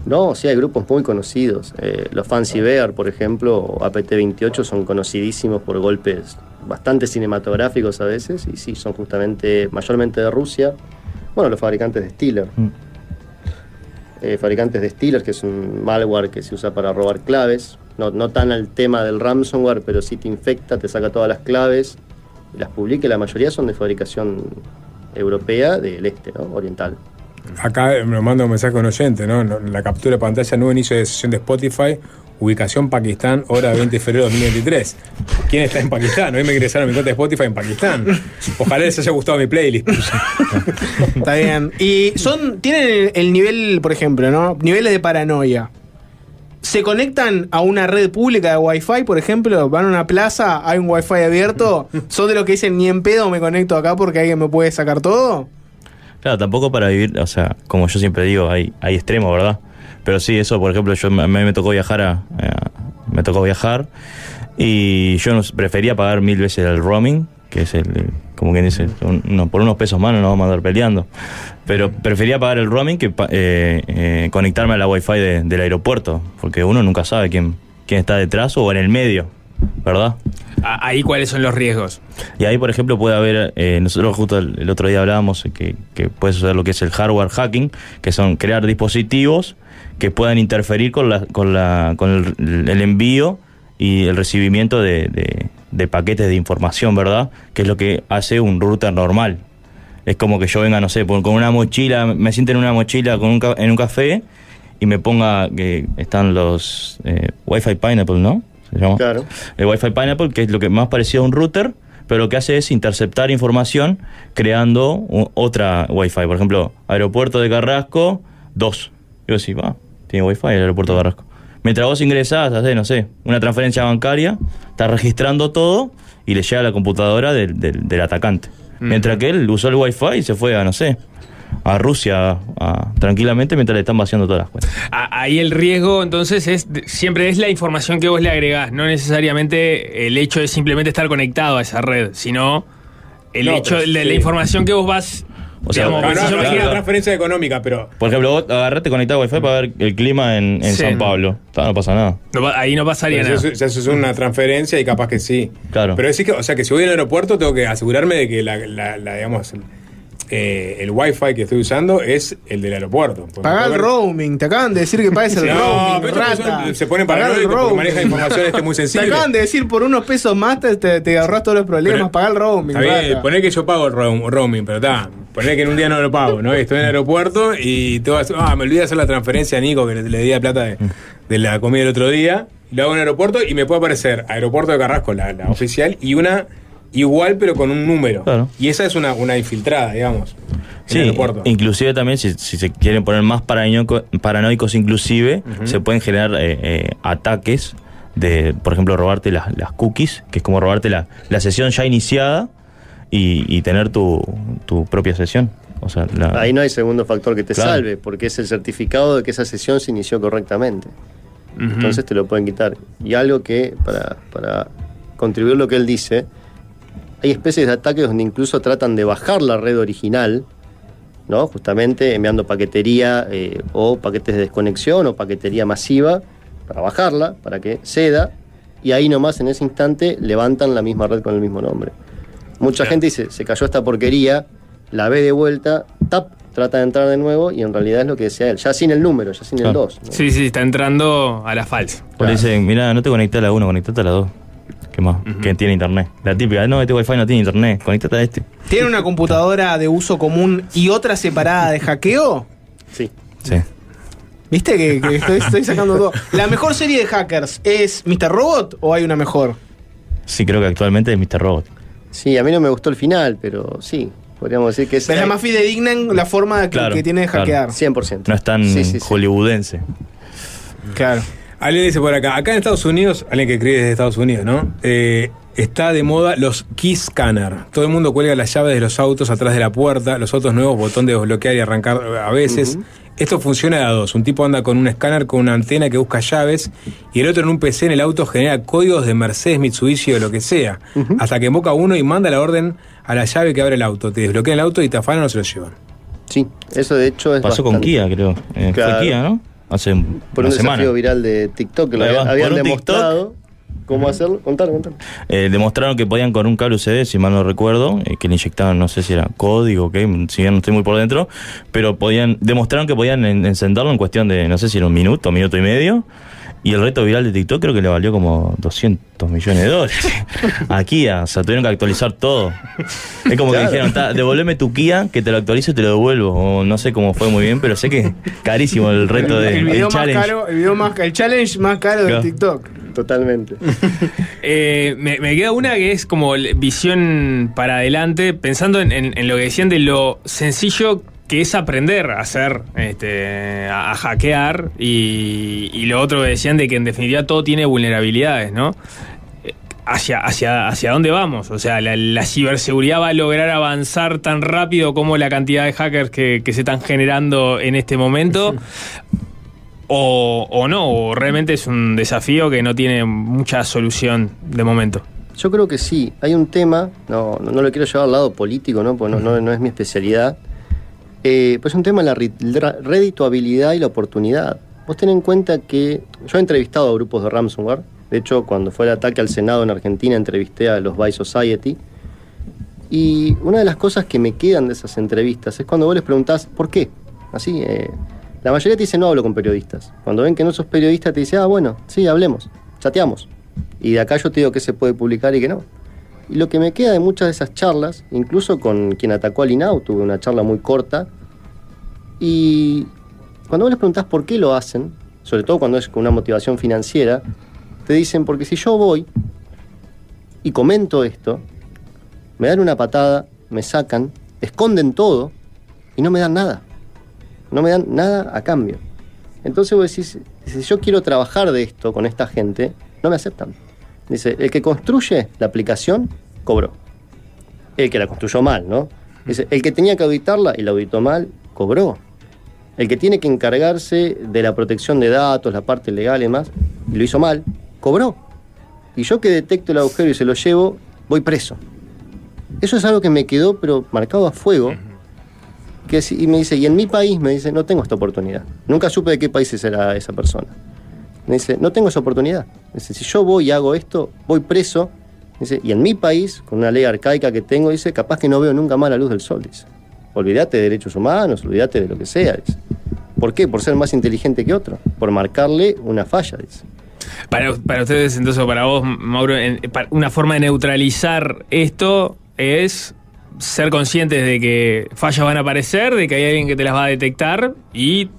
No, sí, hay grupos muy conocidos. Eh, los Fancy Bear, por ejemplo, o APT-28 son conocidísimos por golpes bastante cinematográficos a veces, y sí, son justamente, mayormente de Rusia. Bueno, los fabricantes de Steeler. Eh, fabricantes de Steeler, que es un malware que se usa para robar claves. No, no tan al tema del ransomware, pero sí te infecta, te saca todas las claves las publica. y La mayoría son de fabricación europea del este, ¿no? Oriental. Acá me manda un mensaje un oyente, ¿no? La captura de pantalla, nuevo inicio de sesión de Spotify, ubicación Pakistán, hora 20 de febrero de 2023. ¿Quién está en Pakistán? Hoy me ingresaron a mi cuenta de Spotify en Pakistán. Ojalá les haya gustado mi playlist. Está bien. Y son, tienen el nivel, por ejemplo, ¿no? Niveles de paranoia. ¿Se conectan a una red pública de Wi-Fi, por ejemplo? ¿Van a una plaza, hay un Wi-Fi abierto? ¿Son de los que dicen ni en pedo me conecto acá porque alguien me puede sacar todo? Claro, tampoco para vivir, o sea, como yo siempre digo, hay, hay extremos, ¿verdad? Pero sí, eso, por ejemplo, yo a mí me tocó viajar a, a- me tocó viajar y yo no, prefería pagar mil veces el roaming, que es el, como quien dice, uno- por unos pesos más no nos vamos a andar peleando. Pero prefería pagar el roaming que eh, eh, conectarme a la wifi de- del aeropuerto, porque uno nunca sabe quién, quién está detrás o en el medio, ¿verdad? Ahí cuáles son los riesgos. Y ahí, por ejemplo, puede haber, eh, nosotros justo el, el otro día hablábamos que, que puede suceder lo que es el hardware hacking, que son crear dispositivos que puedan interferir con, la, con, la, con el, el envío y el recibimiento de, de- de paquetes de información, ¿verdad? Que es lo que hace un router normal. Es como que yo venga, no sé, con una mochila, me siente en una mochila con un en un café y me ponga que están los eh, Wi-Fi Pineapple, ¿no? Se llama. Claro. El Wi-Fi Pineapple, que es lo que más parecido a un router, pero lo que hace es interceptar información creando otra Wi-Fi. Por ejemplo, aeropuerto de Carrasco 2. Yo decía, va, tiene Wi-Fi el aeropuerto de Carrasco. Mientras vos ingresás, haces, no sé, una transferencia bancaria, está registrando todo y le llega a la computadora del, del- del atacante. Mientras que él usó el Wi-Fi y se fue a, no sé, a Rusia a- tranquilamente mientras le están vaciando todas las cuentas. Ahí el riesgo entonces es siempre es la información que vos le agregás, no necesariamente el hecho de simplemente estar conectado a esa red, sino el No, hecho de sí. la información que vos vas. O sea, digamos, No, no, no una transferencia económica, pero Por ejemplo, vos agarrate conectado a Wi-Fi para ver el clima en, en Sí. San Pablo. No pasa nada. no ahí no pasaría pero nada. eso, eso es una transferencia y capaz que sí. Claro. Pero decís que, o sea, que si voy al aeropuerto tengo que asegurarme de que la, la- la, digamos, eh, el wifi que estoy usando es el del aeropuerto. Pagá el roaming, te acaban de decir que pagues el No, roaming, rata. se ponen paranoicos porque manejan información este muy sensible. Te acaban de decir por unos pesos más te, te, ahorras todos los problemas, pagá el roaming, Está poner que yo pago el roam- roaming, pero está. Poner que en un día no lo pago, ¿no? Estoy en el aeropuerto y vas, ah, me olvidé de hacer la transferencia a Nico que le, le di la plata de, de la comida el otro día. Lo hago en el aeropuerto y me puede aparecer aeropuerto de Carrasco, la, la oficial, y una igual pero con un número. Claro. Y esa es una, una infiltrada, digamos. el Sí, inclusive también si, si se quieren poner más paranoico- paranoicos inclusive, se pueden generar eh, eh, ataques de, por ejemplo, robarte las, las cookies, que es como robarte la, la sesión ya iniciada y, y tener tu, tu propia sesión. O sea, la- Ahí no hay segundo factor que te Claro. salve, porque es el certificado de que esa sesión se inició correctamente. Entonces te lo pueden quitar. Y algo que, para, para contribuir lo que él dice, hay especies de ataques donde incluso tratan de bajar la red original, ¿no? Justamente enviando paquetería eh, o paquetes de desconexión o paquetería masiva para bajarla, para que ceda, y ahí nomás en ese instante levantan la misma red con el mismo nombre. Mucha gente dice, se cayó esta porquería, la ve de vuelta, tap, trata de entrar de nuevo y en realidad es lo que decía él, ya sin el número, ya sin el Claro. 2. Sí, sí, está entrando a la falsa. o le dicen, mira, no te conecté a la 1, conectate a la 2. Que tiene internet. La típica, no, este wifi no tiene internet, conectate a este. ¿Tiene una computadora de uso común y otra separada de hackeo? Sí. Sí. ¿Viste que, que estoy, estoy sacando todo? ¿La mejor serie de hackers es Mr. Robot o hay una mejor? Sí, creo que actualmente es Mr. Robot. Sí, a mí no me gustó el final, pero sí, podríamos decir que es... Pero es la más fidedigna en la forma que, Claro, que tiene de claro. hackear. 100%. No es tan Sí, sí, sí. hollywoodense. Claro. Alguien dice por acá, acá en Estados Unidos, alguien que escribe desde Estados Unidos, ¿no? Eh, está de moda los key scanner. Todo el mundo cuelga las llaves de los autos atrás de la puerta, los autos nuevos, botón de desbloquear y arrancar a veces. Esto funciona de a dos. Un tipo anda con un escáner con una antena que busca llaves y el otro en un PC en el auto genera códigos de Mercedes, Mitsubishi o lo que sea. Hasta que invoca uno y manda la orden a la llave que abre el auto. Te desbloquea el auto y te afanan o se lo llevan. Sí, eso de hecho es Pasó con Kia, creo. Eh, Claro. Fue Kia, ¿no? Hace Por una un semana. desafío viral de TikTok que lo habían, habían por un demostrado cómo hacerlo. Contar, contar. Eh, demostraron que podían con un cable USB, si mal no recuerdo, eh, que le inyectaban, no sé si era código, o qué, si bien no estoy muy por dentro, pero podían, demostraron que podían en- encenderlo en cuestión de, no sé si era un minuto, minuto y medio, y el reto viral de TikTok creo que le valió como 200 millones de dólares. A Kia, o sea, tuvieron que actualizar todo. Es como que dijeron, "Ta, devolveme tu Kia, que te lo actualizo y te lo devuelvo. O no sé cómo fue muy bien, pero sé que es carísimo el reto de el video más challenge. caro, el video más el challenge más caro de. TikTok. Totalmente. Eh, me, me queda una que es como visión para adelante, pensando en, en- en lo que decían de lo sencillo que es aprender a hacer, este, a, a hackear, y, y lo otro que decían de que en definitiva todo tiene vulnerabilidades, ¿no? Hacia, hacia, hacia dónde vamos? O sea, la, la ciberseguridad va a lograr avanzar tan rápido como la cantidad de hackers que, que se están generando en este momento. O, o no, o realmente es un desafío que no tiene mucha solución de momento. Yo creo que sí. Hay un tema, no, no, no lo quiero llevar al lado político, ¿no? Porque no, no- no es mi especialidad. Eh, pues es un tema la redituabilidad y la oportunidad. Vos ten en cuenta que yo he entrevistado a grupos de ransomware. De hecho, cuando fue el ataque al Senado en Argentina, entrevisté a los Vice Society. Y una de las cosas que me quedan de esas entrevistas es cuando vos les preguntás, ¿por qué? Así, eh, la mayoría te dice, no hablo con periodistas. Cuando ven que no sos periodista, te dice, ah, bueno, sí, hablemos, chateamos. Y de acá yo te digo que se puede publicar y que no. Y lo que me queda de muchas de esas charlas, incluso con quien atacó al INAU, tuve una charla muy corta, y cuando vos les preguntás por qué lo hacen, sobre todo cuando es con una motivación financiera, te dicen, porque si yo voy y comento esto, me dan una patada, me sacan, esconden todo y no me dan nada. No me dan nada a cambio. Entonces vos decís, si yo quiero trabajar de esto con esta gente, no me aceptan. Dice, el que construye la aplicación, cobró. El que la construyó mal, ¿no? Dice, el que tenía que auditarla y la auditó mal, cobró. El que tiene que encargarse de la protección de datos, la parte legal y demás, y lo hizo mal, cobró. Y yo que detecto el agujero y se lo llevo, voy preso. Eso es algo que me quedó, pero marcado a fuego. Que y me dice, y en mi país me dice, no tengo esta oportunidad. Nunca supe de qué país era esa persona. Dice, no tengo esa oportunidad. Dice, si yo voy y hago esto, voy preso. Dice, y en mi país, con una ley arcaica que tengo, dice, capaz que no veo nunca más la luz del sol. Dice, olvídate de derechos humanos, olvídate de lo que sea. Dice. ¿Por qué? Por ser más inteligente que otro. Por marcarle una falla, dice. Para, para ustedes, entonces, para vos, Mauro, en- una forma de neutralizar esto es ser conscientes de que fallas van a aparecer, de que hay alguien que te las va a detectar y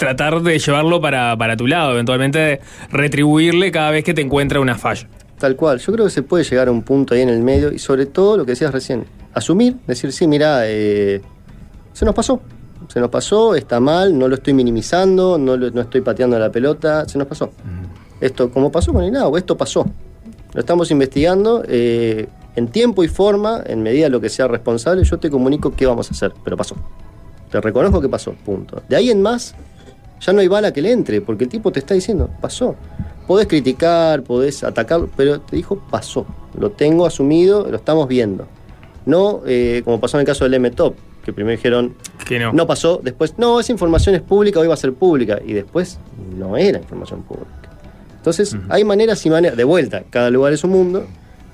tratar de llevarlo para, para tu lado, eventualmente retribuirle cada vez que te encuentra una falla. Tal cual. Yo creo que se puede llegar a un punto ahí en el medio y sobre todo lo que decías recién, asumir, decir, sí, mira, eh, se nos pasó. Se nos pasó, está mal, no lo estoy minimizando, no, lo- no estoy pateando la pelota, se nos pasó. Esto, como pasó con INAO, esto pasó. Lo estamos investigando eh, en tiempo y forma, en medida de lo que sea responsable, yo te comunico qué vamos a hacer, pero pasó. Te reconozco que pasó, punto. De ahí en más, ya no hay bala que le entre, porque el tipo te está diciendo, pasó. Podés criticar, podés atacar, pero te dijo, pasó. Lo tengo asumido, lo estamos viendo. No eh, como pasó en el caso del M-Top, que primero dijeron, Que no. no pasó, después, no, esa información es pública, hoy va a ser pública, y después no era información pública. Entonces, hay maneras y maneras, de vuelta, cada lugar es un mundo,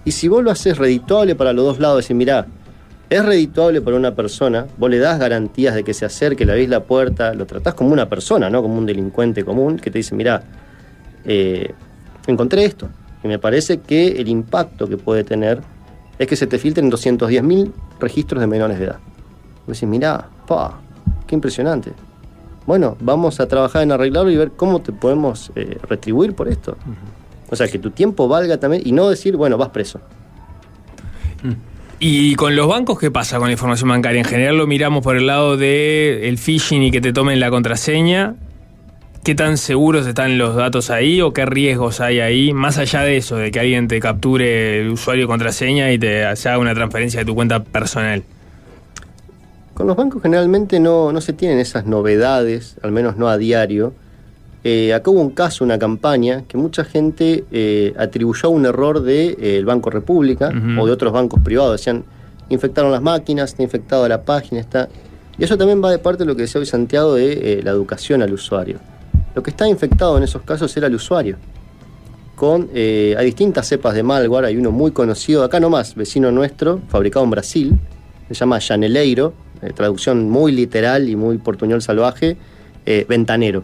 y si vos lo haces redituable para los dos lados, decir, mirá, es redituable para una persona, vos le das garantías de que se acerque, le abrís la puerta, lo tratás como una persona, no como un delincuente común, que te dice, mirá, eh, encontré esto, y me parece que el impacto que puede tener es que se te filtren 210.000 registros de menores de edad. Vos decís, mirá, pa, qué impresionante. Bueno, vamos a trabajar en arreglarlo y ver cómo te podemos eh, retribuir por esto. O sea, que tu tiempo valga también y no decir, bueno, vas preso. ¿Y con los bancos qué pasa con la información bancaria? En general lo miramos por el lado de phishing y que te tomen la contraseña. ¿Qué tan seguros están los datos ahí o qué riesgos hay ahí? Más allá de eso, de que alguien te capture el usuario y contraseña y te haga una transferencia de tu cuenta personal. Con los bancos generalmente no, no se tienen esas novedades, al menos no a diario. Eh, acá hubo un caso, una campaña, que mucha gente eh, atribuyó un error del de, eh, Banco República o de otros bancos privados. Decían, infectaron las máquinas, está infectada la página, está... Y eso también va de parte de lo que decía hoy Santiago de eh, la educación al usuario. Lo que está infectado en esos casos era el usuario. Con, hay distintas cepas de malware, hay uno muy conocido, acá nomás, vecino nuestro, fabricado en Brasil, se llama Janeleiro, traducción muy literal y muy portuñol salvaje, ventanero.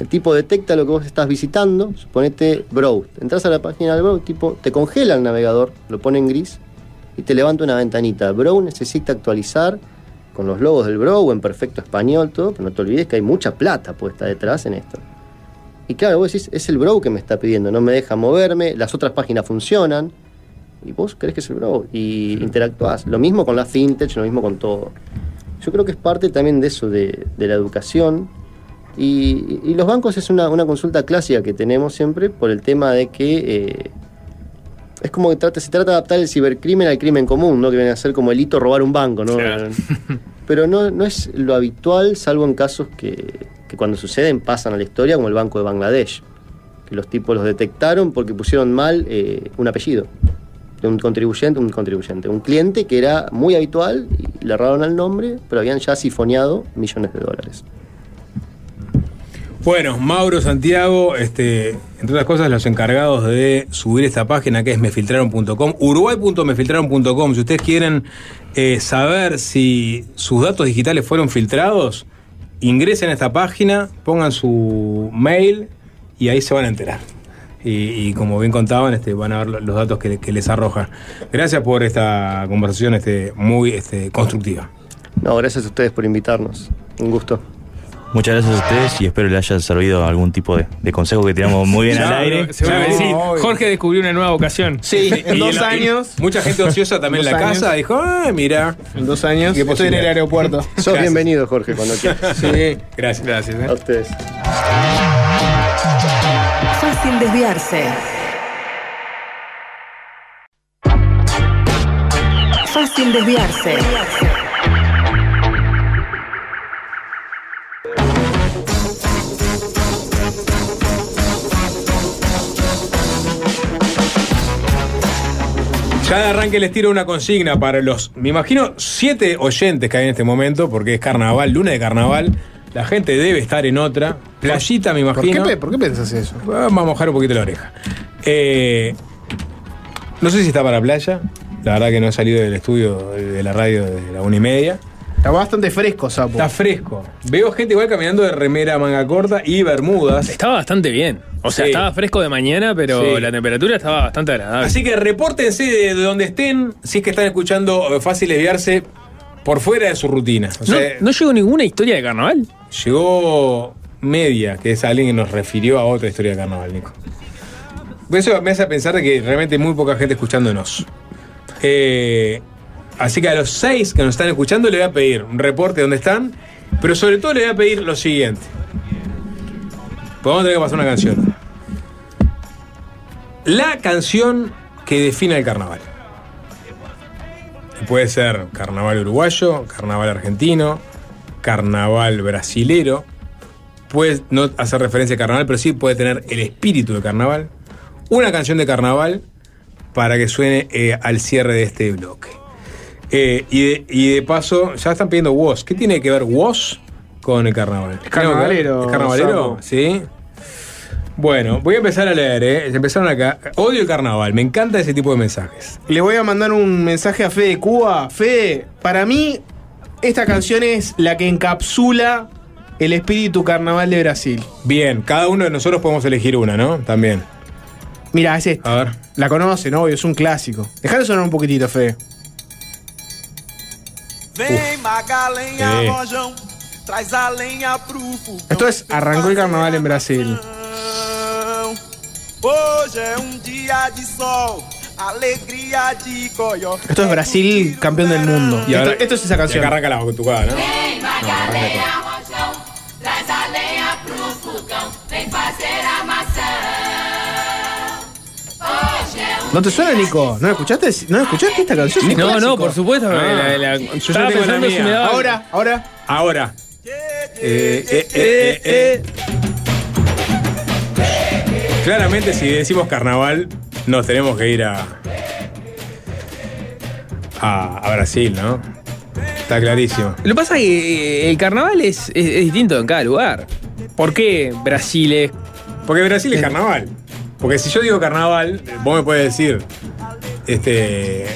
El tipo detecta lo que vos estás visitando, suponete Browse. Entras a la página del Browse, tipo, te congela el navegador, lo pone en gris y te levanta una ventanita. Browse necesita actualizar con los logos del Browse en perfecto español, todo, pero no te olvides que hay mucha plata puesta detrás en esto. Y claro, vos decís, es el Browse que me está pidiendo, no me deja moverme, las otras páginas funcionan, y vos crees que es el Browse, y interactuás. Lo mismo con la fintech, lo mismo con todo. Yo creo que es parte también de eso, de la educación. Y, y los bancos es una, una consulta clásica que tenemos siempre por el tema de que eh, es como que trata, se trata de adaptar el cibercrimen al crimen común, ¿no? Que viene a ser como el hito robar un banco, ¿no? Pero no, no es lo habitual, salvo en casos que, que cuando suceden pasan a la historia, como el Banco de Bangladesh. Que los tipos los detectaron porque pusieron mal eh, un apellido de un contribuyente, un contribuyente, un cliente que era muy habitual y le erraron al nombre, pero habían ya sifoneado millones de dólares. Bueno, Mauro Santiago, este, entre otras cosas, los encargados de subir esta página que es mefiltraron.com, uruguay.mefiltraron.com. Si ustedes quieren eh, saber si sus datos digitales fueron filtrados, ingresen a esta página, pongan su mail y ahí se van a enterar. Y, como bien contaban, este, van a ver lo- los datos que, que les arrojan. Gracias por esta conversación este, muy este, constructiva. No, gracias a ustedes por invitarnos. Un gusto. Muchas gracias a ustedes y espero les haya servido algún tipo de, de consejo que tiramos muy bien al aire. seguro que sí. Jorge descubrió una nueva vocación. Sí, en Y dos años. y Mucha gente ociosa también en la años. casa dijo, ah, mira. En dos años. ¿Qué Estoy en el aeropuerto. Sos Gracias. bienvenido, Jorge, cuando quieras. Sí. Gracias. Gracias. ¿eh? A ustedes. Fácil desviarse. Fácil desviarse. Ya de arranque les tiro una consigna para los, me imagino, siete oyentes que hay en este momento, porque es carnaval, lunes de carnaval. La gente debe estar en otra. Playita, me ¿Por qué, imagino. ¿Por qué pensás eso? Vamos a mojar un poquito la oreja. Eh, no sé si está para playa. La verdad que no he salido del estudio de la radio de la una y media. Está bastante fresco, Sapo. Está fresco. Veo gente igual caminando de remera manga corta y bermudas. Estaba bastante bien. O sea, Sí. estaba fresco de mañana, pero Sí. la temperatura estaba bastante agradable. Así que repórtense de donde estén, si es que están escuchando eh, Fácil Desviarse por fuera de su rutina. O ¿No, sea, ¿No llegó ninguna historia de carnaval? llegó media, que es alguien que nos refirió a otra historia de carnaval, Nico. Eso me hace pensar de que realmente hay muy poca gente escuchándonos. Eh, Así que a los seis que nos están escuchando le voy a pedir un reporte de dónde están, pero sobre todo le voy a pedir lo siguiente. Podemos tener que pasar una canción. La canción que define el carnaval. Puede ser carnaval uruguayo, carnaval argentino, carnaval brasilero. Puede no hacer referencia a carnaval, pero sí puede tener el espíritu de carnaval. Una canción de carnaval para que suene eh, al cierre de este bloque. Eh, y, de, y de paso, ya están pidiendo WOS. ¿Qué tiene que ver WOS con el carnaval? carnavalero, ¿Es carnavalero? Sí. Bueno, voy a empezar a leer, ¿eh? Empezaron acá. Odio el carnaval, me encanta ese tipo de mensajes. Le voy a mandar un mensaje a Fede Cuba. Fede, para mí, esta canción es la que encapsula el espíritu carnaval de Brasil. Bien, cada uno de nosotros podemos elegir una, ¿no? También. Mira, es esta. A ver. La conocen, obvio, es un clásico. Dejale sonar un poquitito, Fede. Fogão. Esto es Arrancó el carnaval en Brasil. Hoje é um dia de sol, alegria de coió. Esto es Brasil, campeón del mundo. Y esto, ahora- esto es esa y canción. acá arranca la batucada, ¿no? Traz ¿No te suena, Nico? ¿No escuchaste? ¿No escuchaste esta canción? Es No, no, por supuesto. Ah. la- la- Yo estaba tengo la pensando si mía. me daba. Ahora, ahora. Ahora. Eh, eh, eh, eh, eh. Claramente, si decimos carnaval, nos tenemos que ir a. a, a Brasil, ¿no? Está clarísimo. Lo que pasa es que eh, el carnaval es, es- es distinto en cada lugar. ¿Por qué Brasil es.? Porque Brasil es carnaval. Porque si yo digo carnaval, vos me puedes decir. Este.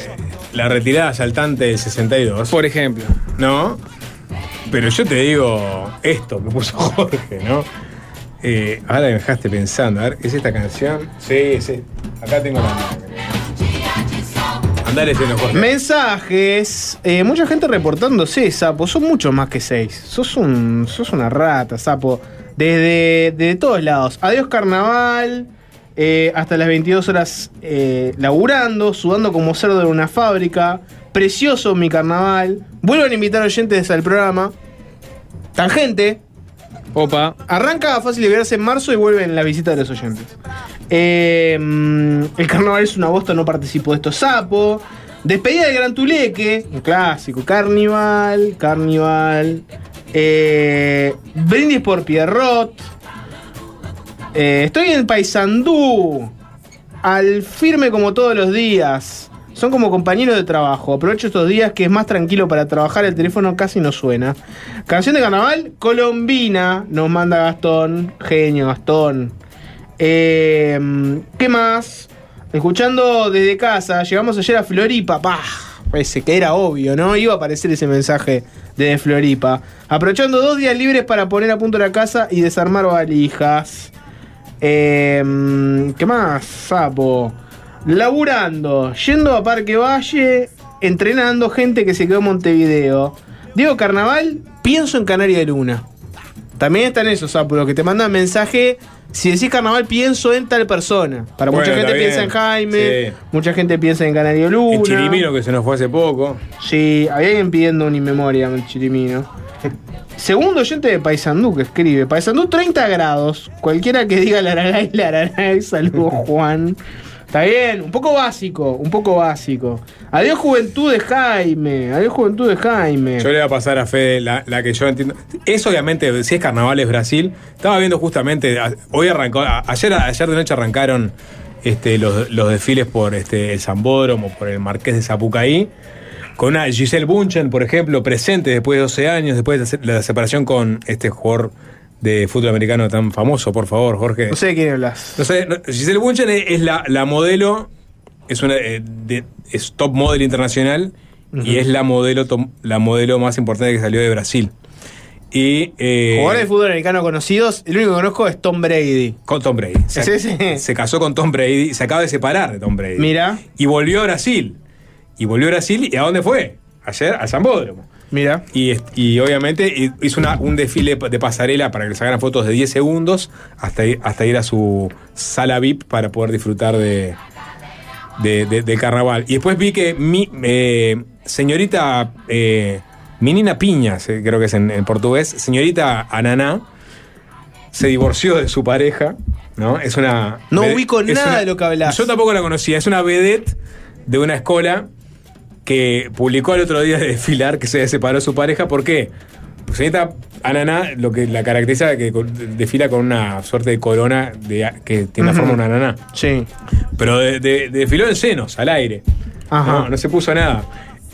La retirada saltante del 62. Por ejemplo. ¿No? Pero yo te digo esto que puso Jorge, ¿no? Eh, ahora me dejaste pensando. A ver, ¿es esta canción? Sí, sí. Acá tengo la. Andá leyendo, Jorge. Mensajes. Eh, mucha gente reportándose, Sapo. Son muchos más que seis. Sos, un, sos una rata, Sapo. Desde, desde todos lados. Adiós carnaval. Eh, hasta las 22 horas eh, laburando, sudando como cerdo en una fábrica. Precioso mi carnaval. Vuelvan a invitar oyentes al programa. Tangente. Opa. Arranca fácil de verse en marzo y vuelven la visita de los oyentes. Eh, mm, el carnaval es una bosta, no participo de esto sapo. Despedida de Gran Tuleque, un clásico. Carnival, Carnival. Brindis por Pierrot. Eh, estoy en Paysandú. Al firme como todos los días. Son como compañeros de trabajo. Aprovecho estos días que es más tranquilo para trabajar. El teléfono casi no suena. Canción de carnaval, Colombina. Nos manda Gastón. Genio, Gastón. Eh, ¿Qué más? Escuchando desde casa. Llegamos ayer a Floripa. ¡Pah! Parece que era obvio, ¿no? Iba a aparecer ese mensaje desde Floripa. Aprovechando dos días libres para poner a punto la casa y desarmar valijas. Eh, ¿Qué más, sapo? Laburando, yendo a Parque Valle, entrenando gente que se quedó en Montevideo. Digo carnaval, pienso en Canaria de Luna. También están esos sapos, los que te mandan mensaje. Si decís carnaval, pienso en tal persona. Para Bueno, mucha gente piensa en Jaime, Sí. mucha gente piensa en Canario Luna. El Chirimino que se nos fue hace poco. Sí, había alguien pidiendo un inmemoria el Chirimino. Segundo oyente de Paysandú que escribe. Paysandú 30 grados. Cualquiera que diga Laragay, Laragay. Saludos, Juan. Está bien, un poco básico, un poco básico. Adiós juventud de Jaime, adiós juventud de Jaime. Yo le voy a pasar a Fede la, la que yo entiendo. Es obviamente, si es carnaval es Brasil. Estaba viendo justamente, hoy arrancó, ayer, ayer de noche arrancaron este, los, los desfiles por este, el Zambódromo, por el Marqués de Zapucaí. Con una Giselle Bunchen, por ejemplo, presente después de 12 años, después de la separación con este jugador de fútbol americano tan famoso, por favor, Jorge. No sé de quién hablas. No sé, no, Giselle Bunchen es, es la, la modelo, es una eh, de- es top model internacional y es la modelo tom- la modelo más importante que salió de Brasil. Y eh, Jugadores de fútbol americano conocidos, el único que conozco es Tom Brady. con Tom Brady. Se, ¿Es ese? se casó con Tom Brady, se acaba de separar de Tom Brady. Mira. Y volvió a Brasil. Y volvió a Brasil y ¿a dónde fue? Ayer al Zambódromo. Mira. Y, y obviamente hi- hizo una- un desfile de pasarela para que le sacaran fotos de 10 segundos hasta, ir- hasta ir a su sala VIP para poder disfrutar de, de- de- del carnaval. Y después vi que mi, eh, señorita eh, Menina Piña, se- creo que es en, en portugués, señorita Ananá, se divorció de su pareja, ¿no? Es una. No ubico nada una- de lo que hablás. Yo tampoco la conocía, es una vedette de una escuela que publicó el otro día de desfilar que se separó de su pareja. ¿Por qué? Pues señorita Ananá, lo que la caracteriza que desfila con una suerte de corona de, que tiene la forma de una ananá. Sí. Pero de, de- desfiló en senos, al aire. Ajá. No, no se puso nada.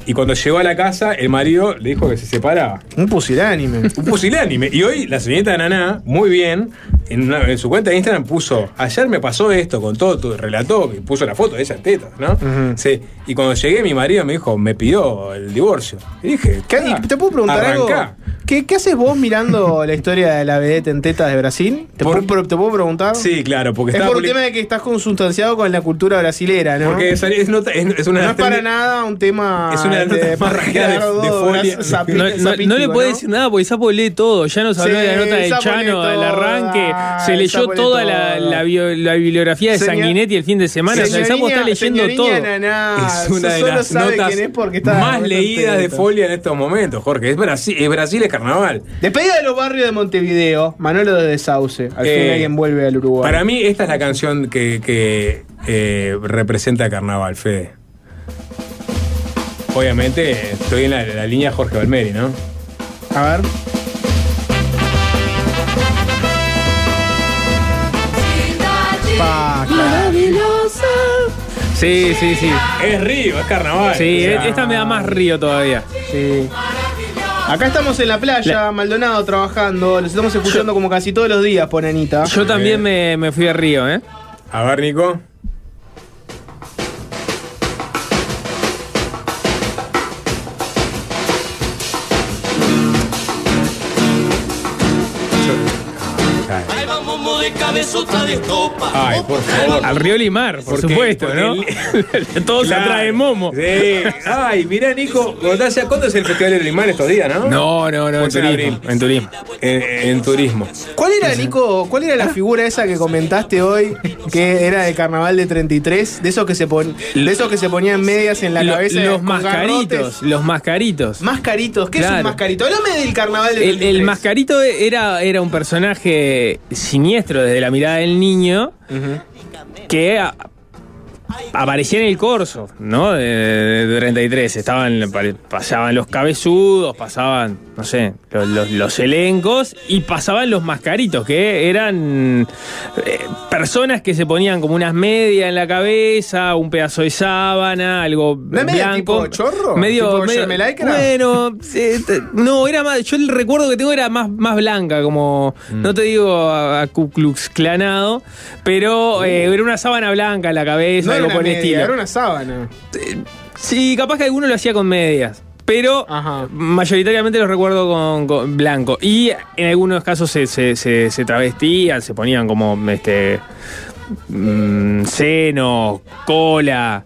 Y cuando llegó a la casa, el marido le dijo que se separaba. Un pusilánime. Un pusilánime. Y hoy la señorita Naná, muy bien, en, una- en su cuenta de Instagram puso, ayer me pasó esto, con todo, tu, relató, y puso la foto de ella en tetas, ¿no? Sí. Y cuando llegué, mi marido me dijo, me pidió el divorcio. Y dije, ¿Qué- y ¿Te puedo preguntar arrancá. algo? ¿Qué, qué haces vos mirando la historia de la vedette en tetas de Brasil? ¿Te, puedo, te puedo preguntar? Sí, claro, porque es por public- tema de que estás consustanciado con la cultura brasilera, ¿no? Porque es, es es- es una no es para nada un tema Es una más de- de Folia. No, no- no zapístico, le puede ¿no? decir nada porque Sapo lee todo. Ya nos habló Sí, de la nota de Chano, del arranque. Se ay, leyó toda la, todo. la bio- la bibliografía de Señor- Sanguinetti el fin de semana. O sea, el Sapo está leyendo todo. Naná, Es una de las notas más leídas de. Folia en estos momentos, Jorge. Es Brasil, es Brasil, es carnaval. Despedida de los barrios de Montevideo, Manolo de Sauce. Al Eh, fin alguien vuelve al Uruguay. Para mí, esta es la canción que, que, eh, representa el carnaval, Fede. Obviamente, estoy en la, la línea Jorge Valmeri, ¿no? A ver. Pa, Maravillosa. Sí, sí, sí. Es Río, es carnaval. Sí, O sea, esta me da más río todavía. Sí. Acá estamos en la playa, Maldonado trabajando. Los estamos escuchando como casi todos los días, pone Anita. Yo también me, me fui a Río, ¿eh? A ver, Nico. Ay, por favor. Al Río Limar, por Porque- supuesto, porque ¿no? Todos Claro. atrás de Momo. Sí. Ay, mirá, Nico. ¿Cuándo es el Festival del Limán estos días, no? No, no, no, en turismo. En turismo. En, en turismo. ¿Cuál era, Nico? ¿Cuál era la figura esa que comentaste hoy? Que era de carnaval de 33, de esos que se pon, de esos que se ponían medias en la Lo- cabeza. los mascaritos, garrotes. los mascaritos. Mascaritos, ¿qué es un mascarito? Háblame del carnaval de El, 33. el mascarito era, era un personaje siniestro desde la mirada del niño que a- aparecía en el corso, ¿no? De, de 33. Estaban, pasaban los cabezudos, pasaban, no sé, los, los- los elencos y pasaban los mascaritos, que eran eh, personas que se ponían como unas medias en la cabeza, un pedazo de sábana, algo ¿No blanco. tipo chorro? Medio, ¿Tipo medio- bueno, eh, no, era más. Yo el recuerdo que tengo era más, más blanca, como. Mm. No te digo a, a Ku Klux Klanado, pero eh, era una sábana blanca en la cabeza. No algo por el media, estilo. era una sábana. Sí, capaz que alguno lo hacía con medias. Pero mayoritariamente lo recuerdo con, con blanco. Y en algunos casos se, se- se- se travestían, se ponían como este mm, seno, cola.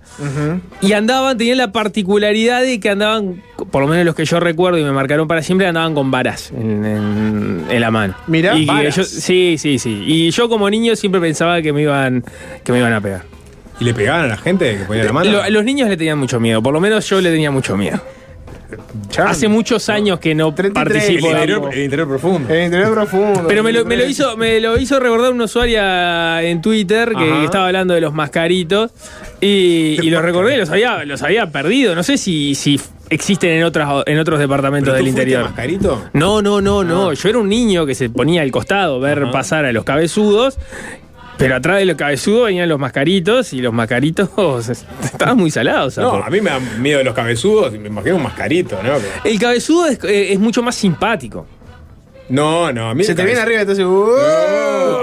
Y andaban, tenían la particularidad de que andaban, por lo menos los que yo recuerdo y me marcaron para siempre, andaban con varas en, en- en la mano. Mirá, Y varas. yo- sí, sí, sí. Y yo como niño siempre pensaba que me iban, que me iban a pegar. ¿Y le pegaban a la gente que ponía la mano? Lo- los niños le tenían mucho miedo, por lo menos yo le tenía mucho miedo. Hace muchos años que no participo el de interior, el interior profundo. El interior profundo. pero me lo, me lo hizo, me lo hizo recordar una usuaria en Twitter que Ajá. estaba hablando de los mascaritos y, y los recordé, los había, los había perdido. No sé si, si existen en otras, en otros departamentos ¿Pero del tú interior. mascarito? No, no, no, no. Yo era un niño que se ponía al costado ver pasar a los cabezudos. Pero atrás de los cabezudos venían los mascaritos y los mascaritos estaban muy salados. No, a mí me dan miedo los cabezudos, me imagino un mascarito, ¿no? El cabezudo es, eh, es mucho más simpático. No, no, a mí Se te viene arriba entonces. No,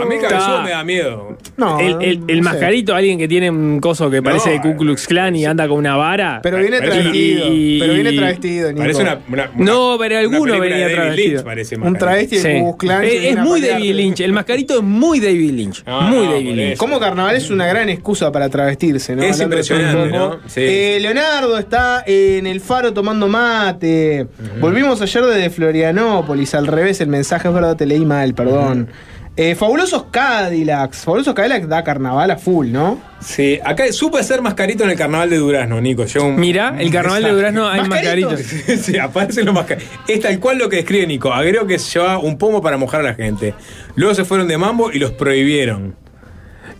a mí Está. me da miedo. No, el mascarito, alguien que tiene un coso que parece de Ku Klux Klan y anda con una vara. Pero viene travestido. y- pero viene travestido, Nico. Parece una, una- No, pero alguno venía travestido. Lynch, parece Un travesti de Sí. Ku Klux Klan Es, muy. David Lynch. El mascarito es muy David Lynch. Muy no, David Lynch. Como carnaval es una gran excusa para travestirse, ¿no? Es impresionante, poco. ¿no? Sí. Eh, Leonardo está en el faro tomando mate. Volvimos ayer desde Florianópolis, al revés el mensaje, es verdad, te leí mal, perdón. Eh, fabulosos Cadillacs. Fabulosos Cadillacs da carnaval a full, ¿no? Sí, acá supe ser mascarito en el carnaval de Durazno, Nico. Yo un- Mirá, el carnaval de Durazno hay mascaritos. sí, aparecen los mascaritos. Es tal cual lo que describe Nico. Agrego que se llevaba un pomo para mojar a la gente. Luego se fueron de mambo y los prohibieron.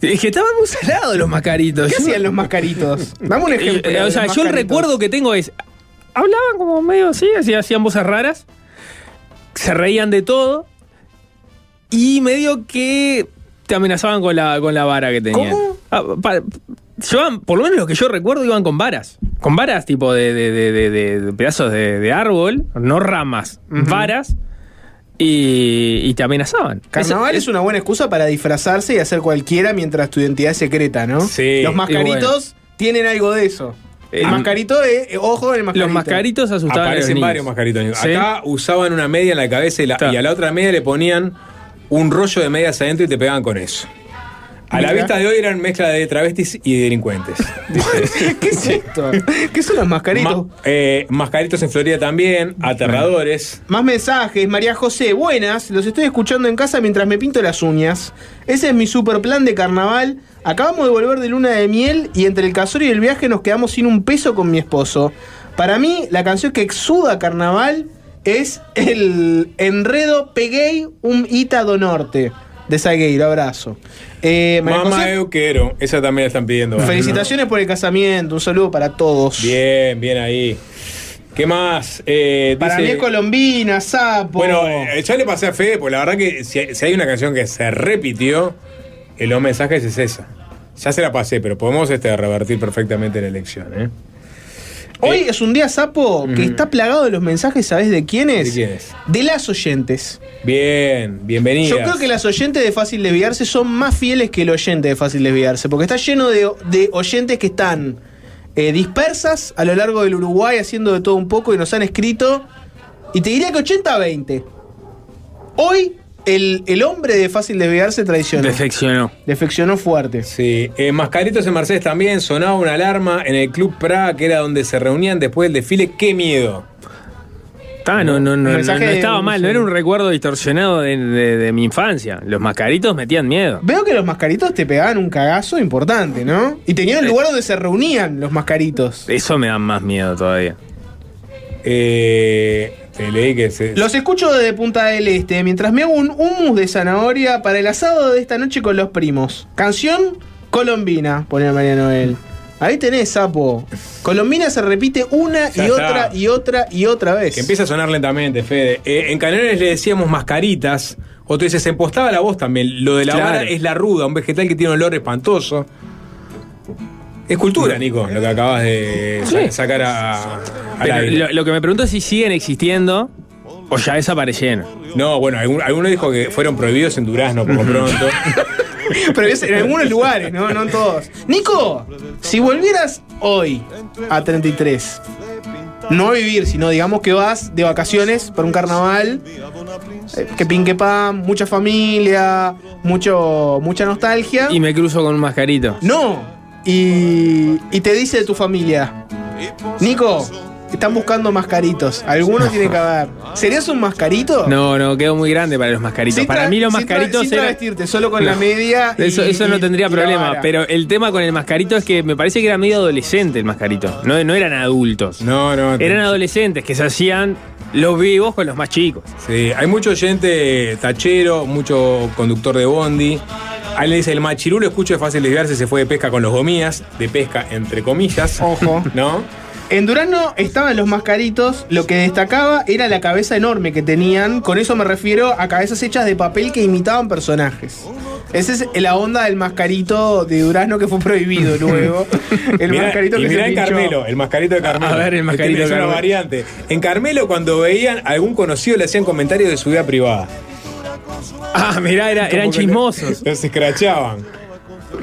Es que estaban muy salados los mascaritos. ¿Qué Yo- hacían los mascaritos? Dame un ejemplo. Eh, o sea, yo el recuerdo que tengo es. Hablaban como medio así, así, hacían voces raras. Se reían de todo. Y medio que te amenazaban con la, con la vara que tenían. ¿Cómo? Ah, pa- llevaban, por lo menos lo que yo recuerdo, iban con varas. Con varas tipo de, de- de- de- pedazos de, árbol, no ramas, varas. Y, y te amenazaban. Carnaval Eso- es una buena excusa para disfrazarse y hacer cualquiera mientras tu identidad es secreta, ¿no? Sí. Los mascaritos tienen algo de eso. El mascarito, es, eh, ojo, el mascarito. Los mascaritos asustaban a los Aparecen niños. varios mascaritos. Sí. Acá usaban una media en la cabeza y, la- y a la otra media le ponían un rollo de medias adentro y te pegaban con eso. A la vista de hoy eran mezcla de travestis y delincuentes. ¿Qué es esto? ¿Qué son los mascaritos? Ma- eh, mascaritos en Florida también, aterradores. Más mensajes, María José, buenas, los estoy escuchando en casa mientras me pinto las uñas. Ese es mi super plan de carnaval. Acabamos de volver de luna de miel y entre el casorio y el viaje nos quedamos sin un peso con mi esposo. Para mí, la canción que exuda carnaval es el Enredo Peguei un Ita do Norte de Salgueiro. Abrazo. Eh, Mamá José, Euquero, esa también la están pidiendo. felicitaciones por el casamiento, un saludo para todos. Bien, bien ahí. ¿Qué más? Eh, Para dice- mí es Colombina, Sapo. Bueno, eh, ya le pasé a Fede, porque la verdad que si, si hay una canción que se repitió, en los mensajes es esa. Ya se la pasé, pero podemos este, revertir perfectamente la elección. ¿eh? Hoy es un día sapo que está plagado de los mensajes, ¿sabes de quiénes? ¿De quién es? De las oyentes. Bien, bienvenida. Yo creo que las oyentes de Fácil Desviarse son más fieles que el oyente de Fácil Desviarse, porque está lleno de, de oyentes que están eh, dispersas a lo largo del Uruguay haciendo de todo un poco y nos han escrito. Y te diría que 80-20. Hoy el, el hombre de Fácil Desviarse traicionó. Defeccionó. Defeccionó fuerte. Sí, en Mascaritos en Mercedes también sonaba una alarma en el Club Praga, que era donde se reunían después del desfile. ¡Qué miedo! Ah, no, no, no, no, estaba mal, no era un recuerdo distorsionado de, de- de mi infancia. Los mascaritos metían miedo. Veo que los mascaritos te pegaban un cagazo importante, ¿no? Y tenían el lugar donde se reunían los mascaritos. Eso me da más miedo todavía. Eh, leí que se. Los escucho desde Punta del Este mientras me hago un hummus de zanahoria para el asado de esta noche con los primos. Canción colombina, pone María Noel. Ahí tenés, sapo. Colombina se repite una Ya y está. otra y otra y otra vez. Que empieza a sonar lentamente, Fede. Eh, en Canelones le decíamos mascaritas. Otro dice, se empostaba la voz también. Lo de la Claro. vara es la ruda, un vegetal que tiene un olor espantoso. Es cultura, Nico, lo que acabas de Sí. sacar a, lo, lo que me pregunto es si siguen existiendo o ya desaparecieron. No, bueno, algún- alguno dijo que fueron prohibidos en Durazno por lo pronto. Pero es en algunos lugares, ¿no? No en todos. Nico, si volvieras hoy a 33, no a vivir, sino digamos que vas de vacaciones por un carnaval, eh, que pinque pan, mucha familia, mucho, mucha nostalgia. Y me cruzo con un mascarito. No. Y, y te dice tu familia, Nico, están buscando mascaritos. Algunos tiene que haber. ¿Serías un mascarito? No, no, quedó muy grande para los mascaritos. Sin para mí los sin mascaritos sin eran- travestirte, solo con No. la media. y- Eso, eso no tendría problema, pero el tema con el mascarito es que me parece que era medio adolescente el mascarito. No, no eran adultos. No, no. Eran adolescentes que se hacían los vivos con los más chicos. Sí, hay mucho oyente tachero, mucho conductor de bondi. Ahí le dice, el machirulo escucho de fácil desviarse, se fue de pesca con los gomías, de pesca entre comillas. Ojo. ¿No? En Durano estaban los mascaritos, lo que destacaba era la cabeza enorme que tenían, con eso me refiero a cabezas hechas de papel que imitaban personajes. Esa es la onda del mascarito de Durazno que fue prohibido luego. El Mirá- mascarito y que mirá se en pinchó. Carmelo, el mascarito de Carmelo. A ver, el mascarito Este de Es una Carmelo. variante. En Carmelo, cuando veían a algún conocido, le hacían comentarios de su vida privada. Ah, mirá, era- eran chismosos. Los escrachaban.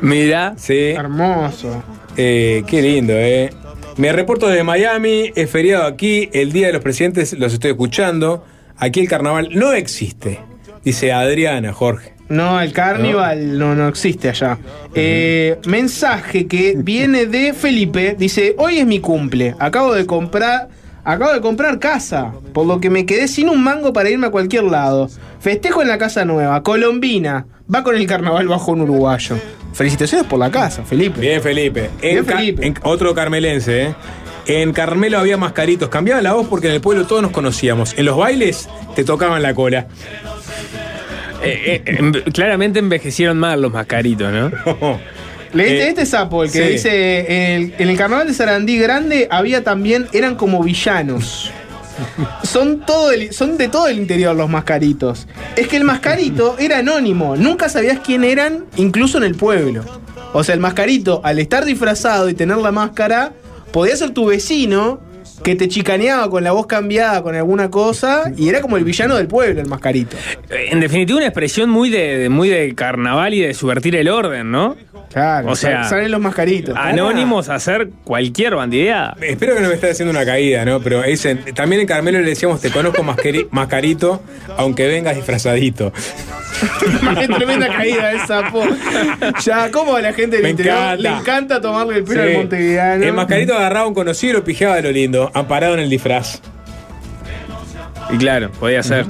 Mirá. Sí. Hermoso. Eh, qué lindo, ¿eh? Me reporto desde Miami, es feriado aquí, el Día de los Presidentes los estoy escuchando. Aquí el carnaval no existe, dice Adriana, Jorge. No, el carnival no, no, existe allá. Eh, mensaje que viene de Felipe. Dice, hoy es mi cumple. Acabo de comprar Acabo de comprar casa, por lo que me quedé sin un mango para irme a cualquier lado. Festejo en la casa nueva, Colombina. Va con el carnaval bajo un uruguayo. Felicitaciones por la casa, Felipe. Bien, Felipe. Bien, En Felipe. en- otro carmelense, ¿eh? En Carmelo había mascaritos. Cambiaba la voz porque en el pueblo todos nos conocíamos. En los bailes te tocaban la cola. Eh, eh, claramente envejecieron mal los mascaritos, ¿no? Leíste Eh, este sapo, el que sí. dice, en el, en el carnaval de Sarandí Grande había también, eran como villanos. Son, todo son de todo el interior los mascaritos. Es que el mascarito era anónimo, nunca sabías quién eran, incluso en el pueblo. O sea, el mascarito, al estar disfrazado y tener la máscara, podía ser tu vecino que te chicaneaba con la voz cambiada con alguna cosa y era como el villano del pueblo, el mascarito. Eh, En definitiva, una expresión muy de, de- muy de carnaval y de subvertir el orden, ¿no? Claro, O sea, salen los mascaritos. Anónimos a hacer cualquier bandideada. Espero que no me esté haciendo una caída, ¿no? Pero dicen, también en Carmelo le decíamos, te conozco mascari- mascarito, aunque vengas disfrazadito. Qué tremenda caída de sapo. Ya, ¿cómo a la gente del Me interior encanta. le encanta tomarle el pelo Sí. al montevideano? El mascarito agarraba a un conocido y lo pijeaba de lo lindo, amparado en el disfraz. Y claro, podía ser.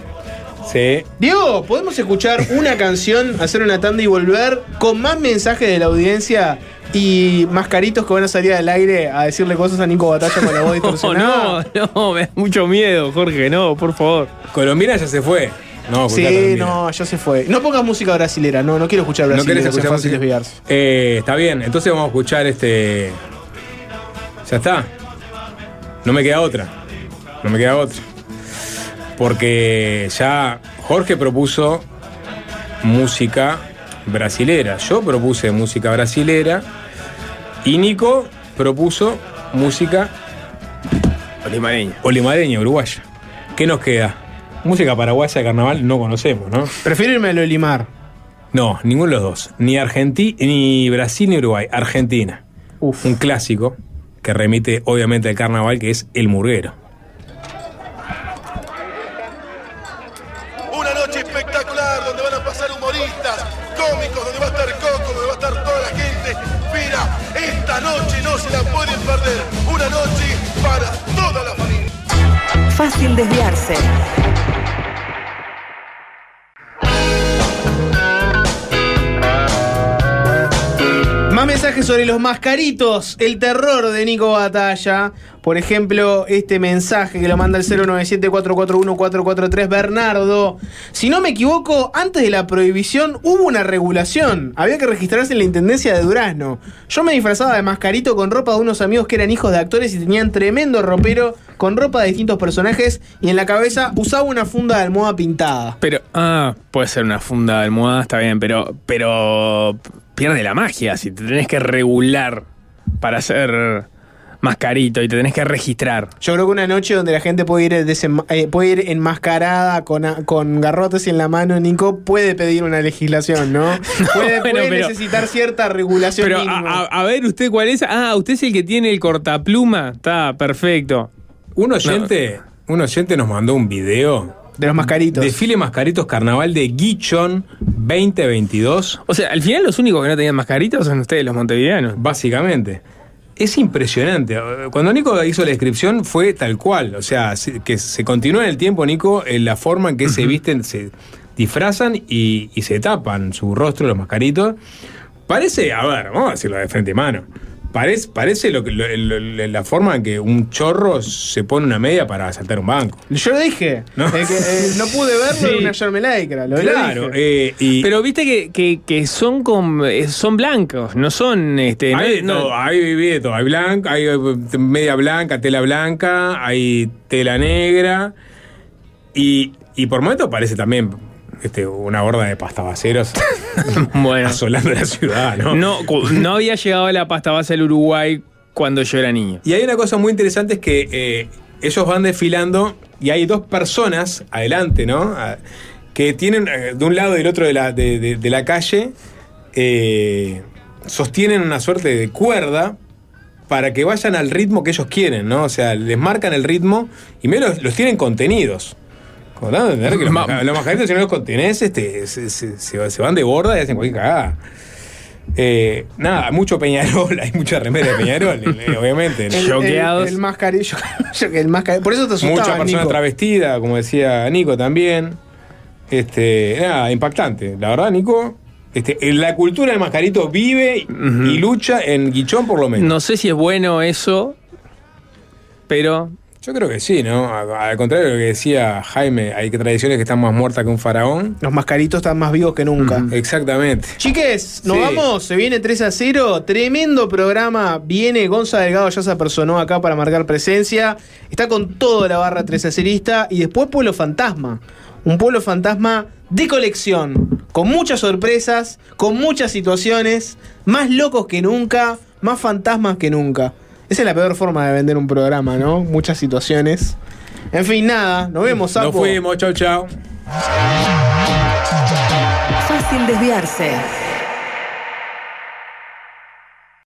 Sí. Diego, ¿podemos escuchar una canción, hacer una tanda y volver con más mensajes de la audiencia y mascaritos que van a salir al aire a decirle cosas a Nico Batalla con la voz No, distorsionada? no, no, me da mucho miedo, Jorge, no, por favor. Colombina ya se fue. No, Sí, no, ya se fue. No pongas música brasilera, no, no quiero escuchar ¿No brasilera. querés escuchar fácil música? desviarse. Eh, está bien, entonces vamos a escuchar este. Ya está. No me queda otra. No me queda otra. Porque ya Jorge propuso música brasilera. Yo propuse música brasilera. Y Nico propuso música Olimareña. olimareña, uruguaya. ¿Qué nos queda? Música paraguaya de carnaval no conocemos, ¿no? Prefiero irme al Olimar. No, ninguno de los dos. Ni Argentina, ni Brasil ni Uruguay. Argentina. Un clásico que remite obviamente al carnaval que es El Murguero. Una noche espectacular donde van a pasar humoristas, cómicos, donde va a estar Coco, donde va a estar toda la gente. Mira, esta noche no se la pueden perder. Una noche para toda la familia. Fácil desviarse. Sobre los mascaritos, el terror de Nico Batalla. Por ejemplo, este mensaje que lo manda el 097-441-443 Bernardo. Si no me equivoco, antes de la prohibición hubo una regulación. Había que registrarse en la Intendencia de Durazno. Yo me disfrazaba de mascarito con ropa de unos amigos que eran hijos de actores y tenían tremendo ropero con ropa de distintos personajes y en la cabeza usaba una funda de almohada pintada. Pero, ah, puede ser una funda de almohada, está bien, pero, pero pierde la magia si te tenés que regular para ser mascarito y te tenés que registrar. Yo creo que una noche donde la gente puede ir, desenma- eh, puede ir enmascarada con, con garrotes en la mano, Nico, puede pedir una legislación, ¿no? Puede, bueno, puede pero- necesitar cierta regulación Pero a, mínima. a- a ver, ¿usted cuál es? Ah, usted es el que tiene el cortapluma. Está perfecto. Un oyente, un oyente nos mandó un video. De los mascaritos. Desfile Mascaritos Carnaval de Guichón 2022. O sea, al final los únicos que no tenían mascaritos son ustedes, los montevideanos. Básicamente. Es impresionante. Cuando Nico hizo la descripción fue tal cual. O sea, se- que se continúa en el tiempo, Nico, en la forma en que se visten, se disfrazan y, y se tapan su rostro, los mascaritos. Parece, a ver, vamos a decirlo de frente mano. Parece, parece lo que, lo- lo- lo- la forma en que un chorro se pone una media para saltar un banco. Yo lo dije. ¿No? Que, eh, no pude verlo Sí. en una Yarmelaicra. Lo, lo Claro, dije. eh, y Pero viste que, que- que son con, eh, son blancos, no son este. no- hay, no- todo, hay de todo. Hay blanca, hay eh, media blanca, tela blanca, hay tela negra. Y, y por momentos parece también este, una horda de pastabaceros bueno, asolando la ciudad, ¿no? no, había llegado a la pasta base del Uruguay cuando yo era niño. Y hay una cosa muy interesante es que eh, ellos van desfilando y hay dos personas adelante, ¿no? Que tienen eh, de un lado y del otro de la, de, de- de la calle, eh, sostienen una suerte de cuerda para que vayan al ritmo que ellos quieren, ¿no? O sea, les marcan el ritmo y me los, los tienen contenidos. Que los, los majaritos, si no los contenés, este, se, se- se- se van de borda y hacen cualquier cagada. Eh, nada, mucho Peñarol, hay mucha remera de Peñarol, obviamente. El, el, el mascarillo. el mascarillo. Por eso te asustaba, Mucha persona Nico. travestida, como decía Nico también. Este, nada, impactante. La verdad, Nico, este, en la cultura del mascarito vive y lucha en Guichón por lo menos. No sé si es bueno eso, pero Yo creo que sí, ¿no? Al contrario de lo que decía Jaime, hay tradiciones que están más muertas que un faraón. Los mascaritos están más vivos que nunca. Exactamente. Chiques, nos Sí. vamos, se viene 3 a 0, tremendo programa, viene Gonza Delgado, ya se apersonó acá para marcar presencia, está con toda la barra 3 a 0 y después Pueblo Fantasma, un Pueblo Fantasma de colección, con muchas sorpresas, con muchas situaciones, más locos que nunca, más fantasmas que nunca. Esa es la peor forma de vender un programa, ¿no? Muchas situaciones. En fin, nada, nos vemos, Nos sapo. fuimos, chau, chau. Fácil desviarse.